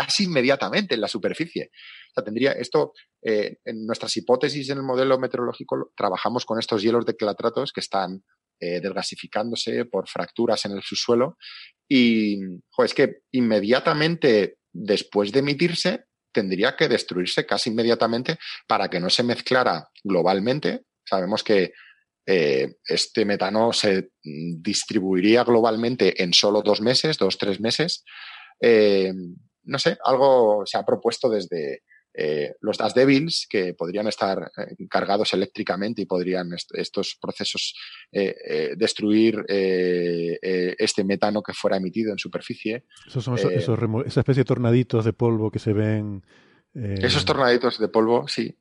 casi inmediatamente en la superficie. O sea, tendría esto, eh, en nuestras hipótesis en el modelo meteorológico, trabajamos con estos hielos de clatratos que están eh, desgasificándose por fracturas en el subsuelo y es que inmediatamente después de emitirse tendría que destruirse casi inmediatamente para que no se mezclara globalmente. Sabemos que eh, este metano se distribuiría globalmente en solo dos meses, dos, tres meses. No sé, algo se ha propuesto desde eh, los Das Devils, que podrían estar cargados eléctricamente y podrían estos procesos destruir este metano que fuera emitido en superficie. Esos son esos, esa especie de tornaditos de polvo que se ven. Esos tornaditos de polvo, sí,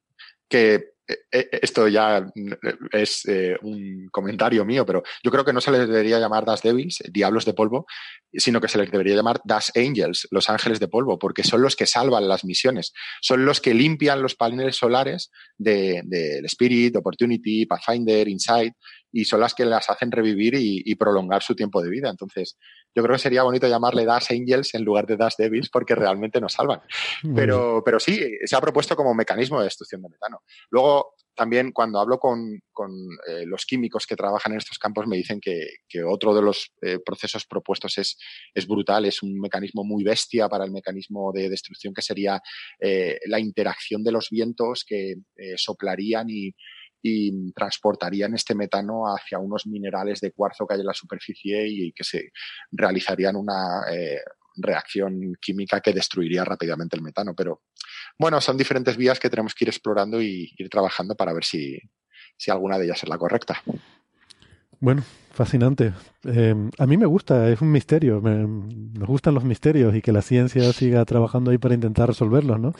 que eh, eh, esto ya mm, es eh, un comentario mío, pero yo creo que no se les debería llamar Das Devils, diablos de polvo, sino que se les debería llamar Das Angels, los ángeles de polvo, porque son los que salvan las misiones, son los que limpian los paneles solares del de, Spirit, Opportunity, Pathfinder, Insight, y son las que las hacen revivir y, prolongar su tiempo de vida. Entonces, yo creo que sería bonito llamarle Das Angels en lugar de Das Devils porque realmente nos salvan. Pero, pero sí, se ha propuesto como mecanismo de destrucción de metano. Luego, también cuando hablo con, con eh, los químicos que trabajan en estos campos me dicen que, que otro de los eh, procesos propuestos es, es, brutal, es un mecanismo muy bestia para el mecanismo de destrucción que sería eh, la interacción de los vientos que soplarían y, y transportarían este metano hacia unos minerales de cuarzo que hay en la superficie y que se realizarían una eh, reacción química que destruiría rápidamente el metano. Pero bueno, son diferentes vías que tenemos que ir explorando y ir trabajando para ver si, si alguna de ellas es la correcta. Bueno, fascinante. Eh, a mí me gusta, es un misterio. Me, me, gustan los misterios y que la ciencia siga trabajando ahí para intentar resolverlos, ¿no?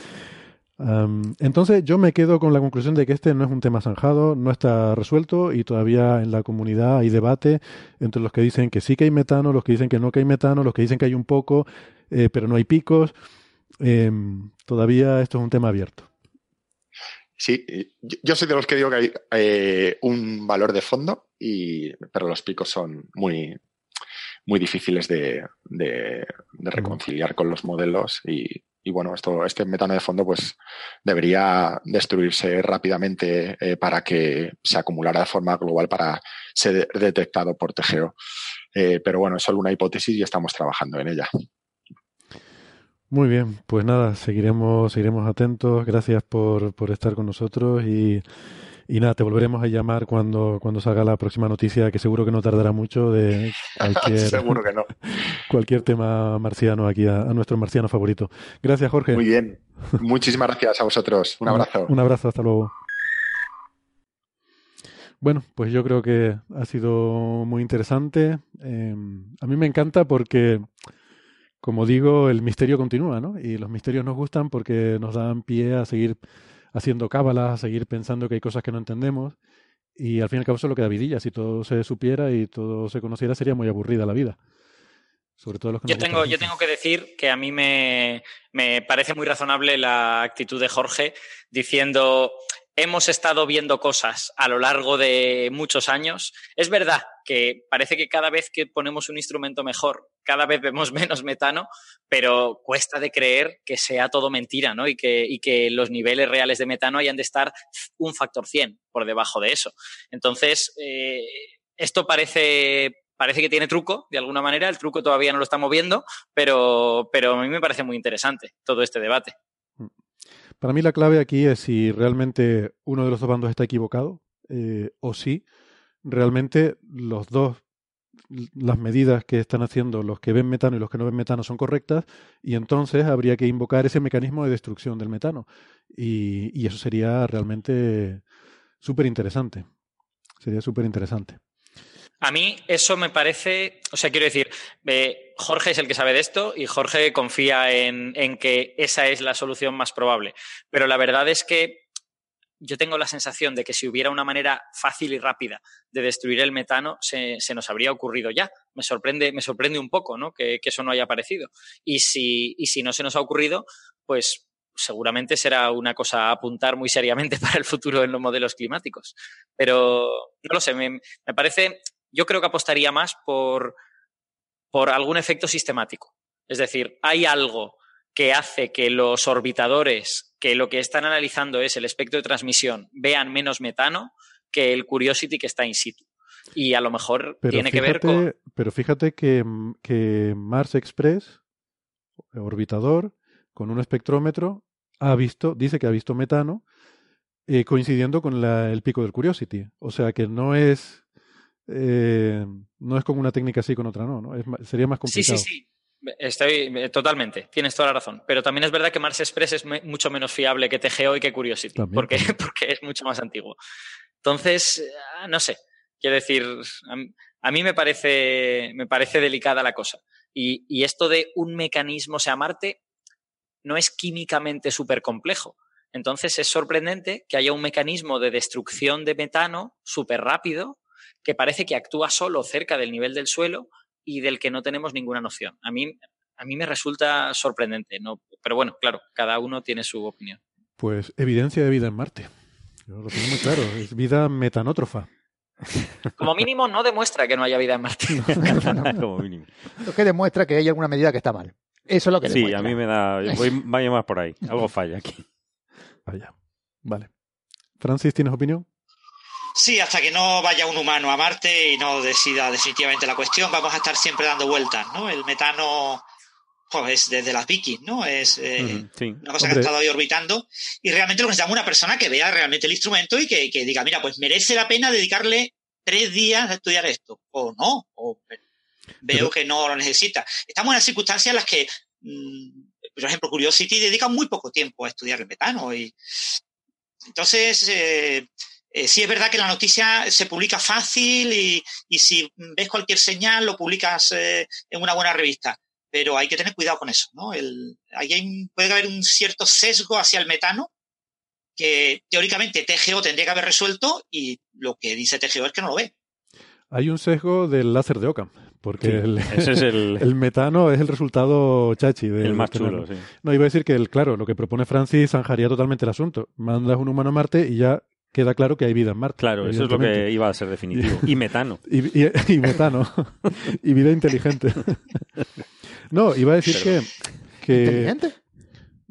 Entonces yo me quedo con la conclusión de que este no es un tema zanjado, no está resuelto y todavía en la comunidad hay debate entre los que dicen que sí que hay metano, los que dicen que no que hay metano, los que dicen que hay un poco, eh, pero no hay picos. Em, todavía esto es un tema abierto. Sí, yo soy de los que digo que hay eh, un valor de fondo, y, pero los picos son muy, muy difíciles de, de reconciliar con los modelos y, y bueno, esto, este metano de fondo pues debería destruirse rápidamente eh, para que se acumulara de forma global para ser detectado por TGO. Eh, pero bueno, es solo una hipótesis y estamos trabajando en ella. Muy bien, pues nada, seguiremos, seguiremos atentos. Gracias por, por estar con nosotros y y nada, te volveremos a llamar cuando, cuando salga la próxima noticia, que seguro que no tardará mucho de cualquier, seguro que no. cualquier tema marciano aquí, a, nuestro marciano favorito. Gracias, Jorge. Muy bien. Muchísimas gracias a vosotros. Un abrazo. Un, abrazo, hasta luego. Bueno, pues yo creo que ha sido muy interesante. Em, a mí me encanta porque, como digo, el misterio continúa, ¿no? Y los misterios nos gustan porque nos dan pie a seguir haciendo cábalas, a seguir pensando que hay cosas que no entendemos. Y al fin y al cabo eso es lo que da vidilla. Si todo se supiera y todo se conociera, sería muy aburrida la vida. Sobre todo los que yo, tengo, yo tengo que decir que a mí me, me parece muy razonable la actitud de Jorge diciendo hemos estado viendo cosas a lo largo de muchos años. Es verdad que parece que cada vez que ponemos un instrumento mejor, cada vez vemos menos metano, pero cuesta de creer que sea todo mentira, ¿no? Y que, y que los niveles reales de metano hayan de estar un factor 100 por debajo de eso. Entonces, eh, esto parece parece que tiene truco, de alguna manera. El truco todavía no lo estamos viendo, pero, pero a mí me parece muy interesante todo este debate. Para mí la clave aquí es si realmente uno de los dos bandos está equivocado eh, o si realmente los dos las medidas que están haciendo los que ven metano y los que no ven metano son correctas y entonces habría que invocar ese mecanismo de destrucción del metano. Y, y eso sería realmente súper interesante sería súper interesante a mí eso me parece, o sea, quiero decir, eh, Jorge es el que sabe de esto y Jorge confía en, que esa es la solución más probable. Pero la verdad es que yo tengo la sensación de que si hubiera una manera fácil y rápida de destruir el metano, se, nos habría ocurrido ya. Me sorprende, me sorprende un poco ¿no? que, eso no haya aparecido. Y si, no se nos ha ocurrido, pues seguramente será una cosa a apuntar muy seriamente para el futuro en los modelos climáticos. Pero no lo sé, me, me parece yo creo que apostaría más por, por algún efecto sistemático. Es decir, hay algo que hace que los orbitadores, que lo que están analizando es el espectro de transmisión, vean menos metano que el Curiosity que está in situ. Y a lo mejor Pero tiene que ver con... pero fíjate que, que Mars Express, orbitador, con un espectrómetro, ha visto, dice que ha visto metano, eh, coincidiendo con la- el pico del Curiosity. O sea que no es eh, no es como una técnica así con otra no, ¿no? Es sería más Sí, complicado. sí, sí. Estoy eh, totalmente, tienes toda la razón. Pero también es verdad que Mars Express es me- mucho menos fiable que TGO y que Curiosity, También, porque, también. porque es mucho más antiguo. Entonces, ah, no sé. Quiero decir, a mí, a mí me, parece, me parece delicada la cosa. Y, y esto de un mecanismo, o sea, Marte no es químicamente súper complejo. Entonces es sorprendente que haya un mecanismo de destrucción de metano súper rápido que parece que actúa solo cerca del nivel del suelo y del que no tenemos ninguna noción. A mí, a mí me resulta sorprendente, ¿no? pero bueno, claro, cada uno tiene su opinión. Pues evidencia de vida en Marte. Yo lo tengo muy claro, es vida metanótrofa. Como mínimo no demuestra que no haya vida en Marte. Como mínimo. Lo que demuestra que hay alguna medida que está mal. Eso es lo que Sí, demuestra. a mí me da. Voy, vaya más por ahí. Algo falla aquí. Vaya. Vale. Francis, ¿tienes opinión? Sí, hasta que no vaya un humano a Marte y no decida definitivamente la cuestión, vamos a estar siempre dando vueltas, ¿no? El metano, pues es desde las Vikings, ¿no? Es eh, Sí. una cosa que ha estado ahí orbitando y realmente lo que necesitamos es una persona que vea realmente el instrumento y que, que diga, mira, pues merece la pena dedicarle tres días a estudiar esto, o no, o veo Pero- que no lo necesita. Estamos en las circunstancias en las que, mm, por ejemplo, Curiosity dedica muy poco tiempo a estudiar el metano y entonces eh, eh, sí es verdad que la noticia se publica fácil y, y si ves cualquier señal lo publicas eh, en una buena revista pero hay que tener cuidado con eso, ¿no? El, ahí hay un- puede haber un cierto sesgo hacia el metano que teóricamente TGO tendría que haber resuelto y lo que dice TGO es que no lo ve. Hay un sesgo del láser de Occam, porque Sí, el, ese es el, el metano es el resultado chachi. De el más chulo, sí. No, iba a decir que, el, claro, lo que propone Francis zanjaría totalmente el asunto. Mandas un humano a Marte y ya queda claro que hay vida en Marte. Claro, eso es lo que iba a ser definitivo. Y metano. Y, y- y metano. y vida inteligente. no, iba a decir Pero- que, que... ¿Inteligente?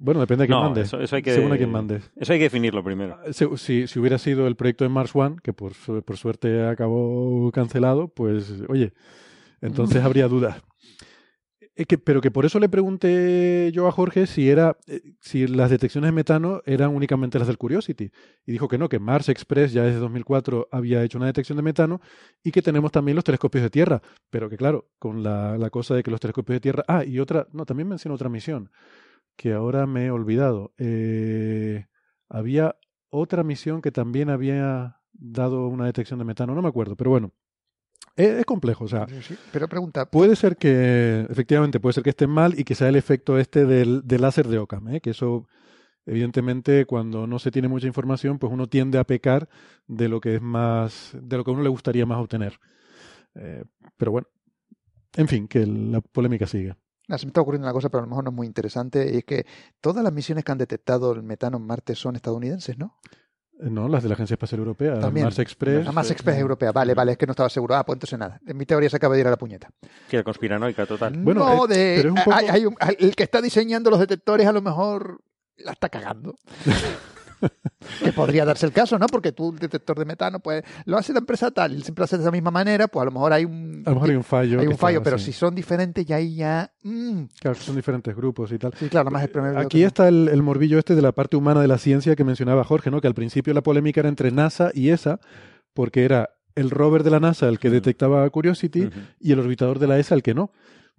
Bueno, depende de quién No, mandes. eso, eso hay que, Según a quién mandes. Eso hay que definirlo primero. Se- Si, si hubiera sido el proyecto de Mars One, que por, por suerte acabó cancelado, pues oye, entonces habría dudas. Que- pero que por eso le pregunté yo a Jorge si era eh, si las detecciones de metano eran únicamente las del Curiosity. Y dijo que no, que Mars Express ya desde 2004 había hecho una detección de metano y que tenemos también los telescopios de tierra. Pero que claro, con la, la cosa de que los telescopios de tierra... Ah, y otra... No, también mencionó otra misión que ahora me he olvidado. Eh, había otra misión que también había dado una detección de metano, no me acuerdo, pero bueno, es, complejo, o sea, Sí, Pero pregunta, puede ser que, efectivamente, puede ser que estén mal y que sea el efecto este del, del láser de Occam, ¿eh? que eso, evidentemente, cuando no se tiene mucha información, pues uno tiende a pecar de lo que es más, de lo que a uno le gustaría más obtener. Eh, pero bueno, en fin, que la polémica sigue. Ah, se me está ocurriendo una cosa, pero a lo mejor no es muy interesante, y es que todas las misiones que han detectado el metano en Marte son estadounidenses, ¿no? Eh, No, las de la Agencia Espacial Europea, También. Mars Express. La más eh, Express europea. Vale, vale, es que no estaba seguro. Ah, pues entonces nada. En mi teoría se acaba de ir a la puñeta. Que conspiranoica total. Bueno, no, eh, de, pero es un poco- hay- hay un- el que está diseñando los detectores a lo mejor la está cagando. que podría darse el caso, ¿no? Porque tú, el detector de metano, pues lo hace la empresa tal y siempre lo hace de esa misma manera, pues a lo mejor hay un, A lo mejor hay un fallo. hay un fallo, está pero si son diferentes, ya ahí ya. mm, Claro, son diferentes grupos y tal. sí, claro, más el primero. Aquí está el, el morbillo este de la parte humana de la ciencia que mencionaba Jorge, ¿no? Que al principio la polémica era entre NASA y ESA, porque era el rover de la NASA el que detectaba Curiosity y el orbitador de la ESA el que no.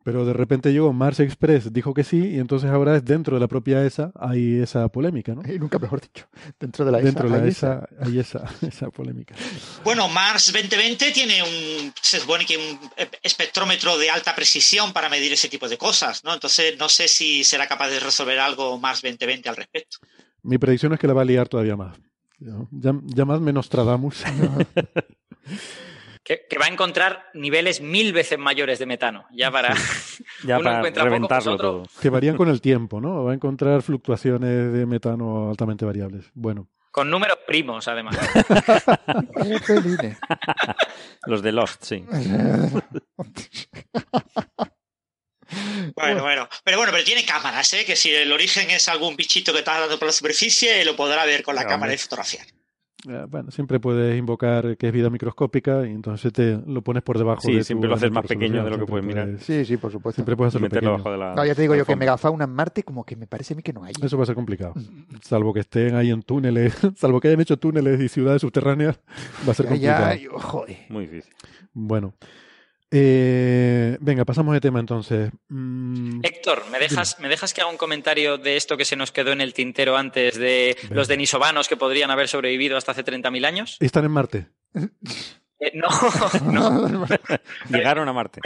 Pero de repente llegó Mars Express, dijo que sí, y entonces ahora es dentro de la propia ESA hay esa polémica, ¿no? Y nunca mejor dicho. Dentro de la Dentro de ESA. la hay ESA hay esa, esa polémica. Bueno, Mars 2020 tiene un, se supone que un espectrómetro de alta precisión para medir ese tipo de cosas, ¿no? Entonces no sé si será capaz de resolver algo Mars 2020 al respecto. Mi predicción es que la va a liar todavía más. Ya, ya más me Nostradamus. Que, que va a encontrar niveles mil veces mayores de metano. Ya para. Ya Uno para poco, reventarlo pues otro- todo. que varían con el tiempo, ¿no? Va a encontrar fluctuaciones de metano altamente variables. Bueno. Con números primos, además. Los de Lost, sí. Bueno, bueno. Pero bueno, pero tiene cámaras, ¿eh? Que si el origen es algún bichito que está dando por la superficie, lo podrá ver con la No, cámara hombre. de fotografía. Eh, Bueno, siempre puedes invocar que es vida microscópica y entonces te lo pones por debajo Sí, de tu siempre lo haces más pequeño de lo que puedes mirar. Sí, sí, por supuesto. Siempre puedes hacerlo Meterlo pequeño. bajo de la. No, ya te digo yo que megafauna en Marte como que me parece a mí que no hay. Eso va a ser complicado. Salvo que estén ahí en túneles, salvo que hayan hecho túneles y ciudades subterráneas, va a ser Ya, complicado. ya, yo- joder. Muy difícil. Bueno. Eh, venga, pasamos de tema entonces. Mm, Héctor, ¿me dejas, ¿me dejas que haga un comentario de esto que se nos quedó en el tintero antes de Venga. los denisovanos que podrían haber sobrevivido hasta hace 30.000 años? están en Marte. Eh, no, no. Llegaron a Marte.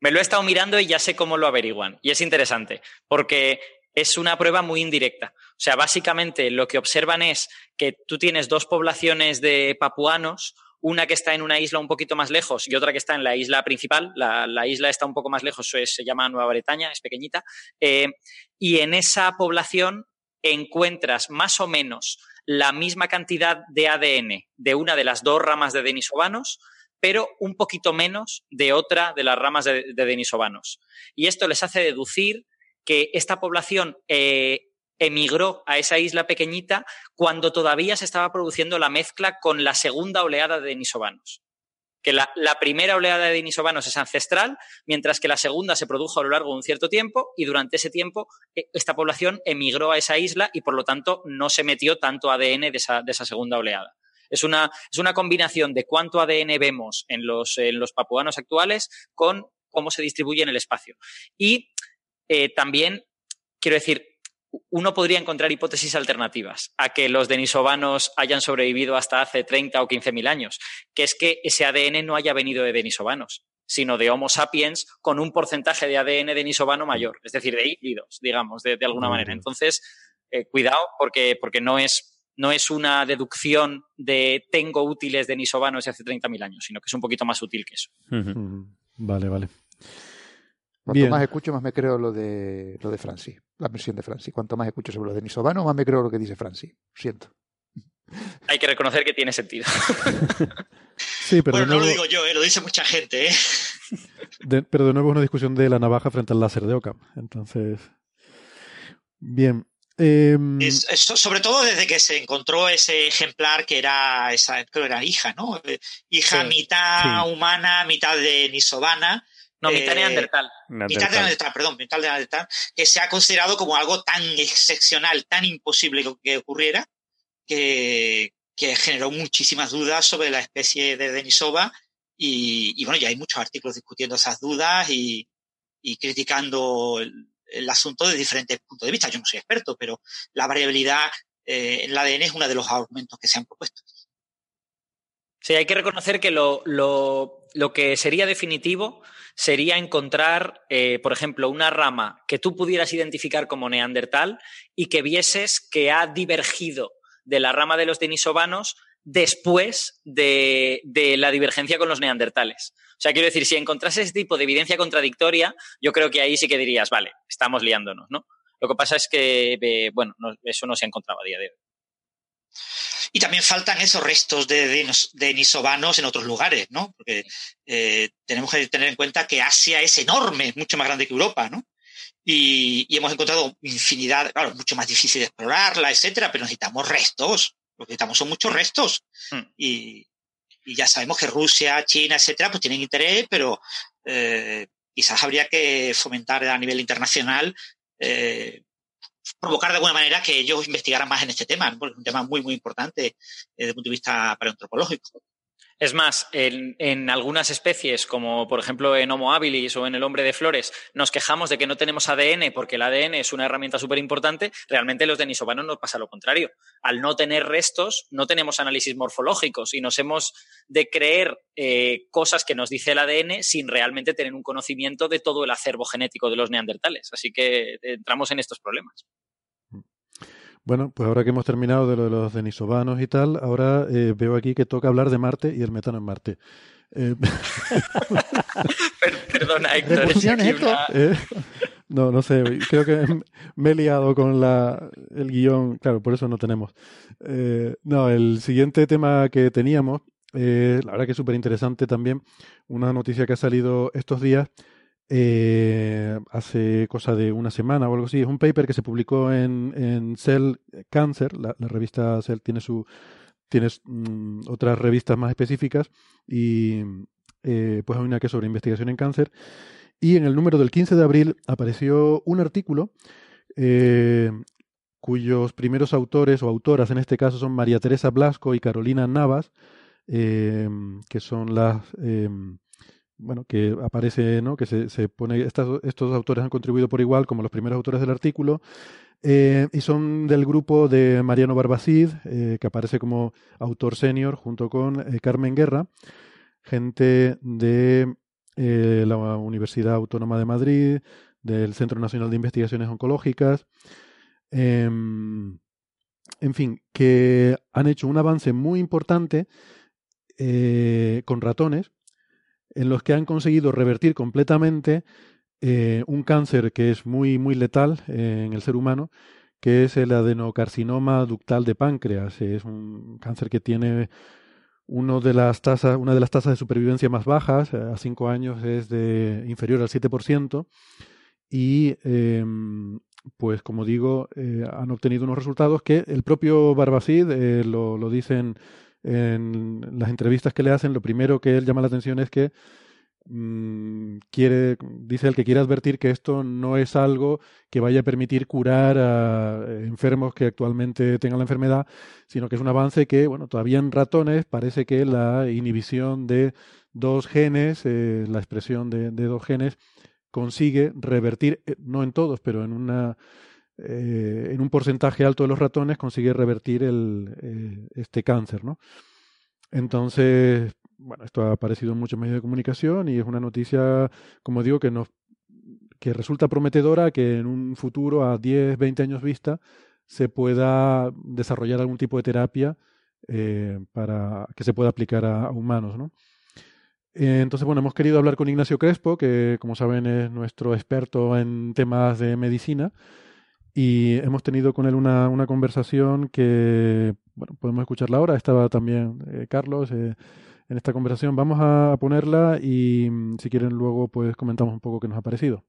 Me lo he estado mirando y ya sé cómo lo averiguan. Y es interesante, porque es una prueba muy indirecta. O sea, básicamente lo que observan es que tú tienes dos poblaciones de papuanos, una que está en una isla un poquito más lejos y otra que está en la isla principal. La, la isla está un poco más lejos, se llama Nueva Bretaña, es pequeñita. Eh, y en esa población encuentras más o menos la misma cantidad de ADN de una de las dos ramas de denisovanos, pero un poquito menos de otra de las ramas de, de denisovanos. Y esto les hace deducir que esta población eh, emigró a esa isla pequeñita cuando todavía se estaba produciendo la mezcla con la segunda oleada de denisovanos. Que la, primera oleada de denisovanos es ancestral, mientras que la segunda se produjo a lo largo de un cierto tiempo y durante ese tiempo eh, esta población emigró a esa isla y por lo tanto no se metió tanto ADN de esa, de esa segunda oleada. Es una, es una combinación de cuánto ADN vemos en los, en los papuanos actuales con cómo se distribuye en el espacio. Y eh, también, quiero decir, uno podría encontrar hipótesis alternativas a que los denisovanos hayan sobrevivido hasta hace 30 o 15 mil años, que es que ese ADN no haya venido de denisovanos, sino de Homo sapiens con un porcentaje de ADN denisovano mayor, es decir, de híbridos, digamos, de, de alguna manera. Entonces, eh, cuidado porque, porque no, es, no es una deducción de tengo útiles denisovanos de hace 30.000 años, sino que es un poquito más útil que eso. Vale, vale. Cuanto Bien. más escucho, más me creo lo de lo de Francis, la versión de Francis. Cuanto más escucho sobre lo de Nisovano, más me creo lo que dice Francis. Siento. Hay que reconocer que tiene sentido. Sí, pero, bueno, no lo digo yo, eh, lo dice mucha gente. ¿eh? de- pero de nuevo es una discusión de la navaja frente al láser de Occam. Entonces, bien. Em, Es- es so- sobre todo desde que se encontró ese ejemplar que era, esa, creo que era hija, ¿no? Eh, Hija Sí. mitad Sí. humana, mitad de Nisovana. No, mitad Eh, neandertal. Mitad de Neandertal. Perdón, mitad de Neandertal, que se ha considerado como algo tan excepcional, tan imposible que- que ocurriera, que, que generó muchísimas dudas sobre la especie de Denisova. Y, y bueno, ya hay muchos artículos discutiendo esas dudas y, y criticando el, el asunto desde diferentes puntos de vista. Yo no soy experto, pero la variabilidad eh, en el ADN es uno de los argumentos que se han propuesto. Sí, hay que reconocer que lo, lo- lo que sería definitivo sería encontrar, eh, por ejemplo, una rama que tú pudieras identificar como neandertal y que vieses que ha divergido de la rama de los denisovanos después de, la divergencia con los neandertales. O sea, quiero decir, si encontrases ese tipo de evidencia contradictoria, yo creo que ahí sí que dirías, vale, estamos liándonos, ¿no? Lo que pasa es que, eh, bueno, no- eso no se ha encontrado a día de hoy. Y también faltan esos restos de, denisovanos en otros lugares, ¿no? Porque eh, tenemos que tener en cuenta que Asia es enorme, mucho más grande que Europa, ¿no? Y, y hemos encontrado infinidad, claro, mucho más difícil de explorarla, etcétera, pero necesitamos restos. Lo que necesitamos son muchos restos. Hmm. Y, y ya sabemos que Rusia, China, etcétera, pues tienen interés, pero eh, quizás habría que fomentar a nivel internacional eh, provocar de alguna manera que ellos investigaran más en este tema, porque es un tema muy, muy importante eh, desde el punto de vista paleoantropológico. Es más, en, algunas especies, como por ejemplo en Homo habilis o en el hombre de flores, nos quejamos de que no tenemos ADN porque el ADN es una herramienta súper importante. Realmente los denisovanos nos pasa lo contrario. Al no tener restos, no tenemos análisis morfológicos y nos hemos de creer eh, cosas que nos dice el ADN sin realmente tener un conocimiento de todo el acervo genético de los neandertales. Así que entramos en estos problemas. Bueno, pues ahora que hemos terminado de lo de los denisovanos y tal, ahora eh, veo aquí que toca hablar de Marte y el metano en Marte. Eh, Per- Perdona, Héctor. es Repulsiones, aquí Héctor. una- eh, no, no sé, creo que me he liado con la, el guion, claro, por eso no tenemos. Eh, no, el siguiente tema que teníamos, eh, la verdad que es súper interesante también, una noticia que ha salido estos días, eh, hace cosa de una semana o algo así. Es un paper que se publicó en, en Cell Cancer, la, revista Cell tiene su tienes mm, otras revistas más específicas y eh, pues hay una que es sobre investigación en cáncer. Y en el número del 15 de abril apareció un artículo eh, cuyos primeros autores o autoras en este caso son María Teresa Blasco y Carolina Navas, eh, que son las bueno, que aparece, ¿no? Que se, se pone, estas, estos autores han contribuido por igual como los primeros autores del artículo, eh, y son del grupo de Mariano Barbacid, eh, que aparece como autor senior junto con eh, Carmen Guerra, gente de la Universidad Autónoma de Madrid, del Centro Nacional de Investigaciones Oncológicas, em, en fin, que han hecho un avance muy importante con ratones, en los que han conseguido revertir completamente eh, un cáncer que es muy, muy letal eh, en el ser humano, que es el adenocarcinoma ductal de páncreas. Es un cáncer que tiene uno de las tasas, una de las tasas de supervivencia más bajas, eh, a cinco años es de inferior al 7%, y em, pues como digo, han obtenido unos resultados que el propio Barbacid lo, lo dicen en las entrevistas que le hacen, lo primero que él llama la atención es que Mm, quiere, dice el que quiere advertir que esto no es algo que vaya a permitir curar a enfermos que actualmente tengan la enfermedad, sino que es un avance que, bueno, todavía en ratones parece que la inhibición de dos genes, eh, la expresión de, dos genes, consigue revertir, eh, no en todos, pero en una eh, en un porcentaje alto de los ratones consigue revertir el, este cáncer, ¿no? Entonces, bueno, esto ha aparecido en muchos medios de comunicación y es una noticia, como digo, que nos que resulta prometedora que en un futuro a 10, 20 años vista se pueda desarrollar algún tipo de terapia eh, para que se pueda aplicar a, humanos, ¿no? Eh, entonces, bueno, hemos querido hablar con Ignacio Crespo, que como saben es nuestro experto en temas de medicina, y hemos tenido con él una, una conversación que, bueno, podemos escucharla ahora. Estaba también eh, Carlos, en esta conversación. Vamos a ponerla y mm, si quieren luego pues comentamos un poco qué nos ha parecido.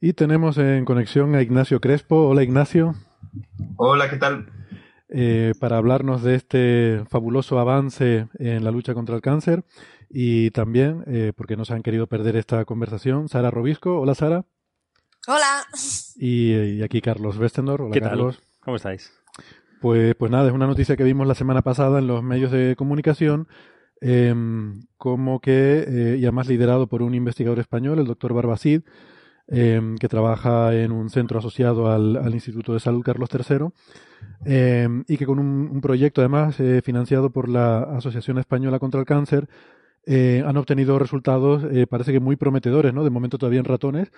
Y tenemos en conexión a Ignacio Crespo. Hola Ignacio. Hola, ¿qué tal? Eh, para hablarnos de este fabuloso avance en la lucha contra el cáncer y también, eh, porque no se han querido perder esta conversación, Sara Robisco. Hola Sara. Hola. Y, aquí Carlos Westendor. Hola ¿Qué Carlos. Tal? ¿Cómo estáis? Pues, pues nada, es una noticia que vimos la semana pasada en los medios de comunicación, em, como que, eh, y además liderado por un investigador español, el doctor Barbacid, em, que trabaja en un centro asociado al, Instituto de Salud Carlos III, em, y que con un, proyecto además eh, financiado por la Asociación Española contra el Cáncer, eh, han obtenido resultados, parece que muy prometedores, ¿no? De momento todavía en ratones,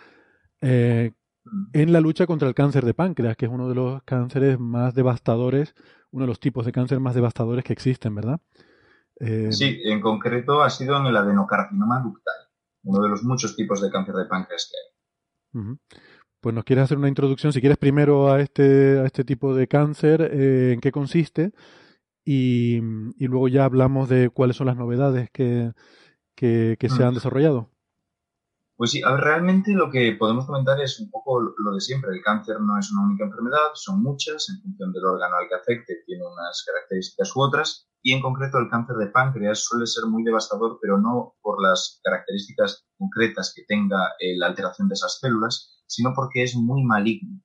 en la lucha contra el cáncer de páncreas, que es uno de los cánceres más devastadores, uno de los tipos de cáncer más devastadores que existen, ¿verdad? Eh, sí, en concreto ha sido en el adenocarcinoma ductal, uno de los muchos tipos de cáncer de páncreas que hay. Pues nos quieres hacer una introducción, si quieres primero a este, a este tipo de cáncer, eh, en qué consiste, y, y, luego ya hablamos de cuáles son las novedades que, que, se han desarrollado. Pues sí, realmente lo que podemos comentar es un poco lo de siempre. El cáncer no es una única enfermedad, son muchas, en función del órgano al que afecte, tiene unas características u otras, y en concreto el cáncer de páncreas suele ser muy devastador, pero no por las características concretas que tenga eh, la alteración de esas células, sino porque es muy maligno.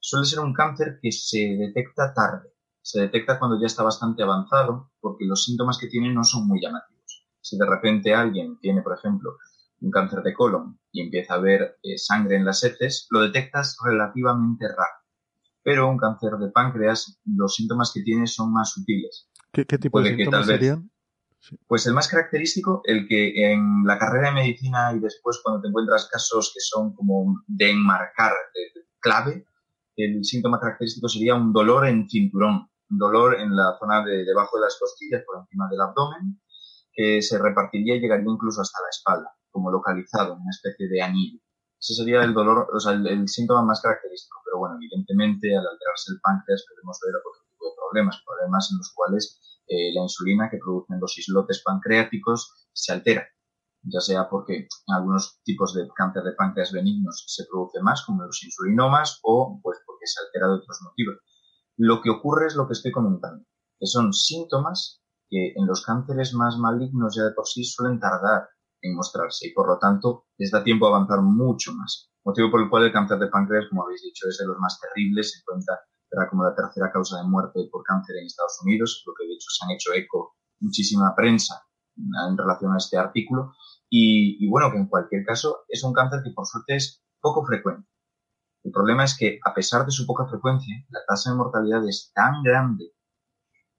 Suele ser un cáncer que se detecta tarde, se detecta cuando ya está bastante avanzado, porque los síntomas que tiene no son muy llamativos. Si de repente alguien tiene, por ejemplo, un cáncer de colon y empieza a ver eh, sangre en las heces, lo detectas relativamente raro. Pero un cáncer de páncreas, los síntomas que tiene son más sutiles. ¿Qué, tipo de síntomas serían? Pues el más característico, el que en la carrera de medicina y después cuando te encuentras casos que son como de enmarcar, de, clave, el síntoma característico sería un dolor en cinturón, un dolor en la zona de debajo de las costillas, por encima del abdomen, que se repartiría y llegaría incluso hasta la espalda como localizado, una especie de anillo. Ese sería el dolor, o sea, el, síntoma más característico. Pero bueno, evidentemente al alterarse el páncreas podemos ver otro tipo de problemas, problemas en los cuales eh, la insulina que producen los islotes pancreáticos se altera. ya sea porque en algunos tipos de cáncer de páncreas benignos se produce más, como los insulinomas, o pues porque se altera de otros motivos. Lo que ocurre es lo que estoy comentando, que son síntomas que en los cánceres más malignos ya de por sí suelen tardar en mostrarse y por lo tanto les da tiempo a avanzar mucho más. Motivo por el cual el cáncer de páncreas, como habéis dicho, es de los más terribles, se cuenta como la tercera causa de muerte por cáncer en Estados Unidos, lo que de hecho se han hecho eco muchísima prensa en relación a este artículo. Y, y, bueno, que en cualquier caso es un cáncer que por suerte es poco frecuente. El problema es que a pesar de su poca frecuencia, la tasa de mortalidad es tan grande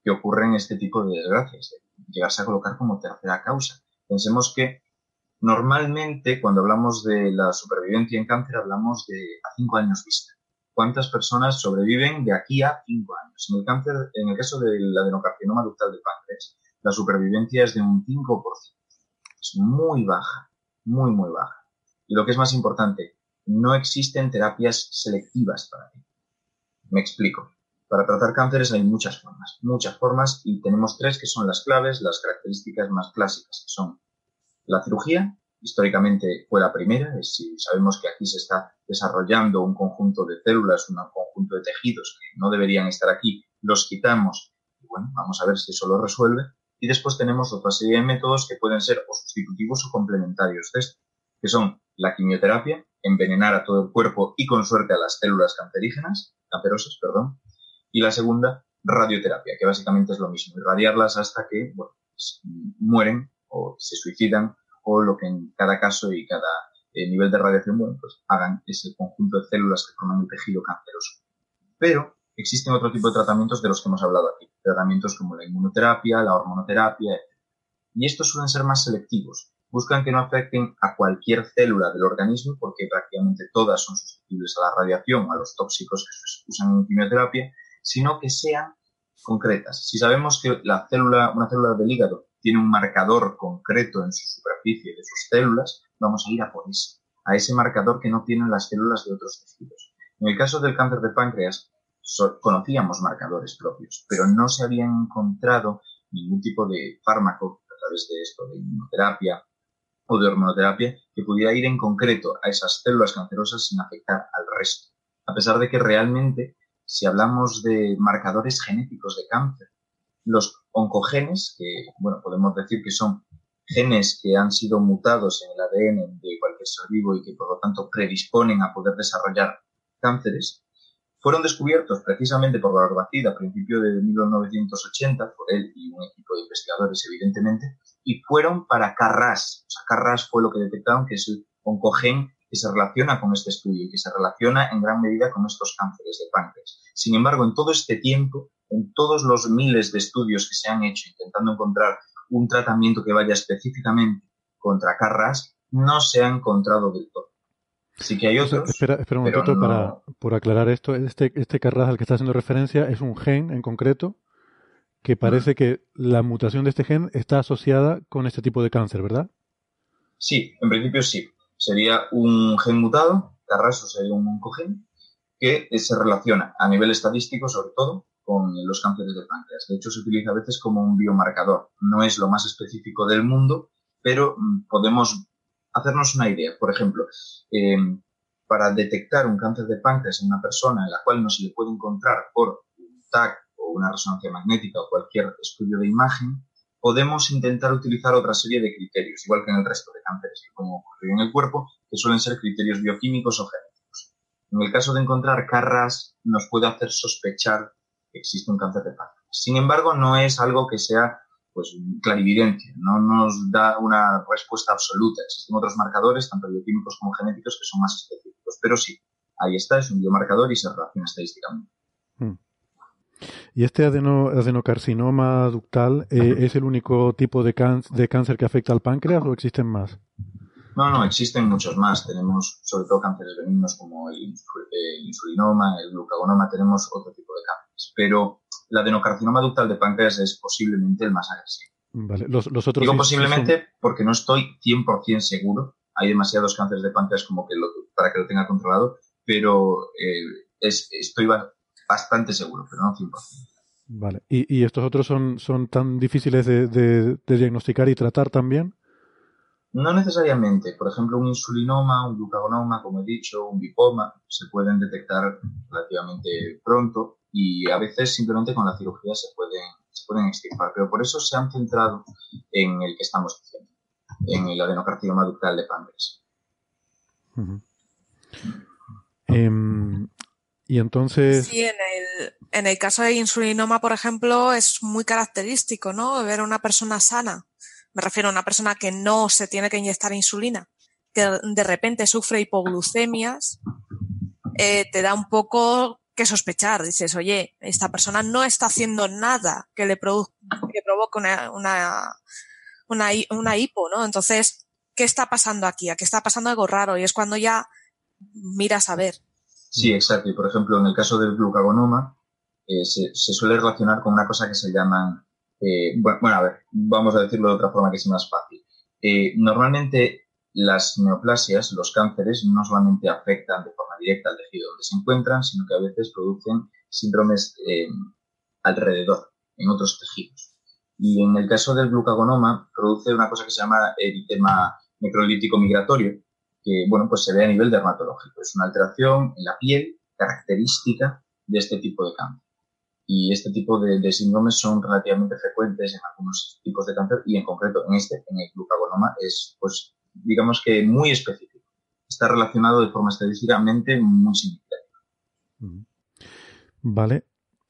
que ocurre en este tipo de desgracias, llegarse a colocar como tercera causa. Pensemos que normalmente cuando hablamos de la supervivencia en cáncer hablamos de a cinco años vista. ¿Cuántas personas sobreviven de aquí a cinco años? En el cáncer, en el caso del adenocarcinoma ductal de páncreas, la supervivencia es de un 5%. Es muy baja, muy, muy baja. Y lo que es más importante, no existen terapias selectivas para ello. Me explico. Para tratar cánceres hay muchas formas, muchas formas y tenemos tres que son las claves, las características más clásicas, que son la cirugía, históricamente fue la primera, si sabemos que aquí se está desarrollando un conjunto de células, un conjunto de tejidos que no deberían estar aquí, los quitamos y bueno, vamos a ver si eso lo resuelve. Y después tenemos otra serie de métodos que pueden ser o sustitutivos o complementarios de esto, que son la quimioterapia, envenenar a todo el cuerpo y con suerte a las células cancerígenas, cancerosas, perdón, y la segunda, radioterapia, que básicamente es lo mismo, irradiarlas hasta que pues, mueren o se suicidan o lo que en cada caso y cada eh, nivel de radiación bueno, pues hagan ese conjunto de células que forman el tejido canceroso. Pero existen otro tipo de tratamientos de los que hemos hablado aquí, tratamientos como la inmunoterapia, la hormonoterapia, etc. Y estos suelen ser más selectivos, buscan que no afecten a cualquier célula del organismo porque prácticamente todas son susceptibles a la radiación, a los tóxicos que se usan en quimioterapia, sino que sean concretas. Si sabemos que la célula, una célula del hígado tiene un marcador concreto en su superficie de sus células, vamos a ir a por ese, a ese marcador que no tienen las células de otros tejidos. En el caso del cáncer de páncreas, conocíamos marcadores propios, pero no se habían encontrado ningún tipo de fármaco a través de esto, de inmunoterapia o de hormonoterapia, que pudiera ir en concreto a esas células cancerosas sin afectar al resto. A pesar de que realmente si hablamos de marcadores genéticos de cáncer, los oncogenes, que bueno, podemos decir que son genes que han sido mutados en el ADN de cualquier ser vivo y que por lo tanto predisponen a poder desarrollar cánceres, fueron descubiertos precisamente por Barbacid a principios de 1980, por él y un equipo de investigadores evidentemente, y fueron para Carras. O sea, Carras fue lo que detectaron que es el oncogen que se relaciona con este estudio y que se relaciona en gran medida con estos cánceres de páncreas. Sin embargo, en todo este tiempo, en todos los miles de estudios que se han hecho intentando encontrar un tratamiento que vaya específicamente contra Carras, no se ha encontrado del todo. Sí que hay otros. Espera, espera un momentito para, por aclarar esto. Este, este Carras al que está haciendo referencia es un gen en concreto que parece que la mutación de este gen está asociada con este tipo de cáncer, ¿verdad? Sí, en principio sí sería un gen mutado, Carraso sería un oncogen, que se relaciona a nivel estadístico, sobre todo, con los cánceres de páncreas. De hecho, se utiliza a veces como un biomarcador. No es lo más específico del mundo, pero mm, podemos hacernos una idea. Por ejemplo, em, para detectar un cáncer de páncreas en una persona en la cual no se le puede encontrar por un TAC o una resonancia magnética o cualquier estudio de imagen, podemos intentar utilizar otra serie de criterios, igual que en el resto de cánceres que pueden ocurrir en el cuerpo, que suelen ser criterios bioquímicos o genéticos. En el caso de encontrar carras, nos puede hacer sospechar existe un cáncer de páncreas. Sin embargo, no es algo que sea pues clarividencia, no nos da una respuesta absoluta. Existen otros marcadores, tanto bioquímicos como genéticos, que son más específicos. Pero sí, ahí está, es un biomarcador y se relaciona estadísticamente. Hmm. ¿Y este adenocarcinoma ductal eh, es el único tipo de, de cáncer que afecta al páncreas o existen más? No, no, existen muchos más. Tenemos sobre todo cánceres benignos como el, insulinoma, el glucagonoma, tenemos otro tipo de cánceres. Pero el adenocarcinoma ductal de páncreas es posiblemente el más agresivo. Vale. Los, otros Digo posiblemente porque no estoy 100% seguro. Hay demasiados cánceres de páncreas como que para que lo tenga controlado, pero eh, es, estoy bastante seguro, pero no 100%. Vale. ¿Y, estos otros son, son tan difíciles de, diagnosticar y tratar también? No necesariamente. Por ejemplo, un insulinoma, un glucagonoma, como he dicho, un bipoma, se pueden detectar relativamente pronto y a veces simplemente con la cirugía se pueden, se pueden extirpar. Pero por eso se han centrado en el que estamos diciendo, en el adenocarcinoma ductal de páncreas. Em, y entonces... Sí, en el, en el caso de insulinoma, por ejemplo, es muy característico, ¿no? Ver a una persona sana. Me refiero a una persona que no se tiene que inyectar insulina, que de repente sufre hipoglucemias, eh, te da un poco que sospechar. Dices, oye, esta persona no está haciendo nada que le que provoque una, una, una, hipo, ¿no? Entonces, ¿qué está pasando aquí? Aquí está pasando algo raro y es cuando ya miras a ver. Sí, exacto. Y por ejemplo, en el caso del glucagonoma, eh, se, suele relacionar con una cosa que se llaman, eh, bueno, a ver, vamos a decirlo de otra forma que sea más fácil. Eh, normalmente las neoplasias, los cánceres, no solamente afectan de forma directa al tejido donde se encuentran, sino que a veces producen síndromes alrededor, en otros tejidos. Y en el caso del glucagonoma, produce una cosa que se llama eritema necrolítico migratorio, que bueno, pues se ve a nivel dermatológico. Es una alteración en la piel característica de este tipo de cáncer. Y este tipo de, síndromes son relativamente frecuentes en algunos tipos de cáncer y en concreto en este, en el glucagonoma, es pues digamos que muy específico. Está relacionado de forma estadísticamente muy significativa. Vale.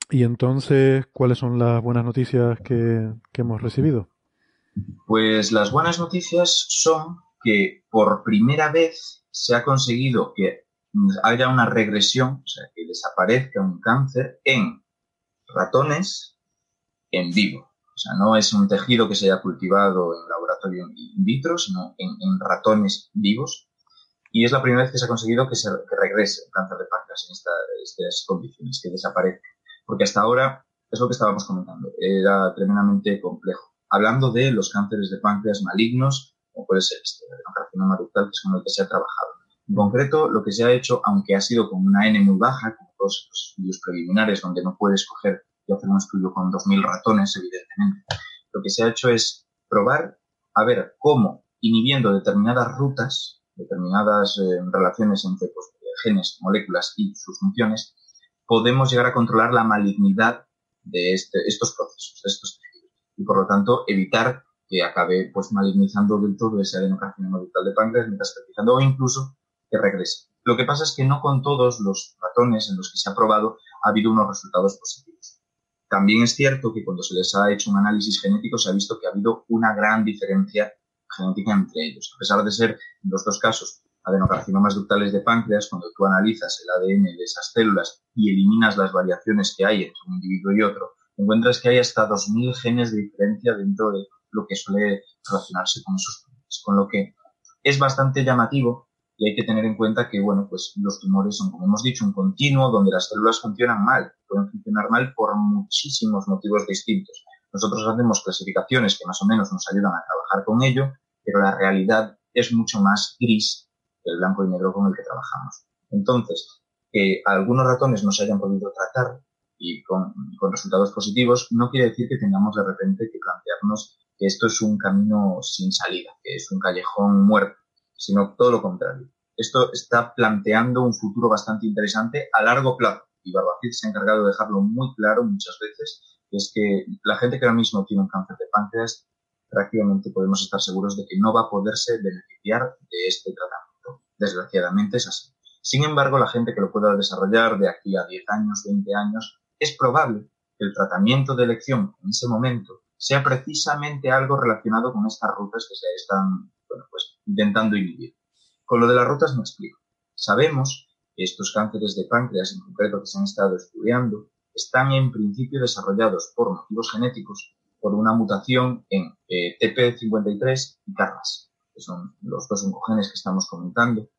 Y entonces, ¿cuáles son las buenas noticias que hemos recibido? Pues las buenas noticias son que por primera vez se ha conseguido que haya una regresión, o sea, que desaparezca un cáncer en ratones en vivo. O sea, no es un tejido que se haya cultivado en laboratorio in vitro, sino en, ratones vivos. Y es la primera vez que se ha conseguido que, se, regrese un cáncer de páncreas en estas condiciones, que desaparezca. Porque hasta ahora, es lo que estábamos comentando, era tremendamente complejo. Hablando de los cánceres de páncreas malignos como puede ser este adenocarcinoma ductal, que es con el que se ha trabajado. En concreto, lo que se ha hecho, aunque ha sido con una N muy baja, como los estudios preliminares, donde no puedes coger y hacer un estudio con 2.000 ratones, evidentemente, lo que se ha hecho es probar a ver cómo, inhibiendo determinadas rutas, determinadas eh, relaciones entre pues, genes, moléculas y sus funciones, podemos llegar a controlar la malignidad de este, estos procesos, de estos tejidos, y por lo tanto evitar que acabe pues malignizando del todo ese adenocarcinoma ductal de páncreas, metastasizando o incluso que regrese. Lo que pasa es que no con todos los ratones en los que se ha probado ha habido unos resultados positivos. También es cierto que cuando se les ha hecho un análisis genético se ha visto que ha habido una gran diferencia genética entre ellos. A pesar de ser, en los dos casos, adenocarcinomas ductales de páncreas, cuando tú analizas el ADN de esas células y eliminas las variaciones que hay entre un individuo y otro, encuentras que hay hasta 2.000 genes de diferencia dentro de lo que suele relacionarse con esos tumores. Con lo que es bastante llamativo y hay que tener en cuenta que, bueno, pues los tumores son, como hemos dicho, un continuo donde las células funcionan mal. Pueden funcionar mal por muchísimos motivos distintos. Nosotros hacemos clasificaciones que más o menos nos ayudan a trabajar con ello, pero la realidad es mucho más gris que el blanco y negro con el que trabajamos. Entonces, que algunos ratones no se hayan podido tratar y con, con resultados positivos, no quiere decir que tengamos de repente que plantearnos que esto es un camino sin salida, que es un callejón muerto, sino todo lo contrario. Esto está planteando un futuro bastante interesante a largo plazo. Y Barbacid se ha encargado de dejarlo muy claro muchas veces, que es que la gente que ahora mismo tiene un cáncer de páncreas, prácticamente podemos estar seguros de que no va a poderse beneficiar de este tratamiento. Desgraciadamente es así. Sin embargo, la gente que lo pueda desarrollar de aquí a 10 años, 20 años, es probable que el tratamiento de elección en ese momento sea precisamente algo relacionado con estas rutas que se están bueno, pues, intentando inhibir. Con lo de las rutas me explico. Sabemos que estos cánceres de páncreas en concreto que se han estado estudiando están en principio desarrollados por motivos genéticos por una mutación en eh, TP53 y CARRAS, que son los dos oncogenes que estamos comentando,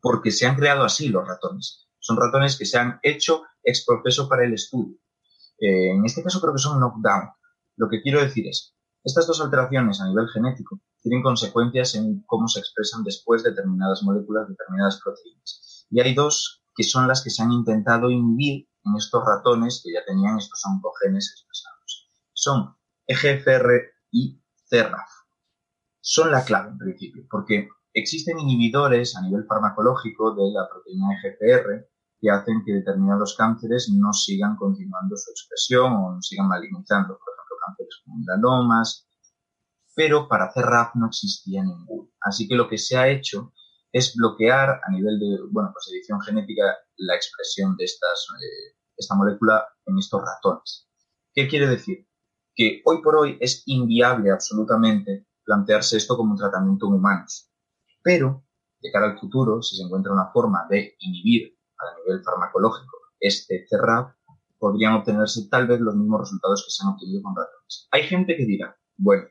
porque se han creado así los ratones. Son ratones que se han hecho ex para el estudio. Eh, en este caso creo que son knockdown, lo que quiero decir es, estas dos alteraciones a nivel genético tienen consecuencias en cómo se expresan después determinadas moléculas, determinadas proteínas. Y hay dos que son las que se han intentado inhibir en estos ratones que ya tenían estos oncogenes expresados. Son EGFR y CERAF. son la clave en principio, porque existen inhibidores a nivel farmacológico de la proteína EGFR que hacen que determinados cánceres no sigan continuando su expresión o no sigan malignizando, por ejemplo, cánceres como melanomas, pero para hacer RAF no existía ninguno. Así que lo que se ha hecho es bloquear a nivel de, bueno, pues edición genética la expresión de estas, eh, esta molécula en estos ratones. ¿Qué quiere decir? Que hoy por hoy es inviable absolutamente plantearse esto como un tratamiento en humanos. Pero, de cara al futuro, si se encuentra una forma de inhibir a nivel farmacológico este CERRAP, podrían obtenerse tal vez los mismos resultados que se han obtenido con ratones. Hay gente que dirá, bueno,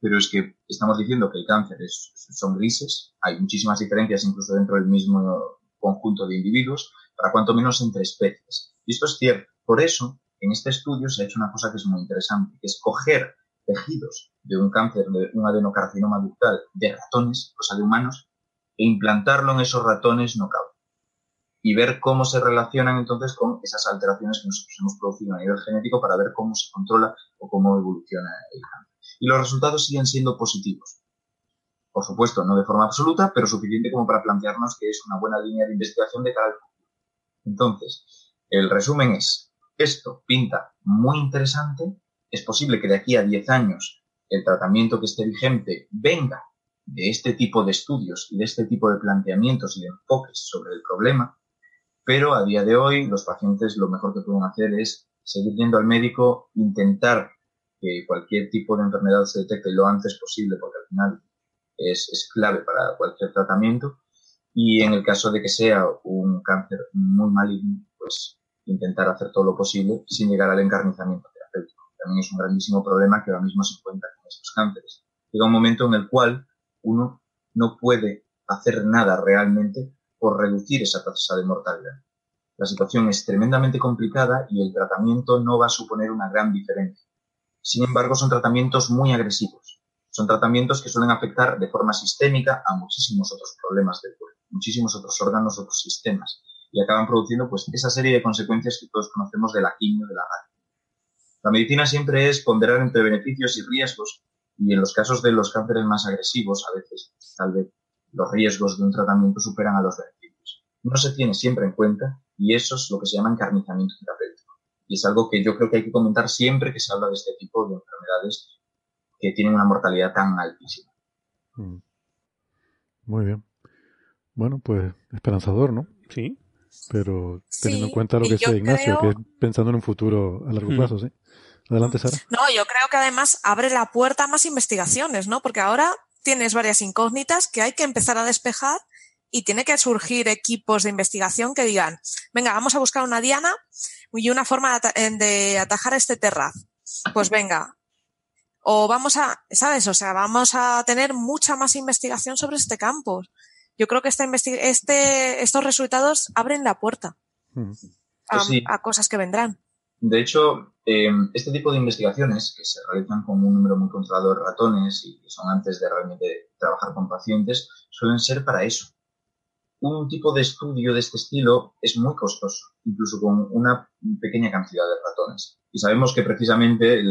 pero es que estamos diciendo que el cáncer es, son grises, hay muchísimas diferencias incluso dentro del mismo conjunto de individuos, para cuanto menos entre especies. Y esto es cierto. Por eso, en este estudio se ha hecho una cosa que es muy interesante, que es coger tejidos de un cáncer, de un adenocarcinoma ductal de ratones, o sea, de humanos, e implantarlo en esos ratones knockout. Y ver cómo se relacionan entonces con esas alteraciones que nosotros hemos producido a nivel genético para ver cómo se controla o cómo evoluciona el cáncer y los resultados siguen siendo positivos. Por supuesto, no de forma absoluta, pero suficiente como para plantearnos que es una buena línea de investigación de cara al futuro. Entonces, el resumen es, esto pinta muy interesante, es posible que de aquí a 10 años el tratamiento que esté vigente venga de este tipo de estudios y de este tipo de planteamientos y de enfoques sobre el problema, pero a día de hoy los pacientes lo mejor que pueden hacer es seguir yendo al médico, intentar que cualquier tipo de enfermedad se detecte lo antes posible, porque al final es, clave para cualquier tratamiento. Y en el caso de que sea un cáncer muy maligno, pues intentar hacer todo lo posible sin llegar al encarnizamiento terapéutico. También es un grandísimo problema que ahora mismo se encuentra con estos cánceres. Llega un momento en el cual uno no puede hacer nada realmente por reducir esa tasa de mortalidad. La situación es tremendamente complicada y el tratamiento no va a suponer una gran diferencia. Sin embargo, son tratamientos muy agresivos. Son tratamientos que suelen afectar de forma sistémica a muchísimos otros problemas del cuerpo, muchísimos otros órganos, otros sistemas, y acaban produciendo pues esa serie de consecuencias que todos conocemos de la quimio, de la. La medicina siempre es ponderar entre beneficios y riesgos, y en los casos de los cánceres más agresivos, a veces tal vez los riesgos de un tratamiento superan a los beneficios. No se tiene siempre en cuenta, y eso es lo que se llama encarnizamiento terapéutico y es algo que yo creo que hay que comentar siempre que se habla de este tipo de enfermedades que tienen una mortalidad tan altísima. Mm. Muy bien. Bueno, pues esperanzador, ¿no? Sí. Pero teniendo en cuenta lo que decía Ignacio, que es pensando en un futuro a largo mm. plazo, ¿sí? Adelante, Sara. No, yo creo que además abre la puerta a más investigaciones, ¿no? Porque ahora tienes varias incógnitas que hay que empezar a despejar y tiene que surgir equipos de investigación que digan, venga, vamos a buscar una diana y una forma de, atajar este terraz. Pues venga. O vamos a, ¿sabes? O sea, vamos a tener mucha más investigación sobre este campo. Yo creo que esta este, estos resultados abren la puerta mm. pues a, cosas que vendrán. De hecho, em, este tipo de investigaciones que se realizan con un número muy controlado de ratones y que son antes de realmente trabajar con pacientes, suelen ser para eso, un tipo de estudio de este estilo es muy costoso, incluso con una pequeña cantidad de ratones. Y sabemos que precisamente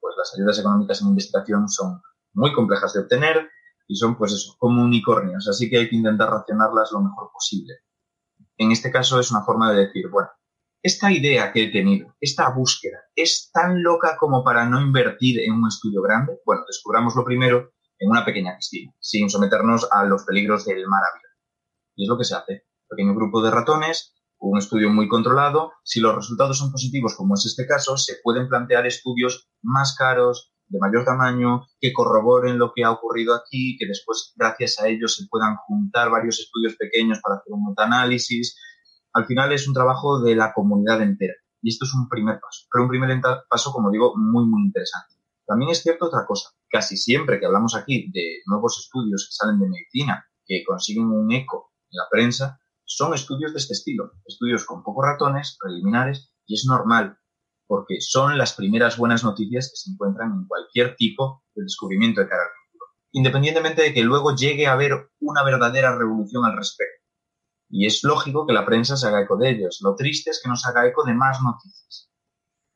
pues las ayudas económicas en investigación son muy complejas de obtener y son, pues eso, como unicornios, así que hay que intentar racionarlas lo mejor posible. En este caso es una forma de decir, bueno, esta idea que he tenido, esta búsqueda, es tan loca como para no invertir en un estudio grande. Bueno, descubramoslo primero en una pequeña piscina, sin someternos a los peligros del mar abierto. Y es lo que se hace. Pequeño grupo de ratones, un estudio muy controlado. Si los resultados son positivos, como es este caso, se pueden plantear estudios más caros, de mayor tamaño, que corroboren lo que ha ocurrido aquí, que después, gracias a ellos, se puedan juntar varios estudios pequeños para hacer un metaanálisis. Al final es un trabajo de la comunidad entera. Y esto es un primer paso. Pero un primer paso, como digo, muy, muy interesante. También es cierto otra cosa. Casi siempre que hablamos aquí de nuevos estudios que salen de medicina, que consiguen un eco la prensa, son estudios de este estilo, estudios con pocos ratones, preliminares, y es normal, porque son las primeras buenas noticias que se encuentran en cualquier tipo de descubrimiento de cara al futuro, independientemente de que luego llegue a haber una verdadera revolución al respecto. Y es lógico que la prensa se haga eco de ellos. Lo triste es que no se haga eco de más noticias.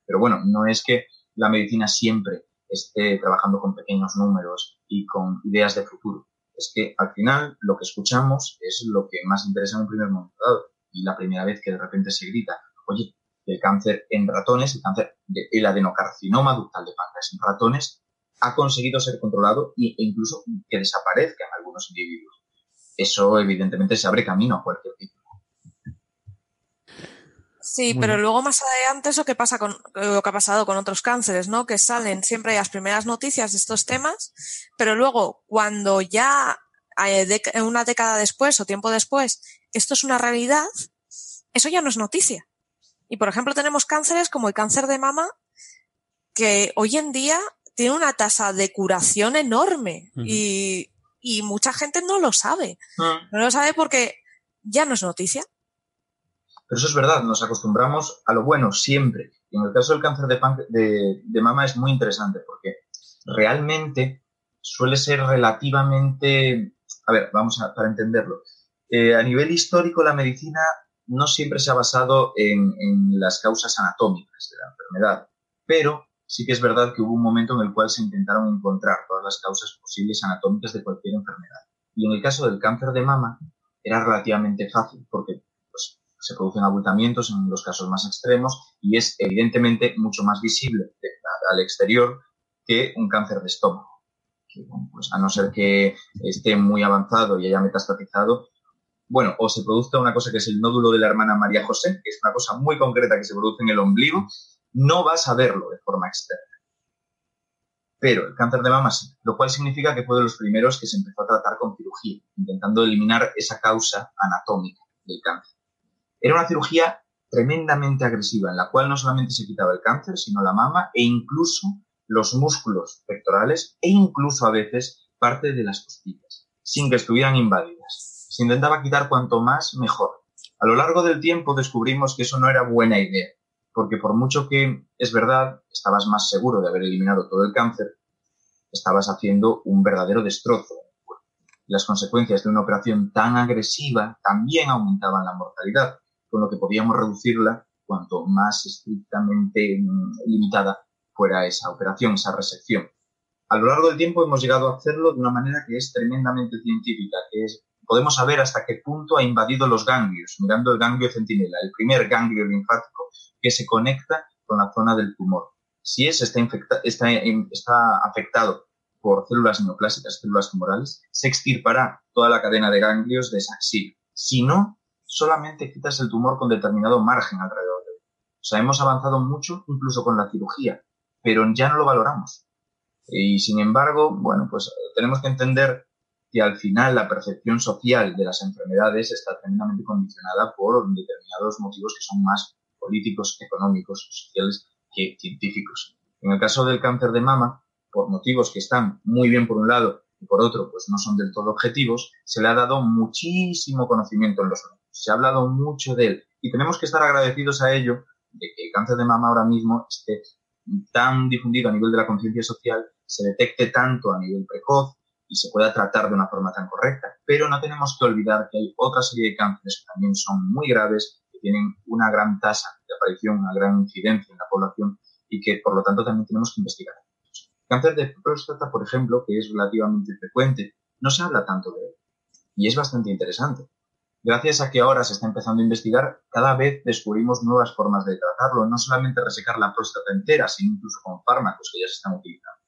Pero bueno, no es que la medicina siempre esté trabajando con pequeños números y con ideas de futuro. Es que al final lo que escuchamos es lo que más interesa en un primer momento dado. Y la primera vez que de repente se grita, oye, el cáncer en ratones, el cáncer, el adenocarcinoma ductal de páncreas en ratones, ha conseguido ser controlado e incluso que desaparezca en algunos individuos. Eso evidentemente se abre camino a cualquier tipo. Sí, pero luego más adelante eso que pasa con lo que ha pasado con otros cánceres, ¿no? Que salen siempre las primeras noticias de estos temas, pero luego cuando ya una década después o tiempo después esto es una realidad, eso ya no es noticia. Y por ejemplo tenemos cánceres como el cáncer de mama que hoy en día tiene una tasa de curación enorme y, y, mucha gente no lo sabe. Ah. No lo sabe porque ya no es noticia. Pero eso es verdad, nos acostumbramos a lo bueno siempre. Y en el caso del cáncer de, mama es muy interesante porque realmente suele ser relativamente... A ver, vamos a, para entenderlo. Eh, a nivel histórico, la medicina no siempre se ha basado en, las causas anatómicas de la enfermedad, pero sí que es verdad que hubo un momento en el cual se intentaron encontrar todas las causas posibles anatómicas de cualquier enfermedad. Y en el caso del cáncer de mama era relativamente fácil porque se producen abultamientos en los casos más extremos y es evidentemente mucho más visible al exterior que un cáncer de estómago. pues a no ser que esté muy avanzado y haya metastatizado, bueno, o se produzca una cosa que es el nódulo de la hermana María José, que es una cosa muy concreta que se produce en el ombligo, no vas a verlo de forma externa. Pero el cáncer de mama sí, lo cual significa que fue de los primeros que se empezó a tratar con cirugía, intentando eliminar esa causa anatómica del cáncer. Era una cirugía tremendamente agresiva, en la cual no solamente se quitaba el cáncer, sino la mama e incluso los músculos pectorales e incluso a veces parte de las costillas, sin que estuvieran invadidas. Se intentaba quitar cuanto más mejor. A lo largo del tiempo descubrimos que eso no era buena idea, porque por mucho que es verdad, estabas más seguro de haber eliminado todo el cáncer, estabas haciendo un verdadero destrozo. Las consecuencias de una operación tan agresiva también aumentaban la mortalidad con lo que podíamos reducirla cuanto más estrictamente mm, limitada fuera esa operación, esa resección. A lo largo del tiempo hemos llegado a hacerlo de una manera que es tremendamente científica, que es podemos saber hasta qué punto ha invadido los ganglios, mirando el ganglio centinela, el primer ganglio linfático que se conecta con la zona del tumor. Si ese está, está, está afectado por células neoplásicas, células tumorales, se extirpará toda la cadena de ganglios de esa axila. Si no, solamente quitas el tumor con determinado margen alrededor de él. O sea, hemos avanzado mucho incluso con la cirugía, pero ya no lo valoramos. Y sin embargo, bueno, pues tenemos que entender que al final la percepción social de las enfermedades está tremendamente condicionada por determinados motivos que son más políticos, económicos, sociales que científicos. En el caso del cáncer de mama, por motivos que están muy bien por un lado y por otro, pues no son del todo objetivos, se le ha dado muchísimo conocimiento en los se ha hablado mucho de él y tenemos que estar agradecidos a ello de que el cáncer de mama ahora mismo esté tan difundido a nivel de la conciencia social, se detecte tanto a nivel precoz y se pueda tratar de una forma tan correcta. Pero no tenemos que olvidar que hay otra serie de cánceres que también son muy graves, que tienen una gran tasa de aparición, una gran incidencia en la población y que por lo tanto también tenemos que investigar. cáncer de próstata, por ejemplo, que es relativamente frecuente, no se habla tanto de él y es bastante interesante. Gracias a que ahora se está empezando a investigar, cada vez descubrimos nuevas formas de tratarlo, no solamente resecar la próstata entera, sino incluso con fármacos que ya se están utilizando.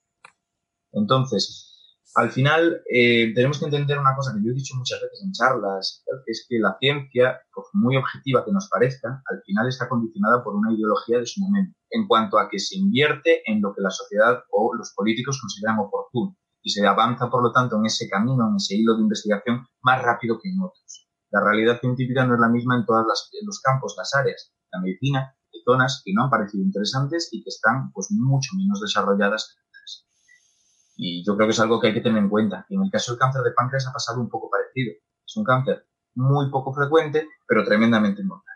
Entonces, al final eh, tenemos que entender una cosa que yo he dicho muchas veces en charlas, es que la ciencia, por muy objetiva que nos parezca, al final está condicionada por una ideología de su momento, en cuanto a que se invierte en lo que la sociedad o los políticos consideran oportuno y se avanza, por lo tanto, en ese camino, en ese hilo de investigación más rápido que en otros. La realidad científica no es la misma en todos los campos, las áreas. La medicina zonas que no han parecido interesantes y que están pues mucho menos desarrolladas. Y yo creo que es algo que hay que tener en cuenta. Y en el caso del cáncer de páncreas ha pasado un poco parecido. Es un cáncer muy poco frecuente, pero tremendamente mortal.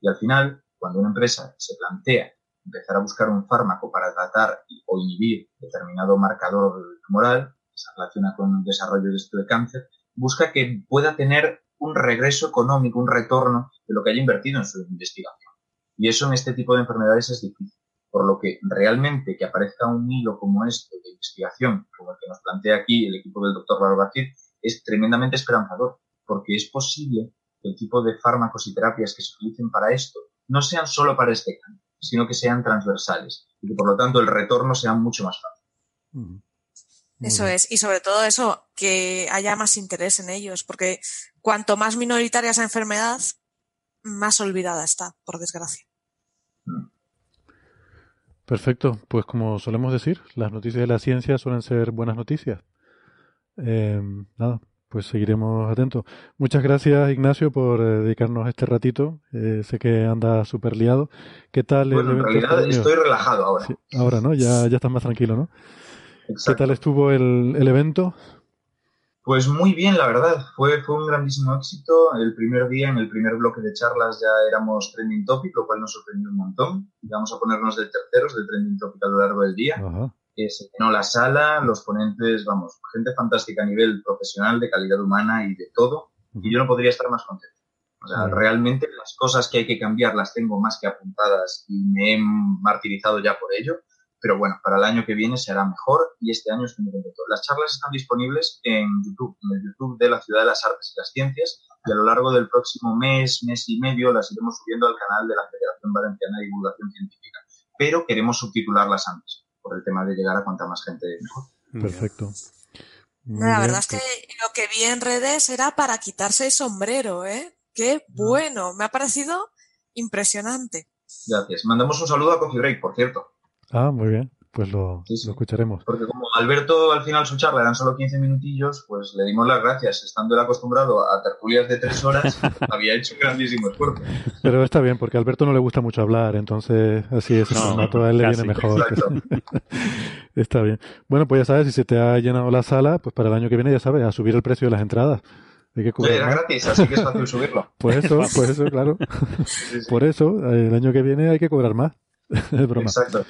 Y al final, cuando una empresa se plantea empezar a buscar un fármaco para tratar o inhibir determinado marcador tumoral que se relaciona con el desarrollo de este cáncer, busca que pueda tener un regreso económico, un retorno de lo que haya invertido en su investigación. Y eso en este tipo de enfermedades es difícil, Por lo que realmente que aparezca un hilo como este de investigación, como el que nos plantea aquí el equipo del doctor Barbacid, es tremendamente esperanzador, porque es posible que el tipo de fármacos y terapias que se utilicen para esto no sean solo para este cáncer, sino que sean transversales y que por lo tanto el retorno sea mucho más fácil. Eso es, y sobre todo eso, que haya más interés en ellos, porque cuanto más minoritaria esa enfermedad, más olvidada está, por desgracia. Perfecto, pues como solemos decir, las noticias de la ciencia suelen ser buenas noticias. Eh, nada, pues seguiremos atentos. Muchas gracias, Ignacio, por eh, dedicarnos este ratito. Eh, sé que anda súper liado. ¿Qué tal bueno, el evento? En realidad estoy relajado ahora. Sí, ahora, ¿no? Ya, ya estás más tranquilo, ¿no? Exacto. ¿Qué tal estuvo el, el, evento? Pues muy bien, la verdad. Fue, fue un grandísimo éxito. El primer día, en el primer bloque de charlas, ya éramos trending topic, lo cual nos sorprendió un montón. Y vamos a ponernos de terceros de trending topic a lo largo del día. Ajá. Eh, se llenó la sala, los ponentes, vamos, gente fantástica a nivel profesional, de calidad humana y de todo. Y yo no podría estar más contento. O sea, realmente las cosas que hay que cambiar las tengo más que apuntadas y me he martirizado ya por ello. Pero bueno, para el año que viene será mejor y este año estoy muy contento. Las charlas están disponibles en YouTube, en el YouTube de la Ciudad de las Artes y las Ciencias y a lo largo del próximo mes, mes y medio las iremos subiendo al canal de la Federación Valenciana de Divulgación Científica. Pero queremos subtitularlas antes por el tema de llegar a cuanta más gente mejor. Perfecto. Muy la verdad es que lo que vi en redes era para quitarse el sombrero, ¿eh? Qué bueno, me ha parecido impresionante. Gracias. Mandamos un saludo a Coffee Break, por cierto. Ah, muy bien. Pues lo, sí, sí. lo, escucharemos. Porque como Alberto al final su charla eran solo 15 minutillos, pues le dimos las gracias. Estando él acostumbrado a tertulias de tres horas, había hecho un grandísimo esfuerzo. Pero está bien, porque a Alberto no le gusta mucho hablar, entonces así es, no, formato a él le viene mejor. está bien. Bueno, pues ya sabes, si se te ha llenado la sala, pues para el año que viene ya sabes, a subir el precio de las entradas. Hay que sí, era gratis, así que es fácil subirlo. Pues eso, pues eso, claro. Sí, Por eso, el año que viene hay que cobrar más. es broma. Exacto.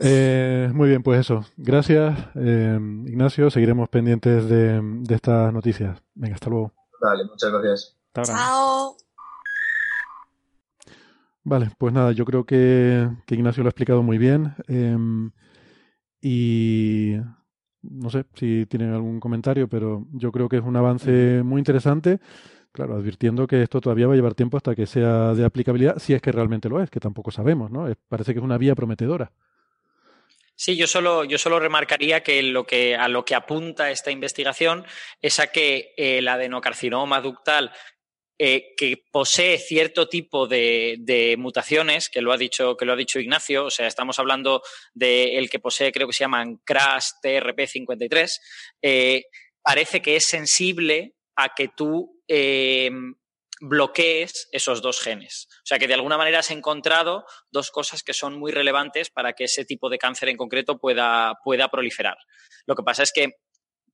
Eh, muy bien, pues eso. Gracias, eh, Ignacio. Seguiremos pendientes de, de, estas noticias. Venga, hasta luego. Vale, muchas gracias. Chao. Vale, pues nada, yo creo que, que Ignacio lo ha explicado muy bien. Eh, y no sé si tienen algún comentario, pero yo creo que es un avance muy interesante. Claro, advirtiendo que esto todavía va a llevar tiempo hasta que sea de aplicabilidad, si es que realmente lo es, que tampoco sabemos, ¿no? Parece que es una vía prometedora. Sí, yo solo, yo solo remarcaría que, lo que a lo que apunta esta investigación es a que el adenocarcinoma ductal eh, que posee cierto tipo de, de, mutaciones, que lo ha dicho, que lo ha dicho Ignacio, o sea, estamos hablando del de que posee, creo que se llaman CRAS TRP53, eh, parece que es sensible a que tú eh, bloquees esos dos genes. O sea que de alguna manera has encontrado dos cosas que son muy relevantes para que ese tipo de cáncer en concreto pueda, pueda proliferar. Lo que pasa es que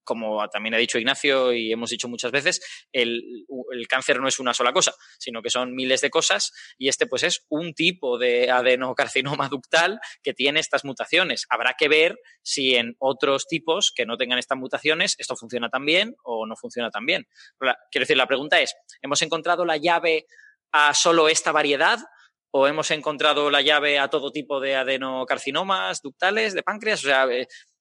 como también ha dicho Ignacio y hemos dicho muchas veces, el, el, cáncer no es una sola cosa, sino que son miles de cosas y este pues es un tipo de adenocarcinoma ductal que tiene estas mutaciones. Habrá que ver si en otros tipos que no tengan estas mutaciones esto funciona tan bien o no funciona tan bien. Quiero decir, la pregunta es, ¿hemos encontrado la llave a solo esta variedad? ¿O hemos encontrado la llave a todo tipo de adenocarcinomas ductales, de páncreas? O sea,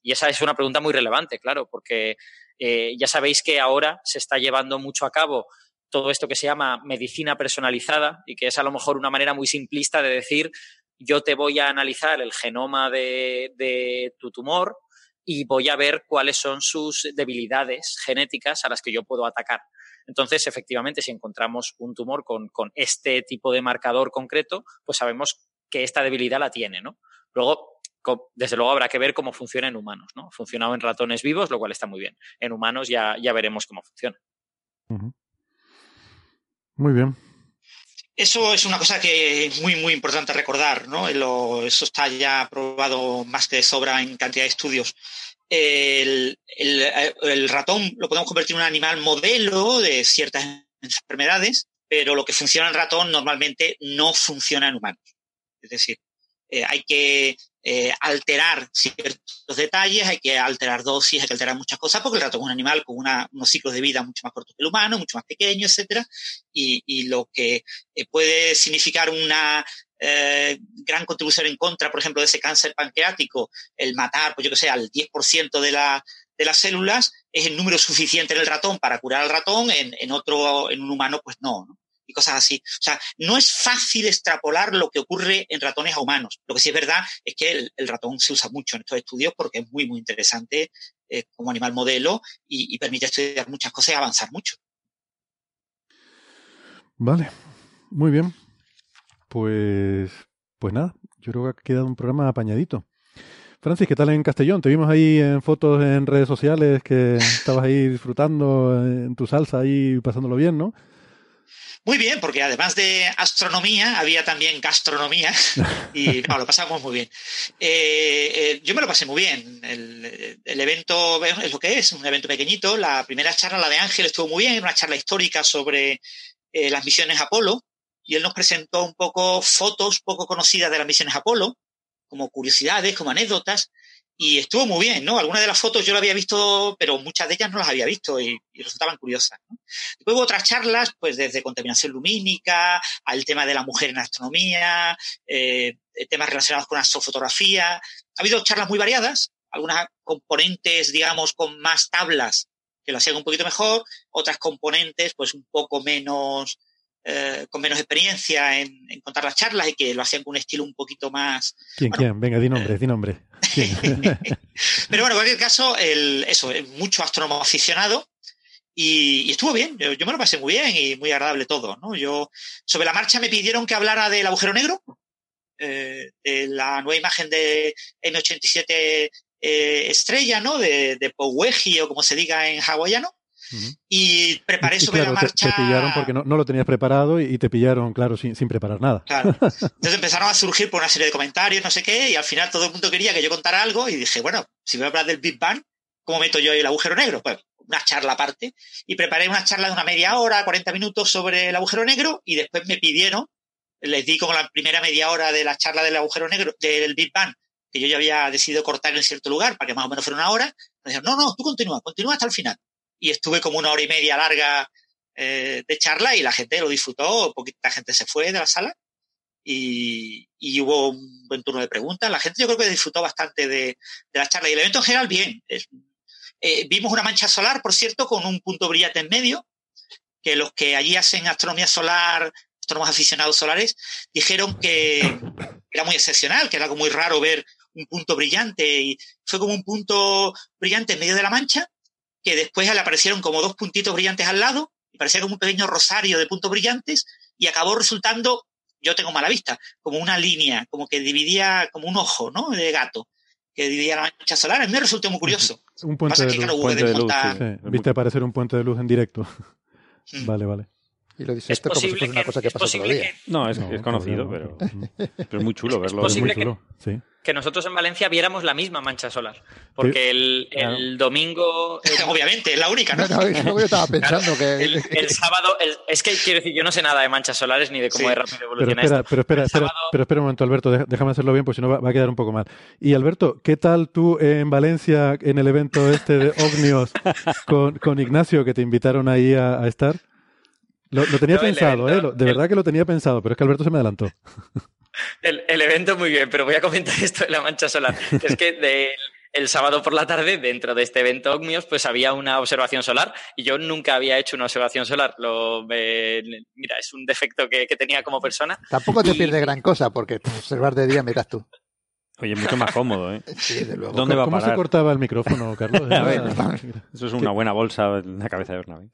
y esa es una pregunta muy relevante, claro, porque eh, ya sabéis que ahora se está llevando mucho a cabo todo esto que se llama medicina personalizada y que es a lo mejor una manera muy simplista de decir yo te voy a analizar el genoma de, tu tumor y voy a ver cuáles son sus debilidades genéticas a las que yo puedo atacar. Entonces, efectivamente, si encontramos un tumor con, con, este tipo de marcador concreto, pues sabemos que esta debilidad la tiene, ¿no? Luego, desde luego habrá que ver cómo funciona en humanos, ¿no? Ha funcionado en ratones vivos, lo cual está muy bien. En humanos ya, ya veremos cómo funciona. Uh -huh. Muy bien. Eso es una cosa que es muy, muy importante recordar, ¿no? Lo, eso está ya probado más que de sobra en cantidad de estudios. El, el, el, ratón lo podemos convertir en un animal modelo de ciertas enfermedades, pero lo que funciona en ratón normalmente no funciona en humanos. Es decir, eh, hay que eh, alterar ciertos detalles, hay que alterar dosis, hay que alterar muchas cosas, porque el ratón es un animal con una, unos ciclos de vida mucho más cortos que el humano, mucho más pequeño, etcétera, y, lo que eh, puede significar una eh, gran contribución en contra, por ejemplo, de ese cáncer pancreático, el matar, pues yo que sé, al 10% de, la, de las células, es el número suficiente en el ratón para curar al ratón, en, en otro, en un humano, pues no, ¿no? Y cosas así. O sea, no es fácil extrapolar lo que ocurre en ratones a humanos. Lo que sí es verdad es que el, ratón se usa mucho en estos estudios porque es muy, muy interesante eh, como animal modelo y, permite estudiar muchas cosas y avanzar mucho. Vale, muy bien. Pues, pues nada, yo creo que ha quedado un programa apañadito. Francis, ¿qué tal en Castellón? Te vimos ahí en fotos en redes sociales que estabas ahí disfrutando en tu salsa ahí pasándolo bien, ¿no? Muy bien, porque además de astronomía, había también gastronomía y no, lo pasamos muy bien. Eh, eh, yo me lo pasé muy bien. El, el, evento es lo que es, un evento pequeñito. La primera charla, la de Ángel, estuvo muy bien, una charla histórica sobre eh, las misiones Apolo y él nos presentó un poco fotos poco conocidas de las misiones Apolo, como curiosidades, como anécdotas, y estuvo muy bien, ¿no? Algunas de las fotos yo las había visto, pero muchas de ellas no las había visto y, y resultaban curiosas. ¿no? Después hubo otras charlas, pues desde contaminación lumínica al tema de la mujer en astronomía, eh, temas relacionados con astrofotografía. Ha habido charlas muy variadas, algunas componentes, digamos, con más tablas que lo hacían un poquito mejor, otras componentes, pues un poco menos, eh, con menos experiencia en, en, contar las charlas y que lo hacían con un estilo un poquito más. ¿Quién, bueno, quién? Venga, di nombre, di nombre. Pero bueno, en cualquier caso, el, eso, mucho astrónomo aficionado. Y, estuvo bien, yo, me lo pasé muy bien y muy agradable todo, ¿no? Yo, sobre la marcha me pidieron que hablara del agujero negro, eh, de la nueva imagen de M87 eh, estrella, ¿no? De, de o como se diga en hawaiano. Uh -huh. Y preparé y, sobre claro, la marcha. Te, te, pillaron porque no, no, lo tenías preparado y te pillaron, claro, sin, sin preparar nada. Claro. Entonces empezaron a surgir por una serie de comentarios, no sé qué, y al final todo el mundo quería que yo contara algo y dije, bueno, si voy a hablar del Big Bang, ¿cómo meto yo el agujero negro? Pues una charla aparte. Y preparé una charla de una media hora, 40 minutos sobre el agujero negro y después me pidieron, les di como la primera media hora de la charla del agujero negro, del Big Bang, que yo ya había decidido cortar en cierto lugar para que más o menos fuera una hora. Me dijeron, no, no, tú continúa, continúa hasta el final y estuve como una hora y media larga eh, de charla y la gente lo disfrutó, poquita gente se fue de la sala y, y, hubo un buen turno de preguntas. La gente yo creo que disfrutó bastante de, de la charla y el evento en general bien. Eh, vimos una mancha solar, por cierto, con un punto brillante en medio, que los que allí hacen astronomía solar, astrónomos aficionados solares, dijeron que era muy excepcional, que era algo muy raro ver un punto brillante y fue como un punto brillante en medio de la mancha que después le aparecieron como dos puntitos brillantes al lado, y parecía como un pequeño rosario de puntos brillantes, y acabó resultando, yo tengo mala vista, como una línea, como que dividía, como un ojo, ¿no? De gato, que dividía la mancha solar. A mí me resultó muy curioso. Un puente Pasa de que, luz. claro, puente de de luz montar... sí. Viste aparecer un puente de luz en directo. Mm. vale, vale. Y lo dice Es esto como si posible fuese una que- cosa que todos los posible días. No, es, No, es conocido, no, pero, pero es muy chulo verlo. Es muy posible que- chulo, sí. que nosotros en Valencia viéramos la misma mancha solar. Porque el, claro. el domingo. el- Obviamente, es la única, ¿no? Que yo estaba pensando que... el, el sábado, el- es que quiero decir, yo no sé nada de manchas solares ni de cómo Sí. de rápido Pero evoluciona espera, esto. pero espera, El espera, sábado- pero espera un momento, Alberto, déjame hacerlo bien, pues si no va, va a quedar un poco mal. Y Alberto, ¿qué tal tú en Valencia en el evento este de OVNIOS con, con Ignacio que te invitaron ahí a, a estar? Lo, lo tenía No, pensado, evento- ¿eh? Lo- De el- verdad que lo tenía pensado, pero es que Alberto se me adelantó. El, el evento muy bien, pero voy a comentar esto de la mancha solar. Es que de- el sábado por la tarde, dentro de este evento OVNIOS, pues había una observación solar y yo nunca había hecho una observación solar. Lo, eh, mira, es un defecto que, que tenía como persona. Tampoco te Y- pierde gran cosa, porque observar de día miras tú. Oye, mucho más cómodo, ¿eh? Sí, de luego. ¿Dónde va a ¿Cómo se parar? cortaba el micrófono, Carlos? A ver, Eso es una buena bolsa en la cabeza de Bernabé.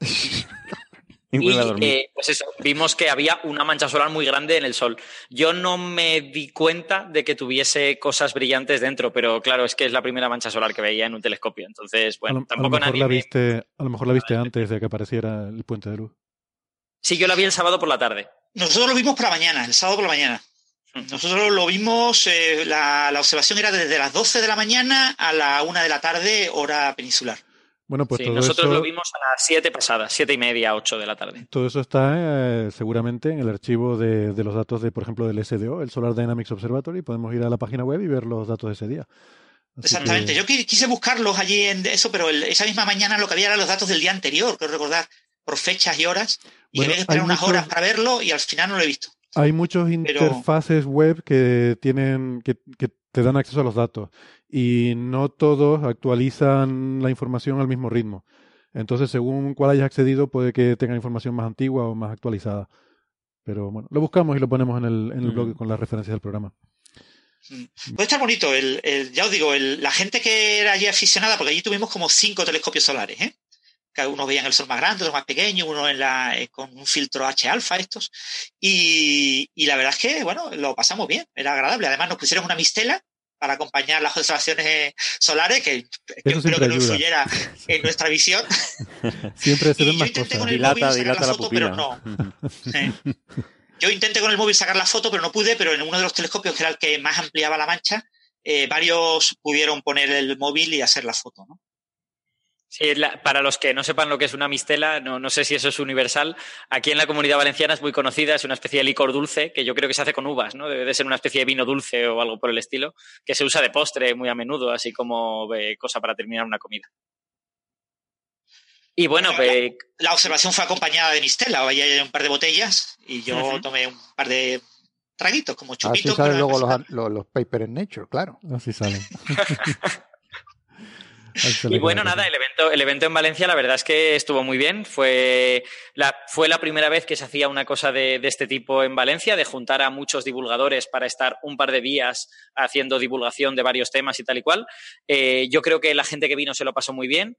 Y eh, pues eso, vimos que había una mancha solar muy grande en el Sol. Yo no me di cuenta de que tuviese cosas brillantes dentro, pero claro, es que es la primera mancha solar que veía en un telescopio. Entonces, a, bueno, lo, a lo tampoco mejor nadie la me- viste, a lo mejor la viste antes de que apareciera el puente de luz. Sí, yo la vi el sábado por la tarde. Nosotros lo vimos por la mañana, el sábado por la mañana. Nosotros lo vimos, eh, la, la observación era desde las 12 de la mañana a la 1 de la tarde, hora peninsular. Bueno, pues Sí, todo, nosotros eso, lo vimos a las 7 pasadas, siete y media, 8 de la tarde. todo eso está eh, seguramente en el archivo de, de los datos de, por ejemplo, del SDO, el Solar Dynamics Observatory. Podemos ir a la página web y ver los datos de ese día. Así Exactamente. que- Yo qui- quise buscarlos allí en eso, pero el- esa misma mañana lo que había eran los datos del día anterior, quiero recordar, por fechas y horas. Y Bueno, había que esperar hay unas muchos- horas para verlo y al final no lo he visto. Hay muchos interfaces web que tienen que, que te dan acceso a los datos y no todos actualizan la información al mismo ritmo. Entonces, según cuál hayas accedido, puede que tenga información más antigua o más actualizada. Pero bueno, lo buscamos y lo ponemos en el, en el blog con las referencias del programa. Puede estar bonito, el, el ya os digo, el, la gente que era allí aficionada, porque allí tuvimos como cinco telescopios solares, ¿eh? Cada uno veían el sol más grande, otro más pequeño, uno en la, eh, con un filtro H-alfa estos. Y, y la verdad es que, bueno, lo pasamos bien, era agradable. Además nos pusieron una mistela para acompañar las observaciones solares, que, que espero que no influyera en nuestra visión. Siempre se ven yo más cosas. con el Dilata, dilata la la foto, pero pupila. no. Sí. Yo intenté con el móvil sacar la foto, pero no pude, pero en uno de los telescopios, que era el que más ampliaba la mancha, eh, varios pudieron poner el móvil y hacer la foto, ¿no? Sí, la- para los que no sepan lo que es una mistela, no, no sé si eso es universal. Aquí en la comunidad valenciana es muy conocida, es una especie de licor dulce que yo creo que se hace con uvas, ¿no? Debe de ser una especie de vino dulce o algo por el estilo, que se usa de postre muy a menudo, así como eh, cosa para terminar una comida. Y bueno, eh, La observación fue acompañada de mistela, había un par de botellas y yo tomé un par de traguitos, como Así chupitos. salen pero luego los, los, los papers en Nature, claro. Así salen. Y bueno, nada, el evento, el evento en Valencia la verdad es que estuvo muy bien. Fue la, fue la primera vez que se hacía una cosa de, de este tipo en Valencia, de juntar a muchos divulgadores para estar un par de días haciendo divulgación de varios temas y tal y cual. Eh, yo creo que la gente que vino se lo pasó muy bien.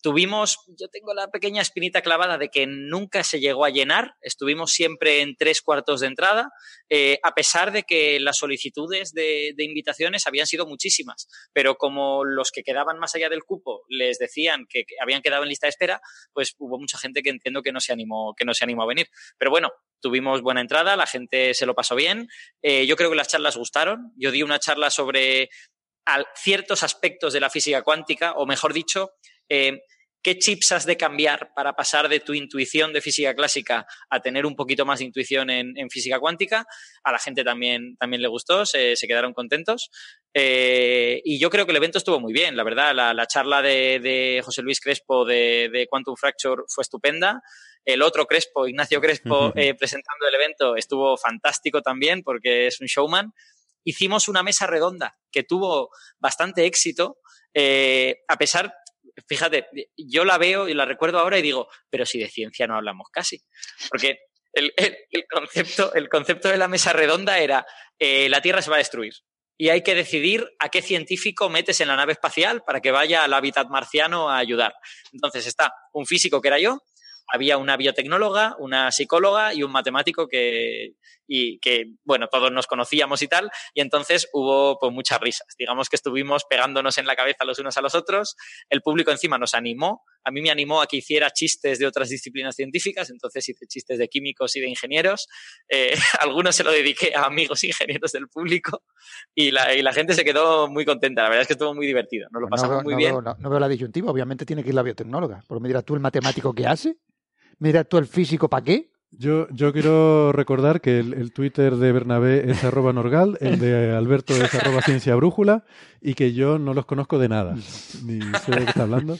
Tuvimos, yo tengo la pequeña espinita clavada de que nunca se llegó a llenar, estuvimos siempre en tres cuartos de entrada, eh, a pesar de que las solicitudes de, invitaciones habían sido muchísimas, pero como los que quedaban más allá del cupo les decían que, habían quedado en lista de espera, pues hubo mucha gente que entiendo que no se animó, que no se animó a venir. Pero bueno, tuvimos buena entrada, la gente se lo pasó bien. Eh, yo creo que las charlas gustaron. Yo di una charla sobre ciertos aspectos de la física cuántica, o mejor dicho, eh, qué chips has de cambiar para pasar de tu intuición de física clásica a tener un poquito más de intuición en, en física cuántica. A la gente también, también le gustó, se, se quedaron contentos. Eh, y yo creo que el evento estuvo muy bien, la verdad. La, la charla de, de José Luis Crespo de, de Quantum Fracture fue estupenda. El otro Crespo, Ignacio Crespo, eh, presentando el evento, estuvo fantástico también porque es un showman. Hicimos una mesa redonda que tuvo bastante éxito, eh, a pesar, fíjate, yo la veo y la recuerdo ahora y digo, pero si de ciencia no hablamos casi. Porque el, concepto, el concepto de la mesa redonda era, eh, la Tierra se va a destruir. Y hay que decidir a qué científico metes en la nave espacial para que vaya al hábitat marciano a ayudar. Entonces está un físico que era yo, había una biotecnóloga, una psicóloga y un matemático que, y que, bueno, todos nos conocíamos y tal, y entonces hubo pues muchas risas. Digamos que estuvimos pegándonos en la cabeza los unos a los otros, el público encima nos animó, a mí me animó a que hiciera chistes de otras disciplinas científicas, entonces hice chistes de químicos y de ingenieros, eh, algunos se lo dediqué a amigos ingenieros del público y la, y la gente se quedó muy contenta, la verdad es que estuvo muy divertido, nos lo Pues no, pasamos veo, muy no bien. veo- no- no veo la disyuntiva, obviamente tiene que ir la biotecnóloga. Porque me dirás tú el matemático que hace, me dirás tú el físico para qué. Yo, yo quiero recordar que el, el Twitter de Bernabé es arroba Norgal, el de Alberto es arroba Ciencia Brújula, y que yo no los conozco de nada, ni sé de qué está hablando.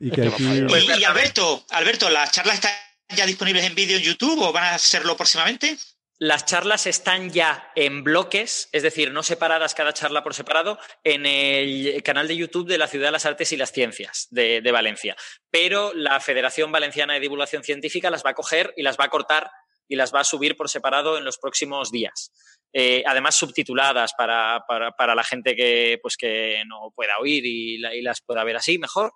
Y que aquí... Y, y Alberto, Alberto, ¿las charlas están ya disponibles en vídeo en YouTube o van a hacerlo próximamente? Las charlas están ya en bloques, es decir, no separadas cada charla por separado, en el canal de YouTube de la Ciudad de las Artes y las Ciencias de, Valencia. Pero la Federación Valenciana de Divulgación Científica las va a coger y las va a cortar y las va a subir por separado en los próximos días. Eh, además, subtituladas para, para, para la gente que, pues, que no pueda oír y las pueda ver así mejor.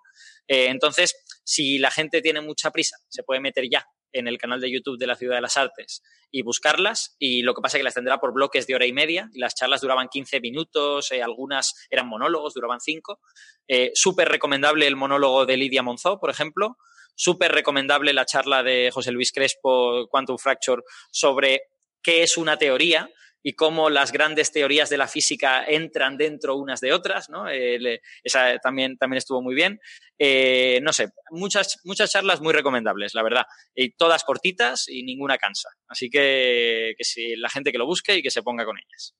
Eh, entonces, si la gente tiene mucha prisa, se puede meter ya en el canal de YouTube de la Ciudad de las Artes y buscarlas. Y lo que pasa es que las tendrá por bloques de hora y media. Y las charlas duraban 15 minutos, eh, algunas eran monólogos, duraban 5. Eh, Súper recomendable el monólogo de Lidia Monzó, por ejemplo. Súper recomendable la charla de José Luis Crespo, Quantum Fracture, sobre qué es una teoría y cómo las grandes teorías de la física entran dentro unas de otras, ¿no? Eh, le- esa también, también estuvo muy bien. Eh, no sé, muchas, muchas charlas muy recomendables, la verdad. Y todas cortitas y ninguna cansa. Así que, que si la gente que lo busque y que se ponga con ellas.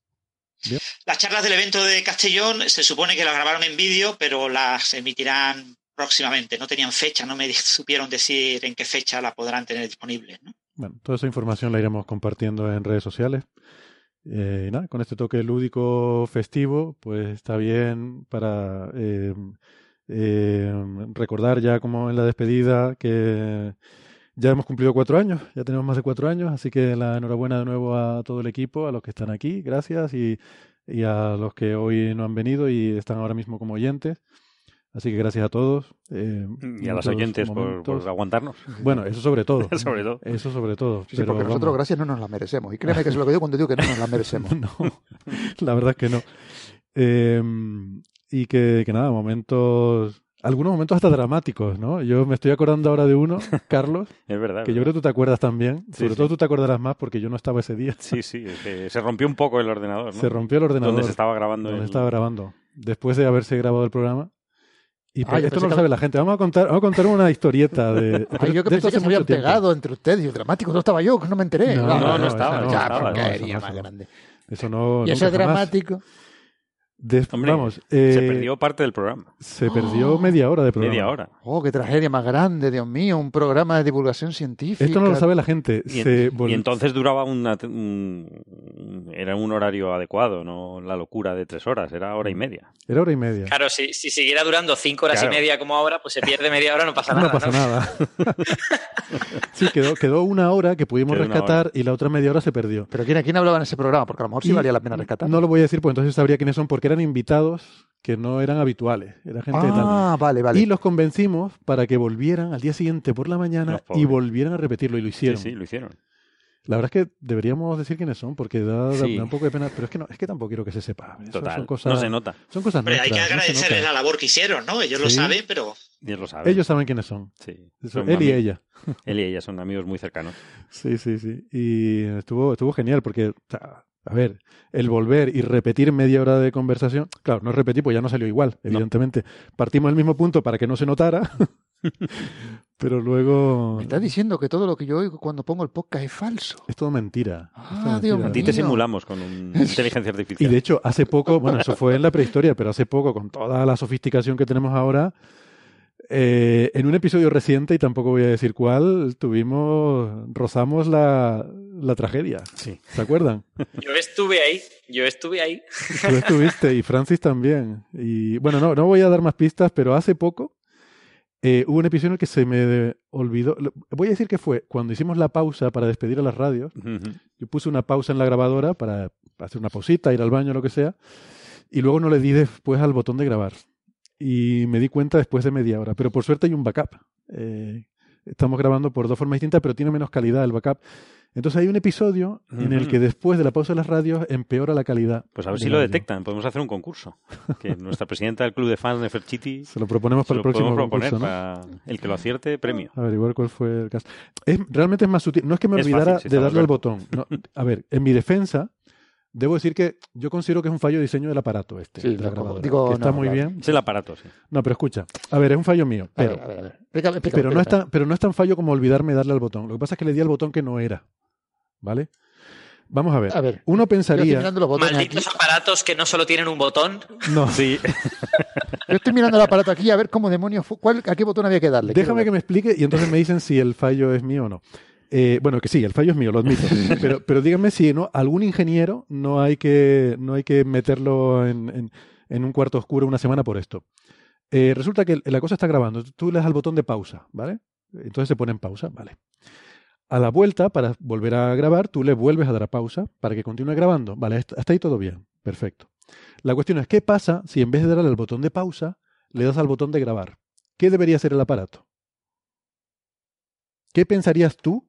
Las charlas del evento de Castellón se supone que las grabaron en vídeo, pero las emitirán próximamente. No tenían fecha, no me supieron decir en qué fecha la podrán tener disponible. ¿no? Bueno, toda esa información la iremos compartiendo en redes sociales. Eh, y nada, con este toque lúdico festivo, pues está bien para eh, recordar ya como en la despedida que ya hemos cumplido cuatro años, ya tenemos más de cuatro años, así que la enhorabuena de nuevo a todo el equipo, a los que están aquí, gracias, y a los que hoy no han venido y están ahora mismo como oyentes. Así que gracias a todos. eh, Y a los muchos oyentes por, aguantarnos. Bueno, eso sobre todo. Sobre todo. Eso sobre todo. Sí, pero porque nosotros gracias no nos las merecemos. Y créeme que es lo que digo cuando digo que no nos las merecemos. No, la verdad es que no. Eh, y que, que nada, momentos, algunos momentos hasta dramáticos, ¿no? Yo me estoy acordando ahora de uno, Carlos, Es verdad. que es yo creo que tú te acuerdas también. Sí, Sobre sí. todo tú te acordarás más porque yo no estaba ese día. Sí, sí, es que se rompió un poco el ordenador. ¿no? Se rompió el ordenador. Donde se estaba grabando. donde el- estaba grabando. Después de haberse grabado el programa. Y Ah, esto no lo que- sabe la gente. Vamos a contar, vamos a contar una historieta de. Ay, yo que de pensé que se tiempo. pegado entre ustedes. Y dramático, no estaba yo, que no me enteré. No, Ah, no, no esa estaba, no ya, no, porquería no, más no. grande. Eso no. Y ese jamás. Hombre, vamos. Se eh, perdió parte del programa. Se perdió media hora de programa. Media hora. Oh, qué tragedia más grande, Dios mío. Un programa de divulgación científica. Esto no lo sabe la gente. Y, en- entonces duraba una, un- era un horario adecuado, no la locura de tres horas, era hora y media. Era hora y media. Claro, si, si siguiera durando cinco horas Claro. y media como ahora, pues se pierde media hora, no pasa no nada. pasa nada. sí, quedó, quedó una hora que pudimos Quedó rescatar y la otra media hora se perdió. Pero ¿quién, ¿quién hablaba en ese programa? Porque a lo mejor sí Y valía la pena rescatar. No lo voy a decir, pues entonces sabría quiénes son, porque eran invitados que no eran habituales. Era gente de ah, vale, vale. Y los convencimos para que volvieran al día siguiente por la mañana y volvieran a repetirlo y lo Sí, hicieron. sí, lo hicieron. La verdad es que deberíamos decir quiénes son, porque da, Sí. un poco de pena, pero es que no, es que tampoco quiero que se sepa. Eso Total. son cosas, No se nota. Son cosas Hombre, hay que no agradecerles la labor que hicieron, ¿no? Ellos lo Sí. saben, pero Dios lo sabe. Ellos saben quiénes son. Sí. Él y ella. Él y ella son amigos muy cercanos. Sí, sí, sí. Y estuvo, estuvo genial porque, o sea, a ver, el volver y repetir media hora de conversación, claro, no repetir, pues ya no salió igual, evidentemente. Partimos del mismo punto para que no se notara, pero luego Me estás diciendo que todo lo que yo oigo cuando pongo el podcast es falso. es todo mentira. Es todo Ah, Dios mentira. A ti te mío. simulamos con un- inteligencia Y artificial. de hecho, hace poco, bueno, eso fue en la prehistoria, pero hace poco, con toda la sofisticación que tenemos ahora, eh, en un episodio reciente, y tampoco voy a decir cuál, tuvimos, rozamos la, la tragedia. Sí. ¿Se acuerdan? Yo estuve ahí, yo estuve ahí. Tú estuviste y Francis también. Y bueno, no, no voy a dar más pistas, pero hace poco eh, hubo un episodio en el que se me olvidó. Voy a decir que fue cuando hicimos la pausa para despedir a las radios. Yo puse una pausa en la grabadora para hacer una pausita, ir al baño, lo que sea. Y luego no le di después al botón de grabar. Y me di cuenta después de media hora. Pero por suerte hay un backup. Eh, estamos grabando por dos formas distintas, pero tiene menos calidad el backup. Entonces hay un episodio en el que después de la pausa de las radios empeora la calidad. Pues a ver si lo audio. detectan. Podemos hacer un concurso. Que nuestra presidenta del club de fans de Ferchiti Se lo proponemos para el próximo concurso, ¿no? para el que lo acierte, premio. Averiguar cuál fue el caso. Es, realmente es más sutil. No es que me olvidara fácil, de darle al botón. No, a ver, en mi defensa, debo decir que yo considero que es un fallo de diseño del aparato este, Sí, de la grabadora, digo, que está no, muy bien. Es el aparato, sí. No, pero escucha. A ver, es un fallo mío. A Pero, ver, a ver, a ver. Explícame, explícame, pero, no es tan, pero no es tan fallo como olvidarme darle al botón. Lo que pasa es que le di al botón que no era. ¿Vale? Vamos a ver. A ver, Uno pensaría. mirando los botones Malditos aquí. aparatos que no solo tienen un botón. No, Sí, Yo estoy mirando el aparato aquí a ver cómo demonios fue, cuál, a qué botón había que darle. Déjame que me explique y entonces me dicen si el fallo es mío o no. Eh, bueno, que sí, el fallo es mío, lo admito. Pero, pero díganme si no, algún ingeniero no hay que, no hay que meterlo en, en- en un cuarto oscuro una semana por esto. Eh, resulta que la cosa está grabando. Tú le das al botón de pausa, ¿vale? Entonces se pone en pausa, ¿vale? A la vuelta, para volver a grabar, tú le vuelves a dar a pausa para que continúe grabando. Vale, hasta hasta ahí todo bien. Perfecto. La cuestión es, ¿qué pasa si en vez de darle al botón de pausa, le das al botón de grabar? ¿Qué debería hacer el aparato? ¿Qué pensarías tú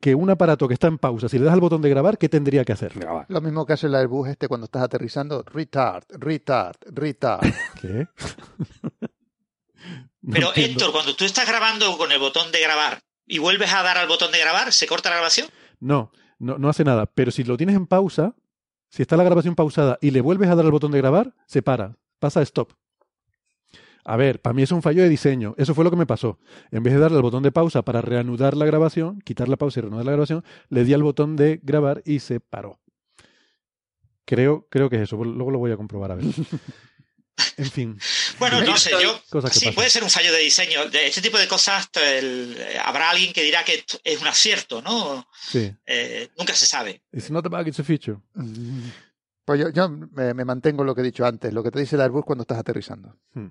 que un aparato que está en pausa, si le das al botón de grabar, qué tendría que hacer? graba. Lo mismo que hace el Airbus este cuando estás aterrizando. Retard, retard, retard. ¿Qué? No Pero entiendo. Héctor, cuando tú estás grabando con el botón de grabar y vuelves a dar al botón de grabar, ¿se corta la grabación? No, no, no hace nada. Pero si lo tienes en pausa, si está la grabación pausada y le vuelves a dar al botón de grabar, se para, pasa a stop. A ver, para mí es un fallo de diseño. Eso fue lo que me pasó. En vez de darle al botón de pausa para reanudar la grabación, quitar la pausa y reanudar la grabación, le di al botón de grabar y se paró. Creo, creo que es eso. Luego lo voy a comprobar a ver. En fin. Bueno, no sé, yo. Cosas que Sí, pasan. puede ser un fallo de diseño. De este tipo de cosas, el- habrá alguien que dirá que es un acierto, ¿no? Sí. Eh, nunca se sabe. It's not a bug, it's a feature. Pues yo, yo me, me mantengo en lo que he dicho antes, lo que te dice el Airbus cuando estás aterrizando. Hmm.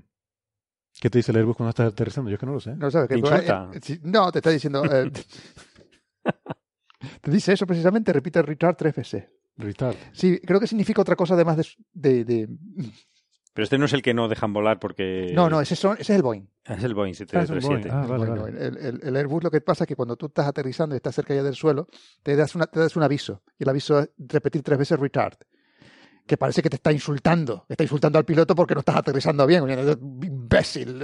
¿Qué te dice el Airbus cuando estás aterrizando? Yo es que no lo sé. No sabes ¿Te que eh, sí, no, te está diciendo. eh, te dice eso precisamente, repite retard tres veces. Retard. Sí, creo que significa otra cosa además de. de- de- Pero este no es el que no dejan volar porque... No, no, ese, son, ese es el Boeing. Es el Boeing Ah, es un Boeing. 737. Ah, El vale. El, el- el Airbus lo que pasa es que cuando tú estás aterrizando y estás cerca ya del suelo, te das, una, te das un aviso. Y el aviso es repetir tres veces retard. Que parece que te está insultando. Está insultando al piloto porque no estás aterrizando bien. Imbécil.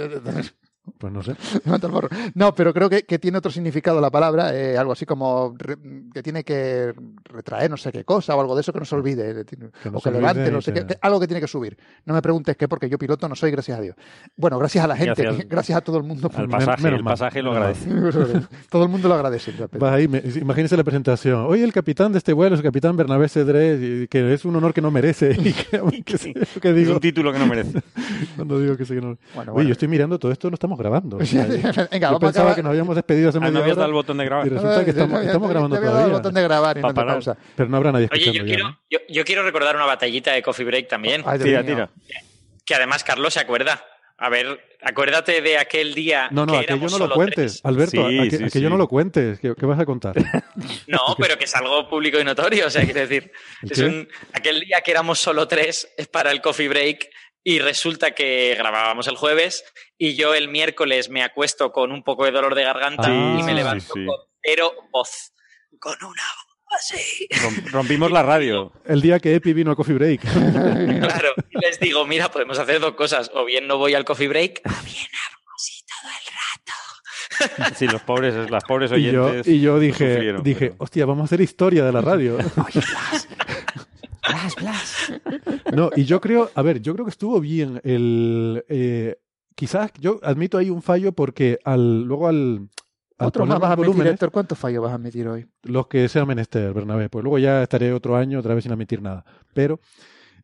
Pues no sé. Levanta el morro. No, pero creo que, que tiene otro significado la palabra, eh, algo así como re- que tiene que retraer no sé qué cosa o algo de eso que no se olvide, Que no o que levante, no sé qué, que- algo que tiene que subir. No me preguntes qué, porque yo piloto no soy, gracias a Dios. Bueno, gracias a la gente, Gracias- gracias a todo el mundo. Al por- pasaje, menos el mal. pasaje lo agradece. todo el mundo lo agradece. realmente. Vas ahí, me- imagínese la presentación. Hoy el capitán de este vuelo es el capitán Bernabé Cedrés, y que es un honor que no merece. Y que, que Es digo un título que no merece. cuando digo que sé que no. Bueno, Oye, bueno. yo estoy mirando todo esto, no estamos grabando. O sea, yo- Venga, yo vamos pensaba que nos habíamos despedido hace Ah, no media habías hora dado el botón de grabar. y resulta que estamos, estamos grabando había dado el todavía. botón de grabar y no pausa. Pero no habrá nadie Oye, yo ya, quiero, ¿no? yo, yo quiero recordar una batallita de Coffee Break también. Ay, Tira, tira. Que además Carlos se acuerda. A ver, acuérdate de aquel día. No, no, que aquello no lo solo cuentes. tres. Alberto, Sí, aqu- sí, aquello sí. no lo cuentes. ¿Qué, qué vas a contar? No, pero que es algo público y notorio. O sea, quiero decir, ¿El es un, aquel día que éramos solo tres es para el coffee break y resulta que grabábamos el jueves y yo el miércoles me acuesto con un poco de dolor de garganta Ah, y me sí, levanto sí. con cero voz. Con una voz así. Rom- Rompimos la radio. El día que Epi vino a Coffee Break. Claro, y les digo, mira, podemos hacer dos cosas. O bien no voy al coffee break, o bien así todo el rato. Sí, los pobres, las pobres y, yo, oyentes. y yo dije, dije pero- hostia, vamos a hacer historia de la radio. Blas, blas. No, y yo creo, a ver, yo creo que estuvo bien el... eh, quizás yo admito ahí un fallo porque al luego al... al Otro más vas a meter, Héctor. ¿Cuántos fallos vas a meter hoy? los que sea menester, Bernabé. Pues luego ya estaré otro año otra vez sin admitir nada. Pero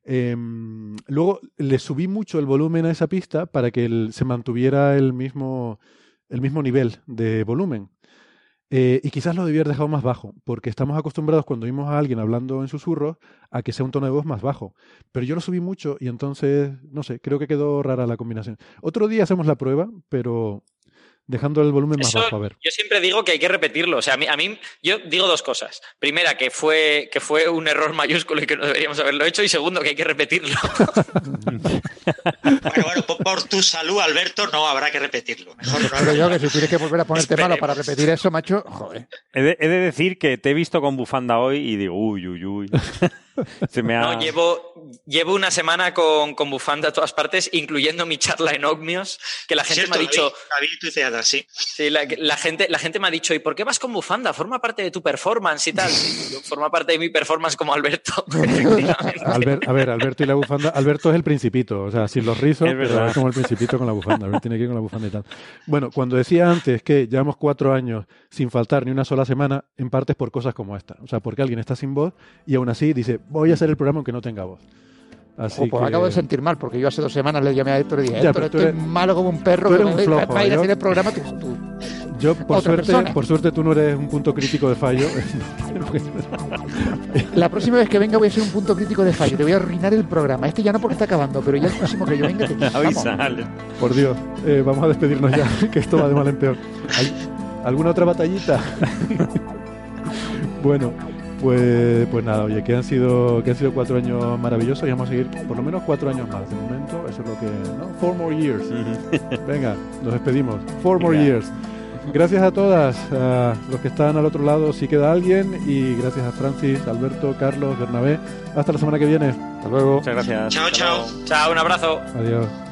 em, luego le subí mucho el volumen a esa pista para que el- se mantuviera el mismo, el mismo nivel de volumen. Eh, y quizás lo haber dejado más bajo, porque estamos acostumbrados cuando oímos a alguien hablando en susurros a que sea un tono de voz más bajo. Pero yo lo subí mucho y entonces, no sé, creo que quedó rara la combinación. Otro día hacemos la prueba, pero dejando el volumen más Eso, bajo, a ver. yo siempre digo que hay que repetirlo. O sea, a mí, a mí- yo digo dos cosas. Primera, que fue, que fue un error mayúsculo y que no deberíamos haberlo hecho. Y segundo, que hay que repetirlo. Bueno, bueno, por, por tu salud, Alberto, no habrá que repetirlo. Mejor no Pero yo que si tienes que volver a ponerte malo para repetir eso, macho, joder. He de, he de decir que te he visto con bufanda hoy y digo, uy, uy, uy. Se me ha... No, llevo, llevo una semana con, con bufanda a todas partes, incluyendo mi charla en Ogmios, que la gente Cierto, me ha dicho, David, David tuiteada, sí. sí, la, la gente, la gente me ha dicho, ¿y por qué vas con bufanda? Forma parte de tu performance y tal. Sí, forma parte de mi performance como Alberto. Albert- a ver, Alberto y la bufanda. Alberto es el principito, o sea, sin los rizos, Es pero verdad. es como el principito con la bufanda. Albert tiene que ir con la bufanda y tal. Bueno, cuando decía antes que llevamos cuatro años sin faltar ni una sola semana, en parte es por cosas como esta. O sea, porque alguien está sin voz y aún así dice, voy a hacer el programa aunque no tenga voz. Así Ojo, que- acabo de sentir mal, porque yo hace dos semanas le llamé a Héctor y dije, Ya, Héctor, pero estoy eres- malo como un perro un me- flojo, para ir a yo- hacer el programa. tú- tú- Yo, por otra suerte, persona. por suerte, tú no eres un punto crítico de fallo. La próxima vez que venga voy a ser un punto crítico de fallo. Te voy a arruinar el programa. Este ya no porque está acabando, pero ya el próximo que yo venga te. Avisale. por Dios, eh, vamos a despedirnos ya, que esto va de mal en peor. ¿Hay ¿Alguna otra batallita? bueno, pues, pues nada, oye, que han sido que han sido cuatro años maravillosos y vamos a seguir por lo menos cuatro años más. De momento, eso es lo que. ¿no? Four more years. Venga, nos despedimos. Four more years. Gracias a todas, a los que están al otro lado, si queda alguien, y gracias a Francis, Alberto, Carlos, Bernabé. Hasta la semana que viene. Hasta luego. Muchas gracias. Chao, chao. Chao, un abrazo. Adiós.